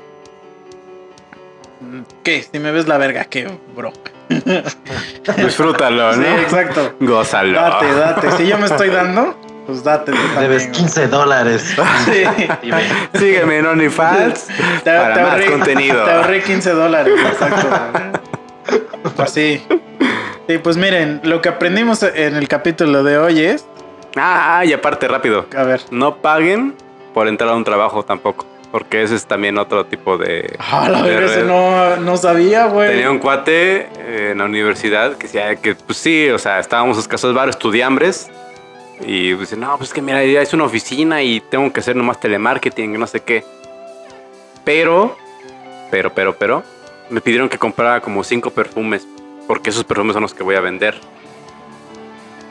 ¿Qué? Si me ves la verga, ¿qué, bro? Disfrútalo, Sí, ¿no? exacto. Gózalo. Date, date. Si yo me estoy dando, pues date. Debes güey. 15 dólares. Sí. Dime. Sígueme en OnlyFans Te, para te más ahorré, contenido. Te ahorré 15 dólares, exacto. Así. Sí, pues miren, lo que aprendimos en el capítulo de hoy es. Ah, y aparte, rápido. A ver. No paguen por entrar a un trabajo tampoco. Porque ese es también otro tipo de. Ah, la verga, ese no, no sabía, güey. Tenía un cuate eh, en la universidad que decía que, pues sí, o sea, estábamos escasos varios estudiambres. Y dice, no, pues que mira, ya es una oficina y tengo que hacer nomás telemarketing no sé qué. Pero, pero, pero, pero, me pidieron que comprara como cinco perfumes. Porque esos perfumes son los que voy a vender.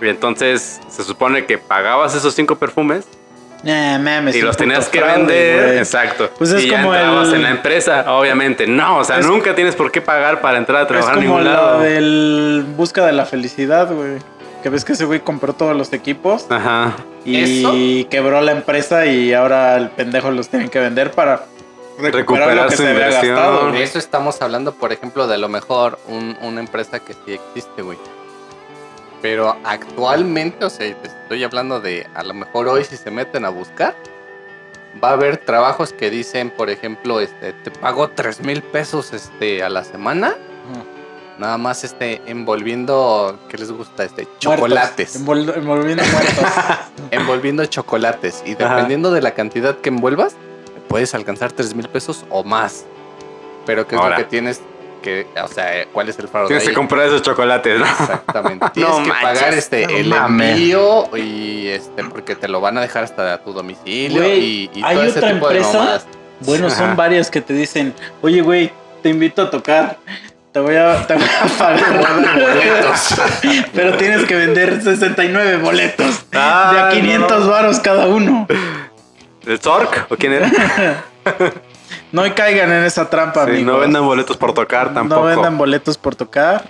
Y entonces se supone que pagabas esos cinco perfumes Mames. y los tenías que fraude, vender. Exacto. Pues es y ya como entrabas el- en la empresa, obviamente. No, o sea, Es- nunca tienes por qué pagar para entrar a Es trabajar a ningún la lado. del Busca de la Felicidad, güey. Que ves que ese güey compró todos los equipos Ajá. y quebró la empresa y ahora el pendejo los tienen que vender para recuperar, Recuperar lo que su se había inversión. gastado. De eso estamos hablando, por ejemplo, de lo mejor un- una empresa que sí existe, güey. Pero actualmente, o sea, te estoy hablando de a lo mejor hoy si se meten a buscar, va a haber trabajos que dicen, por ejemplo, este, te pago 3 mil pesos este, a la semana, nada más este, envolviendo, ¿qué les gusta? Este, chocolates. Envol- envolviendo muertos. envolviendo chocolates. Y Ajá. dependiendo de la cantidad que envuelvas, puedes alcanzar 3 mil pesos o más. Pero ¿qué es Ahora. lo que tienes que, o sea, cuál es el fraude? Tienes que ahí? comprar esos chocolates, ¿no? Exactamente. Tienes No que manches, pagar este no el mames. envío y este porque te lo van a dejar hasta tu domicilio Güey, y, y hay todo ese otra tipo de empresa mamadas. Bueno, son Ajá. varias que te dicen, oye, güey, te invito a tocar. Te voy a, te voy a pagar boletos. Pero tienes que vender 69 boletos. Ah, de a 500 no. varos cada uno. ¿El Zork? ¿O quién era? No caigan en esa trampa, Sí, amigos. no vendan boletos por tocar tampoco. No vendan boletos por tocar.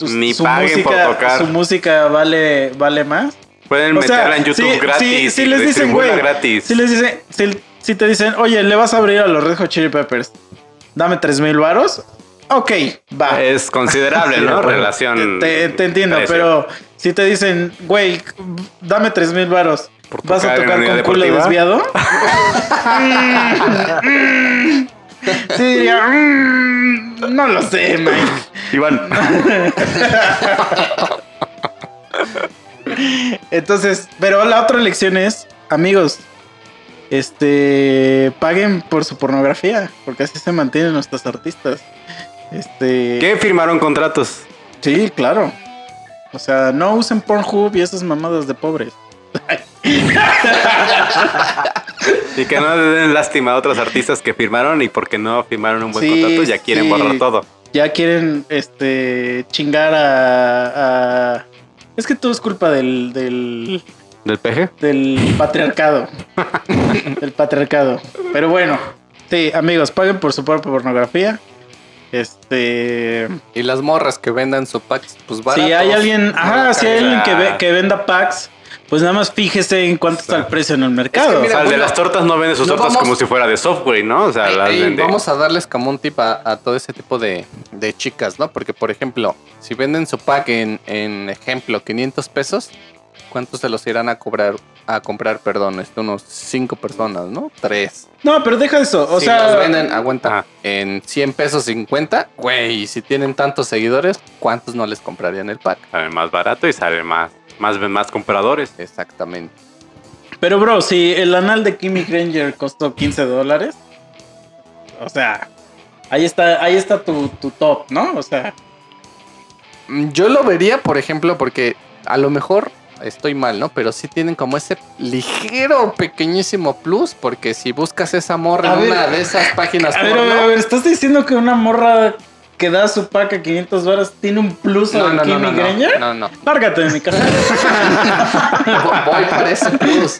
Ni paguen por tocar. Su música vale, vale más. Pueden O sea, meterla en YouTube gratis. y les dicen, güey, gratis. Si les dicen, si, si te dicen, oye, le vas a abrir a los Red Hot Chili Peppers, dame 3 mil varos. Ok, va. Es considerable, ¿no? Relación. Te, te entiendo, precio. pero si te dicen, güey, dame 3 mil varos, Por ¿vas a tocar con culo desviado? Sí, diría, mm, no lo sé, Mike. Iván. Entonces, pero la otra lección es, amigos, este, paguen por su pornografía, porque así se mantienen nuestros artistas. Este, ¿Qué firmaron contratos? Sí, claro. O sea, no usen Pornhub y esas mamadas de pobres. Y que no le den lástima a otros artistas que firmaron y porque no firmaron un buen Sí, contrato ya quieren sí. borrar todo. Ya quieren, este, chingar a, a- Es que todo es culpa del, del, ¿Del peje? del patriarcado. del patriarcado. Pero bueno, sí, amigos, paguen por su propia pornografía. Este. Y las morras que vendan su pack, pues baratos. Si hay alguien, ajá, si hay alguien que, ve- que venda packs, pues nada más fíjese en cuánto está el precio en el mercado. o mira, sea, el de las tortas no vende sus no tortas vamos- como si fuera de software, ¿no? O sea, Ey, las ey, vende. vamos a darles como un tip a, a todo ese tipo de, de chicas, ¿no? Porque, por ejemplo, si venden su pack en, en ejemplo, 500 pesos, ¿cuántos se los irán a cobrar, a comprar, perdón, este, unos 5 personas, ¿no? 3. No, pero deja eso. O si sea, los venden, aguanta, Ajá. en 100 pesos 50, güey, y si tienen tantos seguidores, ¿cuántos no les comprarían el pack? Sale más barato y sale más, más, más compradores. Exactamente. pero bro, si el anal de Kimmy Granger costó 15 dólares, o sea, ahí está, ahí está tu, tu top, ¿no? O sea, Mm, Yo lo vería, por ejemplo, porque a lo mejor estoy mal, ¿no? Pero sí tienen como ese ligero, pequeñísimo plus, porque si buscas esa morra A en ver, una de esas páginas a ver, porno- a ver, ¿estás diciendo que una morra que da su pack a 500 dólares tiene un plus no, no, no, Kimmy no, no, no, no. Lárgate de mi casa. Vo- Voy para ese plus.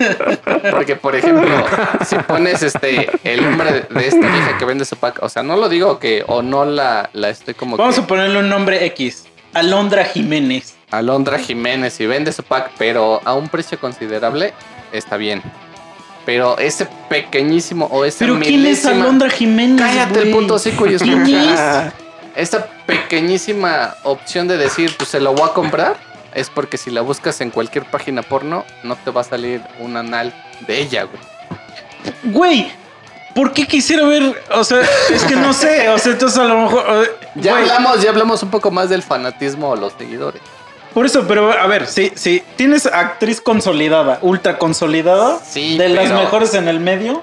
Porque, por ejemplo, si pones este el nombre de- esta vieja que vende su pack, o sea, no lo digo que o no la, la estoy como Vamos que a ponerle un nombre X. Alondra Jiménez. Alondra Jiménez y vende su pack, pero a un precio considerable, está bien. Pero ese pequeñísimo o esa Pero ¿quién es Alondra Jiménez? Cállate el güey? puto hocico y ¿Quién escucha. Es? Esta pequeñísima opción de decir, pues se lo voy a comprar, es porque si la buscas en cualquier página porno, no te va a salir un anal de ella, güey. Güey, ¿por qué quisiera ver? O sea, es que no sé. O sea, entonces a lo mejor. Ya güey, hablamos, ya hablamos un poco más del fanatismo o los seguidores. Por eso, pero a ver, si, si tienes actriz consolidada, ultra consolidada, Sí, de las mejores en el medio,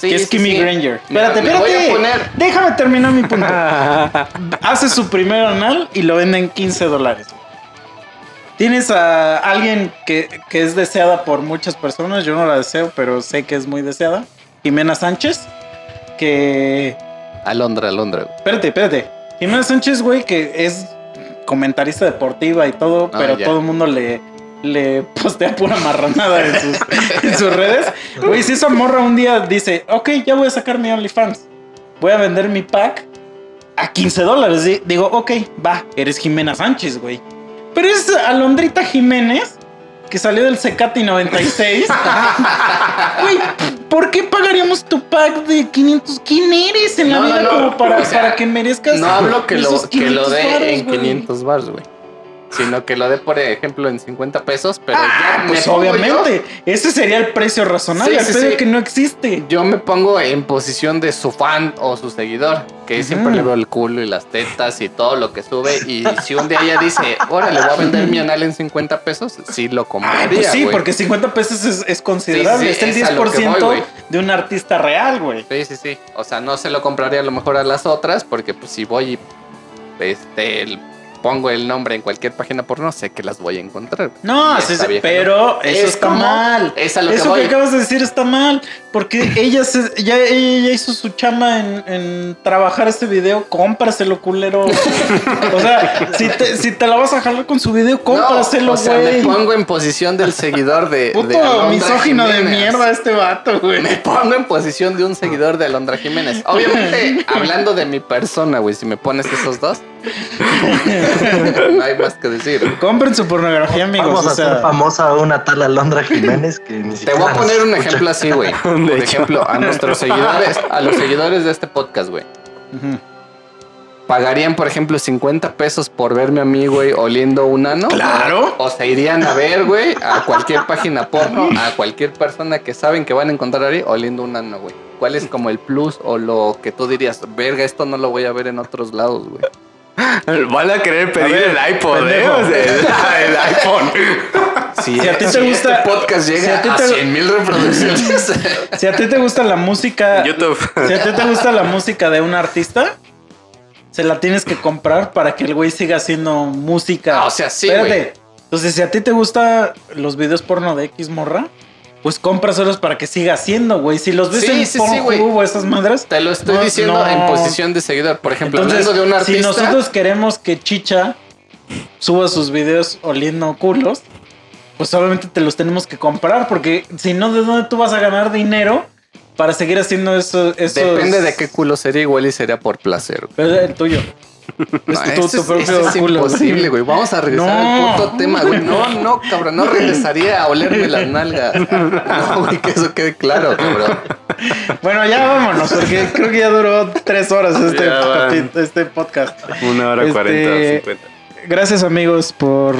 Sí, que es sí, Kimmy sí. Granger. Mira, Espérate, me voy a espérate. poner- Déjame terminar mi punto. Hace su primer anal y lo venden 15 dólares. Tienes a alguien que, que es deseada por muchas personas. Yo no la deseo, pero sé que es muy deseada. Jimena Sánchez. Que. Alondra, Alondra, güey. Espérate, espérate. Jimena Sánchez, güey, que es comentarista deportiva y todo, Ah, pero ya. todo el mundo le, le postea pura marranada en sus, en sus redes. Güey, si esa morra un día dice, ok, ya voy a sacar mi OnlyFans, voy a vender mi pack a 15 dólares. Di- Digo, ok, va, eres Jimena Sánchez, güey. Pero es Alondrita Jiménez, que salió del Secati 96. Güey, ¿por qué pagaríamos tu pack de 500? ¿Quién eres en la No, no, vida no. como para, O sea, para que merezcas No hablo que lo, que lo 500 dé en güey? 500 bars, güey. Sino que lo dé, por ejemplo, en 50 pesos, pero Ah, ya pues yo- obviamente. Ese sería el precio razonable. Sí, sí, pero sí. que no existe. Yo me pongo en posición de su fan o su seguidor, que Ujú. siempre le veo el culo y las tetas y todo lo que sube. Y si un día ella dice, órale, voy a vender mi anal en 50 pesos, sí lo compraría. pues sí, porque 50 pesos es, es considerable. Es el lo que voy, 10% güey. de un artista real, güey. Sí, sí, sí. O sea, no se lo compraría a lo mejor a las otras, porque pues si voy y este, el- pongo el nombre en cualquier página porno, sé que las voy a encontrar. No, sí, sí, pero no. eso Es está como- mal. es a lo que eso voy. que acabas de decir está mal. Porque ella, se- ya, ella hizo su chamba en, en trabajar este video. Cómpraselo, culero. o sea, si te, si te la vas a jalar con su video, cómpraselo, No, o sea, me güey. pongo en posición del seguidor de. Puto misógino de mierda este vato, güey. Me pongo en posición de un seguidor de Alondra Jiménez. Obviamente, hablando de mi persona, güey, si me pones esos dos, no hay más que decir. Compren su pornografía, amigos. Vamos o a sea, hacer famosa a una tal Alondra Jiménez que ni Te voy a poner un escucha. ejemplo así, güey. Por hecho. ejemplo, a nuestros seguidores, a los seguidores de este podcast, güey. ¿Pagarían, por ejemplo, 50 pesos por verme a mí, güey, oliendo un ano? Claro. O se irían a ver, güey, a cualquier página porno, a cualquier persona que saben que van a encontrar ahí oliendo un ano, güey. ¿Cuál es como el plus o lo que tú dirías, verga, esto no lo voy a ver en otros lados, güey? Van a querer pedir A ver, el iPod, ¿eh? pendejo. El, el iPhone. Si, Si a ti te si gusta- este podcast si llega a ti a, te- 100 mil reproducciones. Si a ti te gusta la música, YouTube. si a ti te gusta la música de un artista, se la tienes que comprar para que el güey siga haciendo música. Ah, o sea, sí, Espérate. Entonces, si a ti te gustan los videos porno de X morra, pues cómpraselos para que siga haciendo, güey. Si los ves Sí, en sí, sí. Pornhub o esas madres. Te lo estoy No, diciendo no. en posición de seguidor. Por ejemplo, Entonces, hablando de un artista. si nosotros queremos que Chicha suba sus videos oliendo culos, pues obviamente te los tenemos que comprar, porque si no, ¿de dónde tú vas a ganar dinero para seguir haciendo eso? esos- Depende de qué culo sería, igual y sería por placer. güey. Pero es el tuyo. No, es tu, propio es culo. imposible, güey. Vamos a regresar No. al puto tema, güey. No, no, cabrón. No regresaría a olerme las nalgas. No, güey, que eso quede claro, cabrón. Bueno, ya vámonos, porque creo que ya duró tres horas este, este podcast. Una hora Este, cuarenta, cincuenta. Gracias amigos por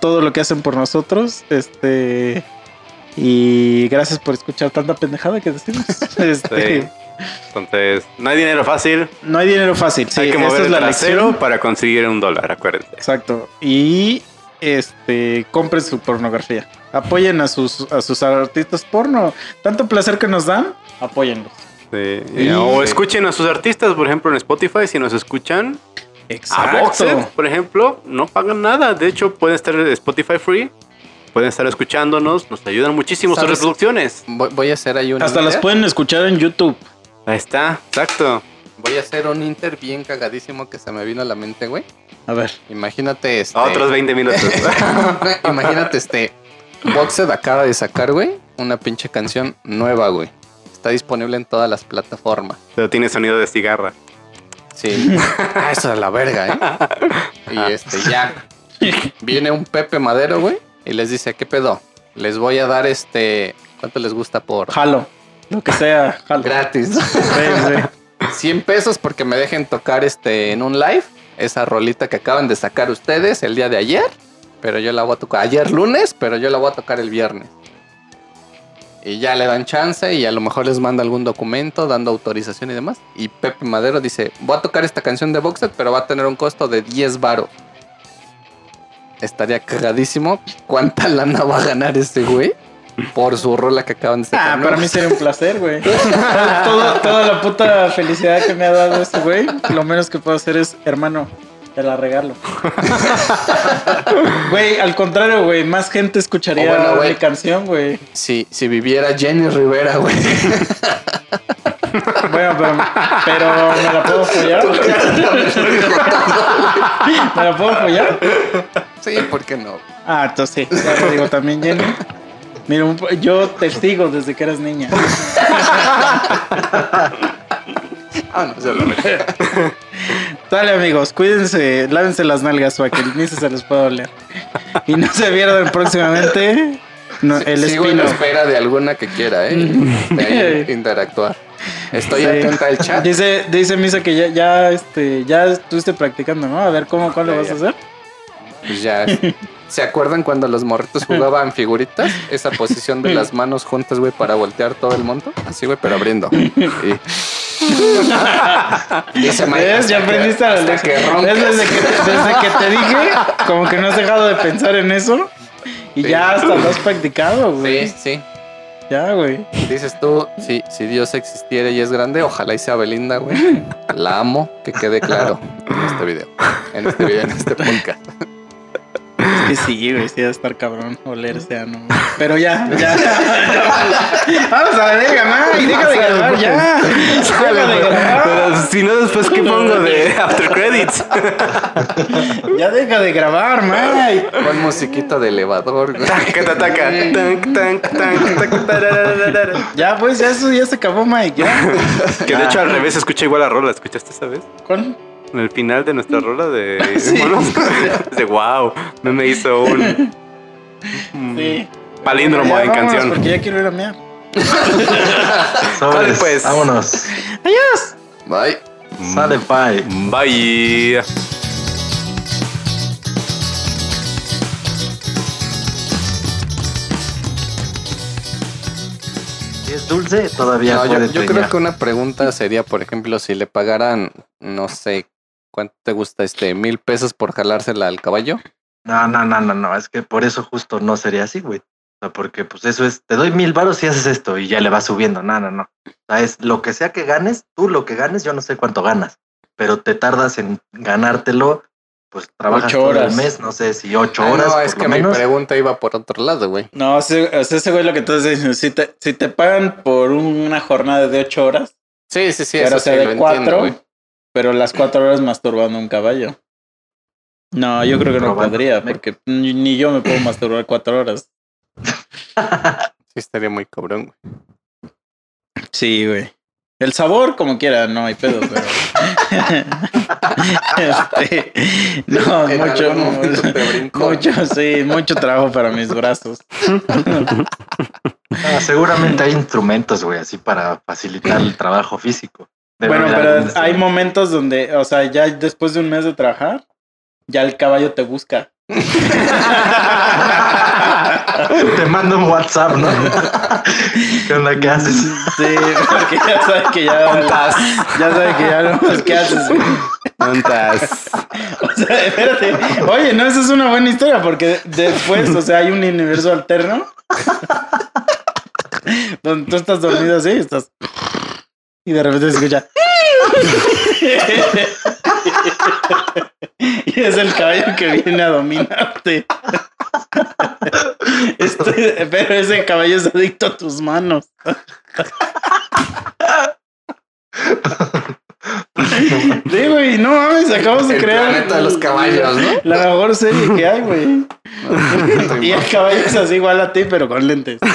todo lo que hacen por nosotros. Este y gracias por escuchar tanta pendejada que decimos. Este, Sí. Entonces, no hay dinero fácil. No hay dinero fácil. Sí, hay que mover es la lección. para conseguir un dólar, acuérdense. Exacto. Y este compren su pornografía. Apoyen a sus a sus artistas porno. Tanto placer que nos dan, apóyenlos. Sí. Y- O escuchen a sus artistas, por ejemplo, en Spotify, si nos escuchan. A Voxer, por ejemplo, no pagan nada. De hecho, pueden estar Spotify free. Pueden estar escuchándonos. Nos ayudan muchísimo sus reproducciones. Voy, voy a hacer ahí un Hasta las pueden escuchar en YouTube. Ahí está, exacto. Voy a hacer un inter bien cagadísimo que se me vino a la mente, güey. A ver. Imagínate este. Otros 20 minutos. Imagínate este. Boxed acaba de sacar, güey, una pinche canción nueva, güey. Está disponible en todas las plataformas. Pero tiene sonido de cigarra. Sí. Ah, eso es la verga, ¿eh? Y este, ya. Viene un Pepe Madero, güey, y les dice, ¿qué pedo? Les voy a dar este ¿Cuánto les gusta por Jalo. Lo que sea, jalo. gratis? Sí, sí. 100 pesos porque me dejen tocar este en un live. Esa rolita que acaban de sacar ustedes el día de ayer. Pero yo la voy a tocar ayer lunes, pero yo la voy a tocar el viernes. Y ya le dan chance y a lo mejor les manda algún documento dando autorización y demás. Y Pepe Madero dice, voy a tocar esta canción de Boxet, pero va a tener un costo de 10 varos. Estaría cagadísimo. ¿Cuánta lana va a ganar este güey? Por su rola que acaban de sacar. Ah, ¿no? para mí sería un placer, güey. Toda la puta felicidad que me ha dado este güey, lo menos que puedo hacer es, hermano, te la regalo. Güey, al contrario, güey, más gente escucharía Oh, bueno, mi canción, güey. Si, si viviera Jenny Rivera, güey. Bueno, pero, pero ¿me la puedo follar? ¿Me la puedo follar? sí, ¿por qué no? Ah, entonces sí, ya digo también, Jenny. Mira, yo testigo desde que eras niña. Ah, no, ya lo. Dale, amigos, cuídense, lávense las nalgas para que ni se les pueda oler. Y no se pierdan próximamente no, el Sigo en espino. espera de alguna que quiera, ¿eh? De interactuar. Estoy Sí. atenta al chat. Dice, dice Misa que ya, ya, este, ya estuviste practicando, ¿no? A ver cómo, lo Ya, vas a hacer. Pues ya. ¿Se acuerdan cuando los morritos jugaban figuritas? Esa posición de las manos juntas, güey, para voltear todo el monto. Así, güey, pero abriendo. Y- Dice ¿Ves? Ya aprendiste a. Desde que, te, desde que te dije, como que no has dejado de pensar en eso. Y Sí. ya hasta lo has practicado, güey. Sí, sí. Ya, güey. Dices tú, sí, si Dios existiera y es grande, ojalá y sea Belinda, güey. La amo, que quede claro en este video. En este video, en este podcast. Es que sí, güey, sí va a estar cabrón olerse a no. Pero ya, ya. Vamos a la verga, man. Deja de grabar ya. Deja de grabar. Pero si no, después, ¿qué pongo de After Credits? Ya deja de grabar, man. Con musiquita de elevador, güey. Taca, taca. Tank, tank, tank. Ya, pues, ya eso ya se acabó, Mike. Ya. Que de hecho al revés se escucha igual la rola. ¿Escuchaste esa vez? ¿Cuál? En el final de nuestra rola de Sí. monos. De wow. Me, me hizo un, un Sí. palíndromo Ya, en canción. Porque ya quiero ir a mear. Vale, pues. Vámonos. Bye. Sale, bye. Bye. Si es dulce, todavía No, yo, puede yo creo que una pregunta sería, por ejemplo, si le pagaran, no sé, ¿cuánto te gusta este? ¿Mil pesos por jalársela al caballo? No, no, no, no, no. Es que por eso justo no sería así, güey. O sea, porque pues eso es, te doy mil varos y haces esto y ya le vas subiendo. No, no, no. O sea, es lo que sea que ganes, tú lo que ganes, yo no sé cuánto ganas, pero te tardas en ganártelo, pues trabajas Ocho todo horas. el mes, no sé si ocho Ah, horas. no, por es lo que mi pregunta iba por otro lado, güey. No, ese, o sea, ese güey lo que tú estás diciendo, si te, si te pagan por una jornada de 8 horas, Sí, sí, sí, pero eso o sí sea, lo de entiendo, 4, güey. Pero las 4 horas masturbando un caballo. No, yo creo que no podría, porque ni yo me puedo masturbar 4 horas. Sí, estaría muy cabrón, güey. Sí, güey. El sabor, como quiera, no hay pedo, pero. Este, no, En mucho, mucho, sí, mucho trabajo para mis brazos. Ah, seguramente hay instrumentos, güey, así para facilitar el trabajo físico. Bueno, pero algún hay momentos donde, o sea, ya después de un mes de trabajar, ya el caballo te busca. Te mando un WhatsApp, ¿no? ¿Qué onda? ¿Qué haces? Sí, porque ya sabe que ya. Ya sabe que ya no más que haces. ¿Cuántas? O sea, espérate. Oye, no, esa es una buena historia porque después, o sea, hay un universo alterno donde tú estás dormido así, estás. Y de repente se escucha. Y es el caballo que viene a dominarte. Este- pero ese caballo es adicto a tus manos. Sí, güey, no mames, acabamos de El crear. planeta de los caballos, ¿no? La mejor serie que hay, güey. Y el caballo es así igual a ti, pero con lentes.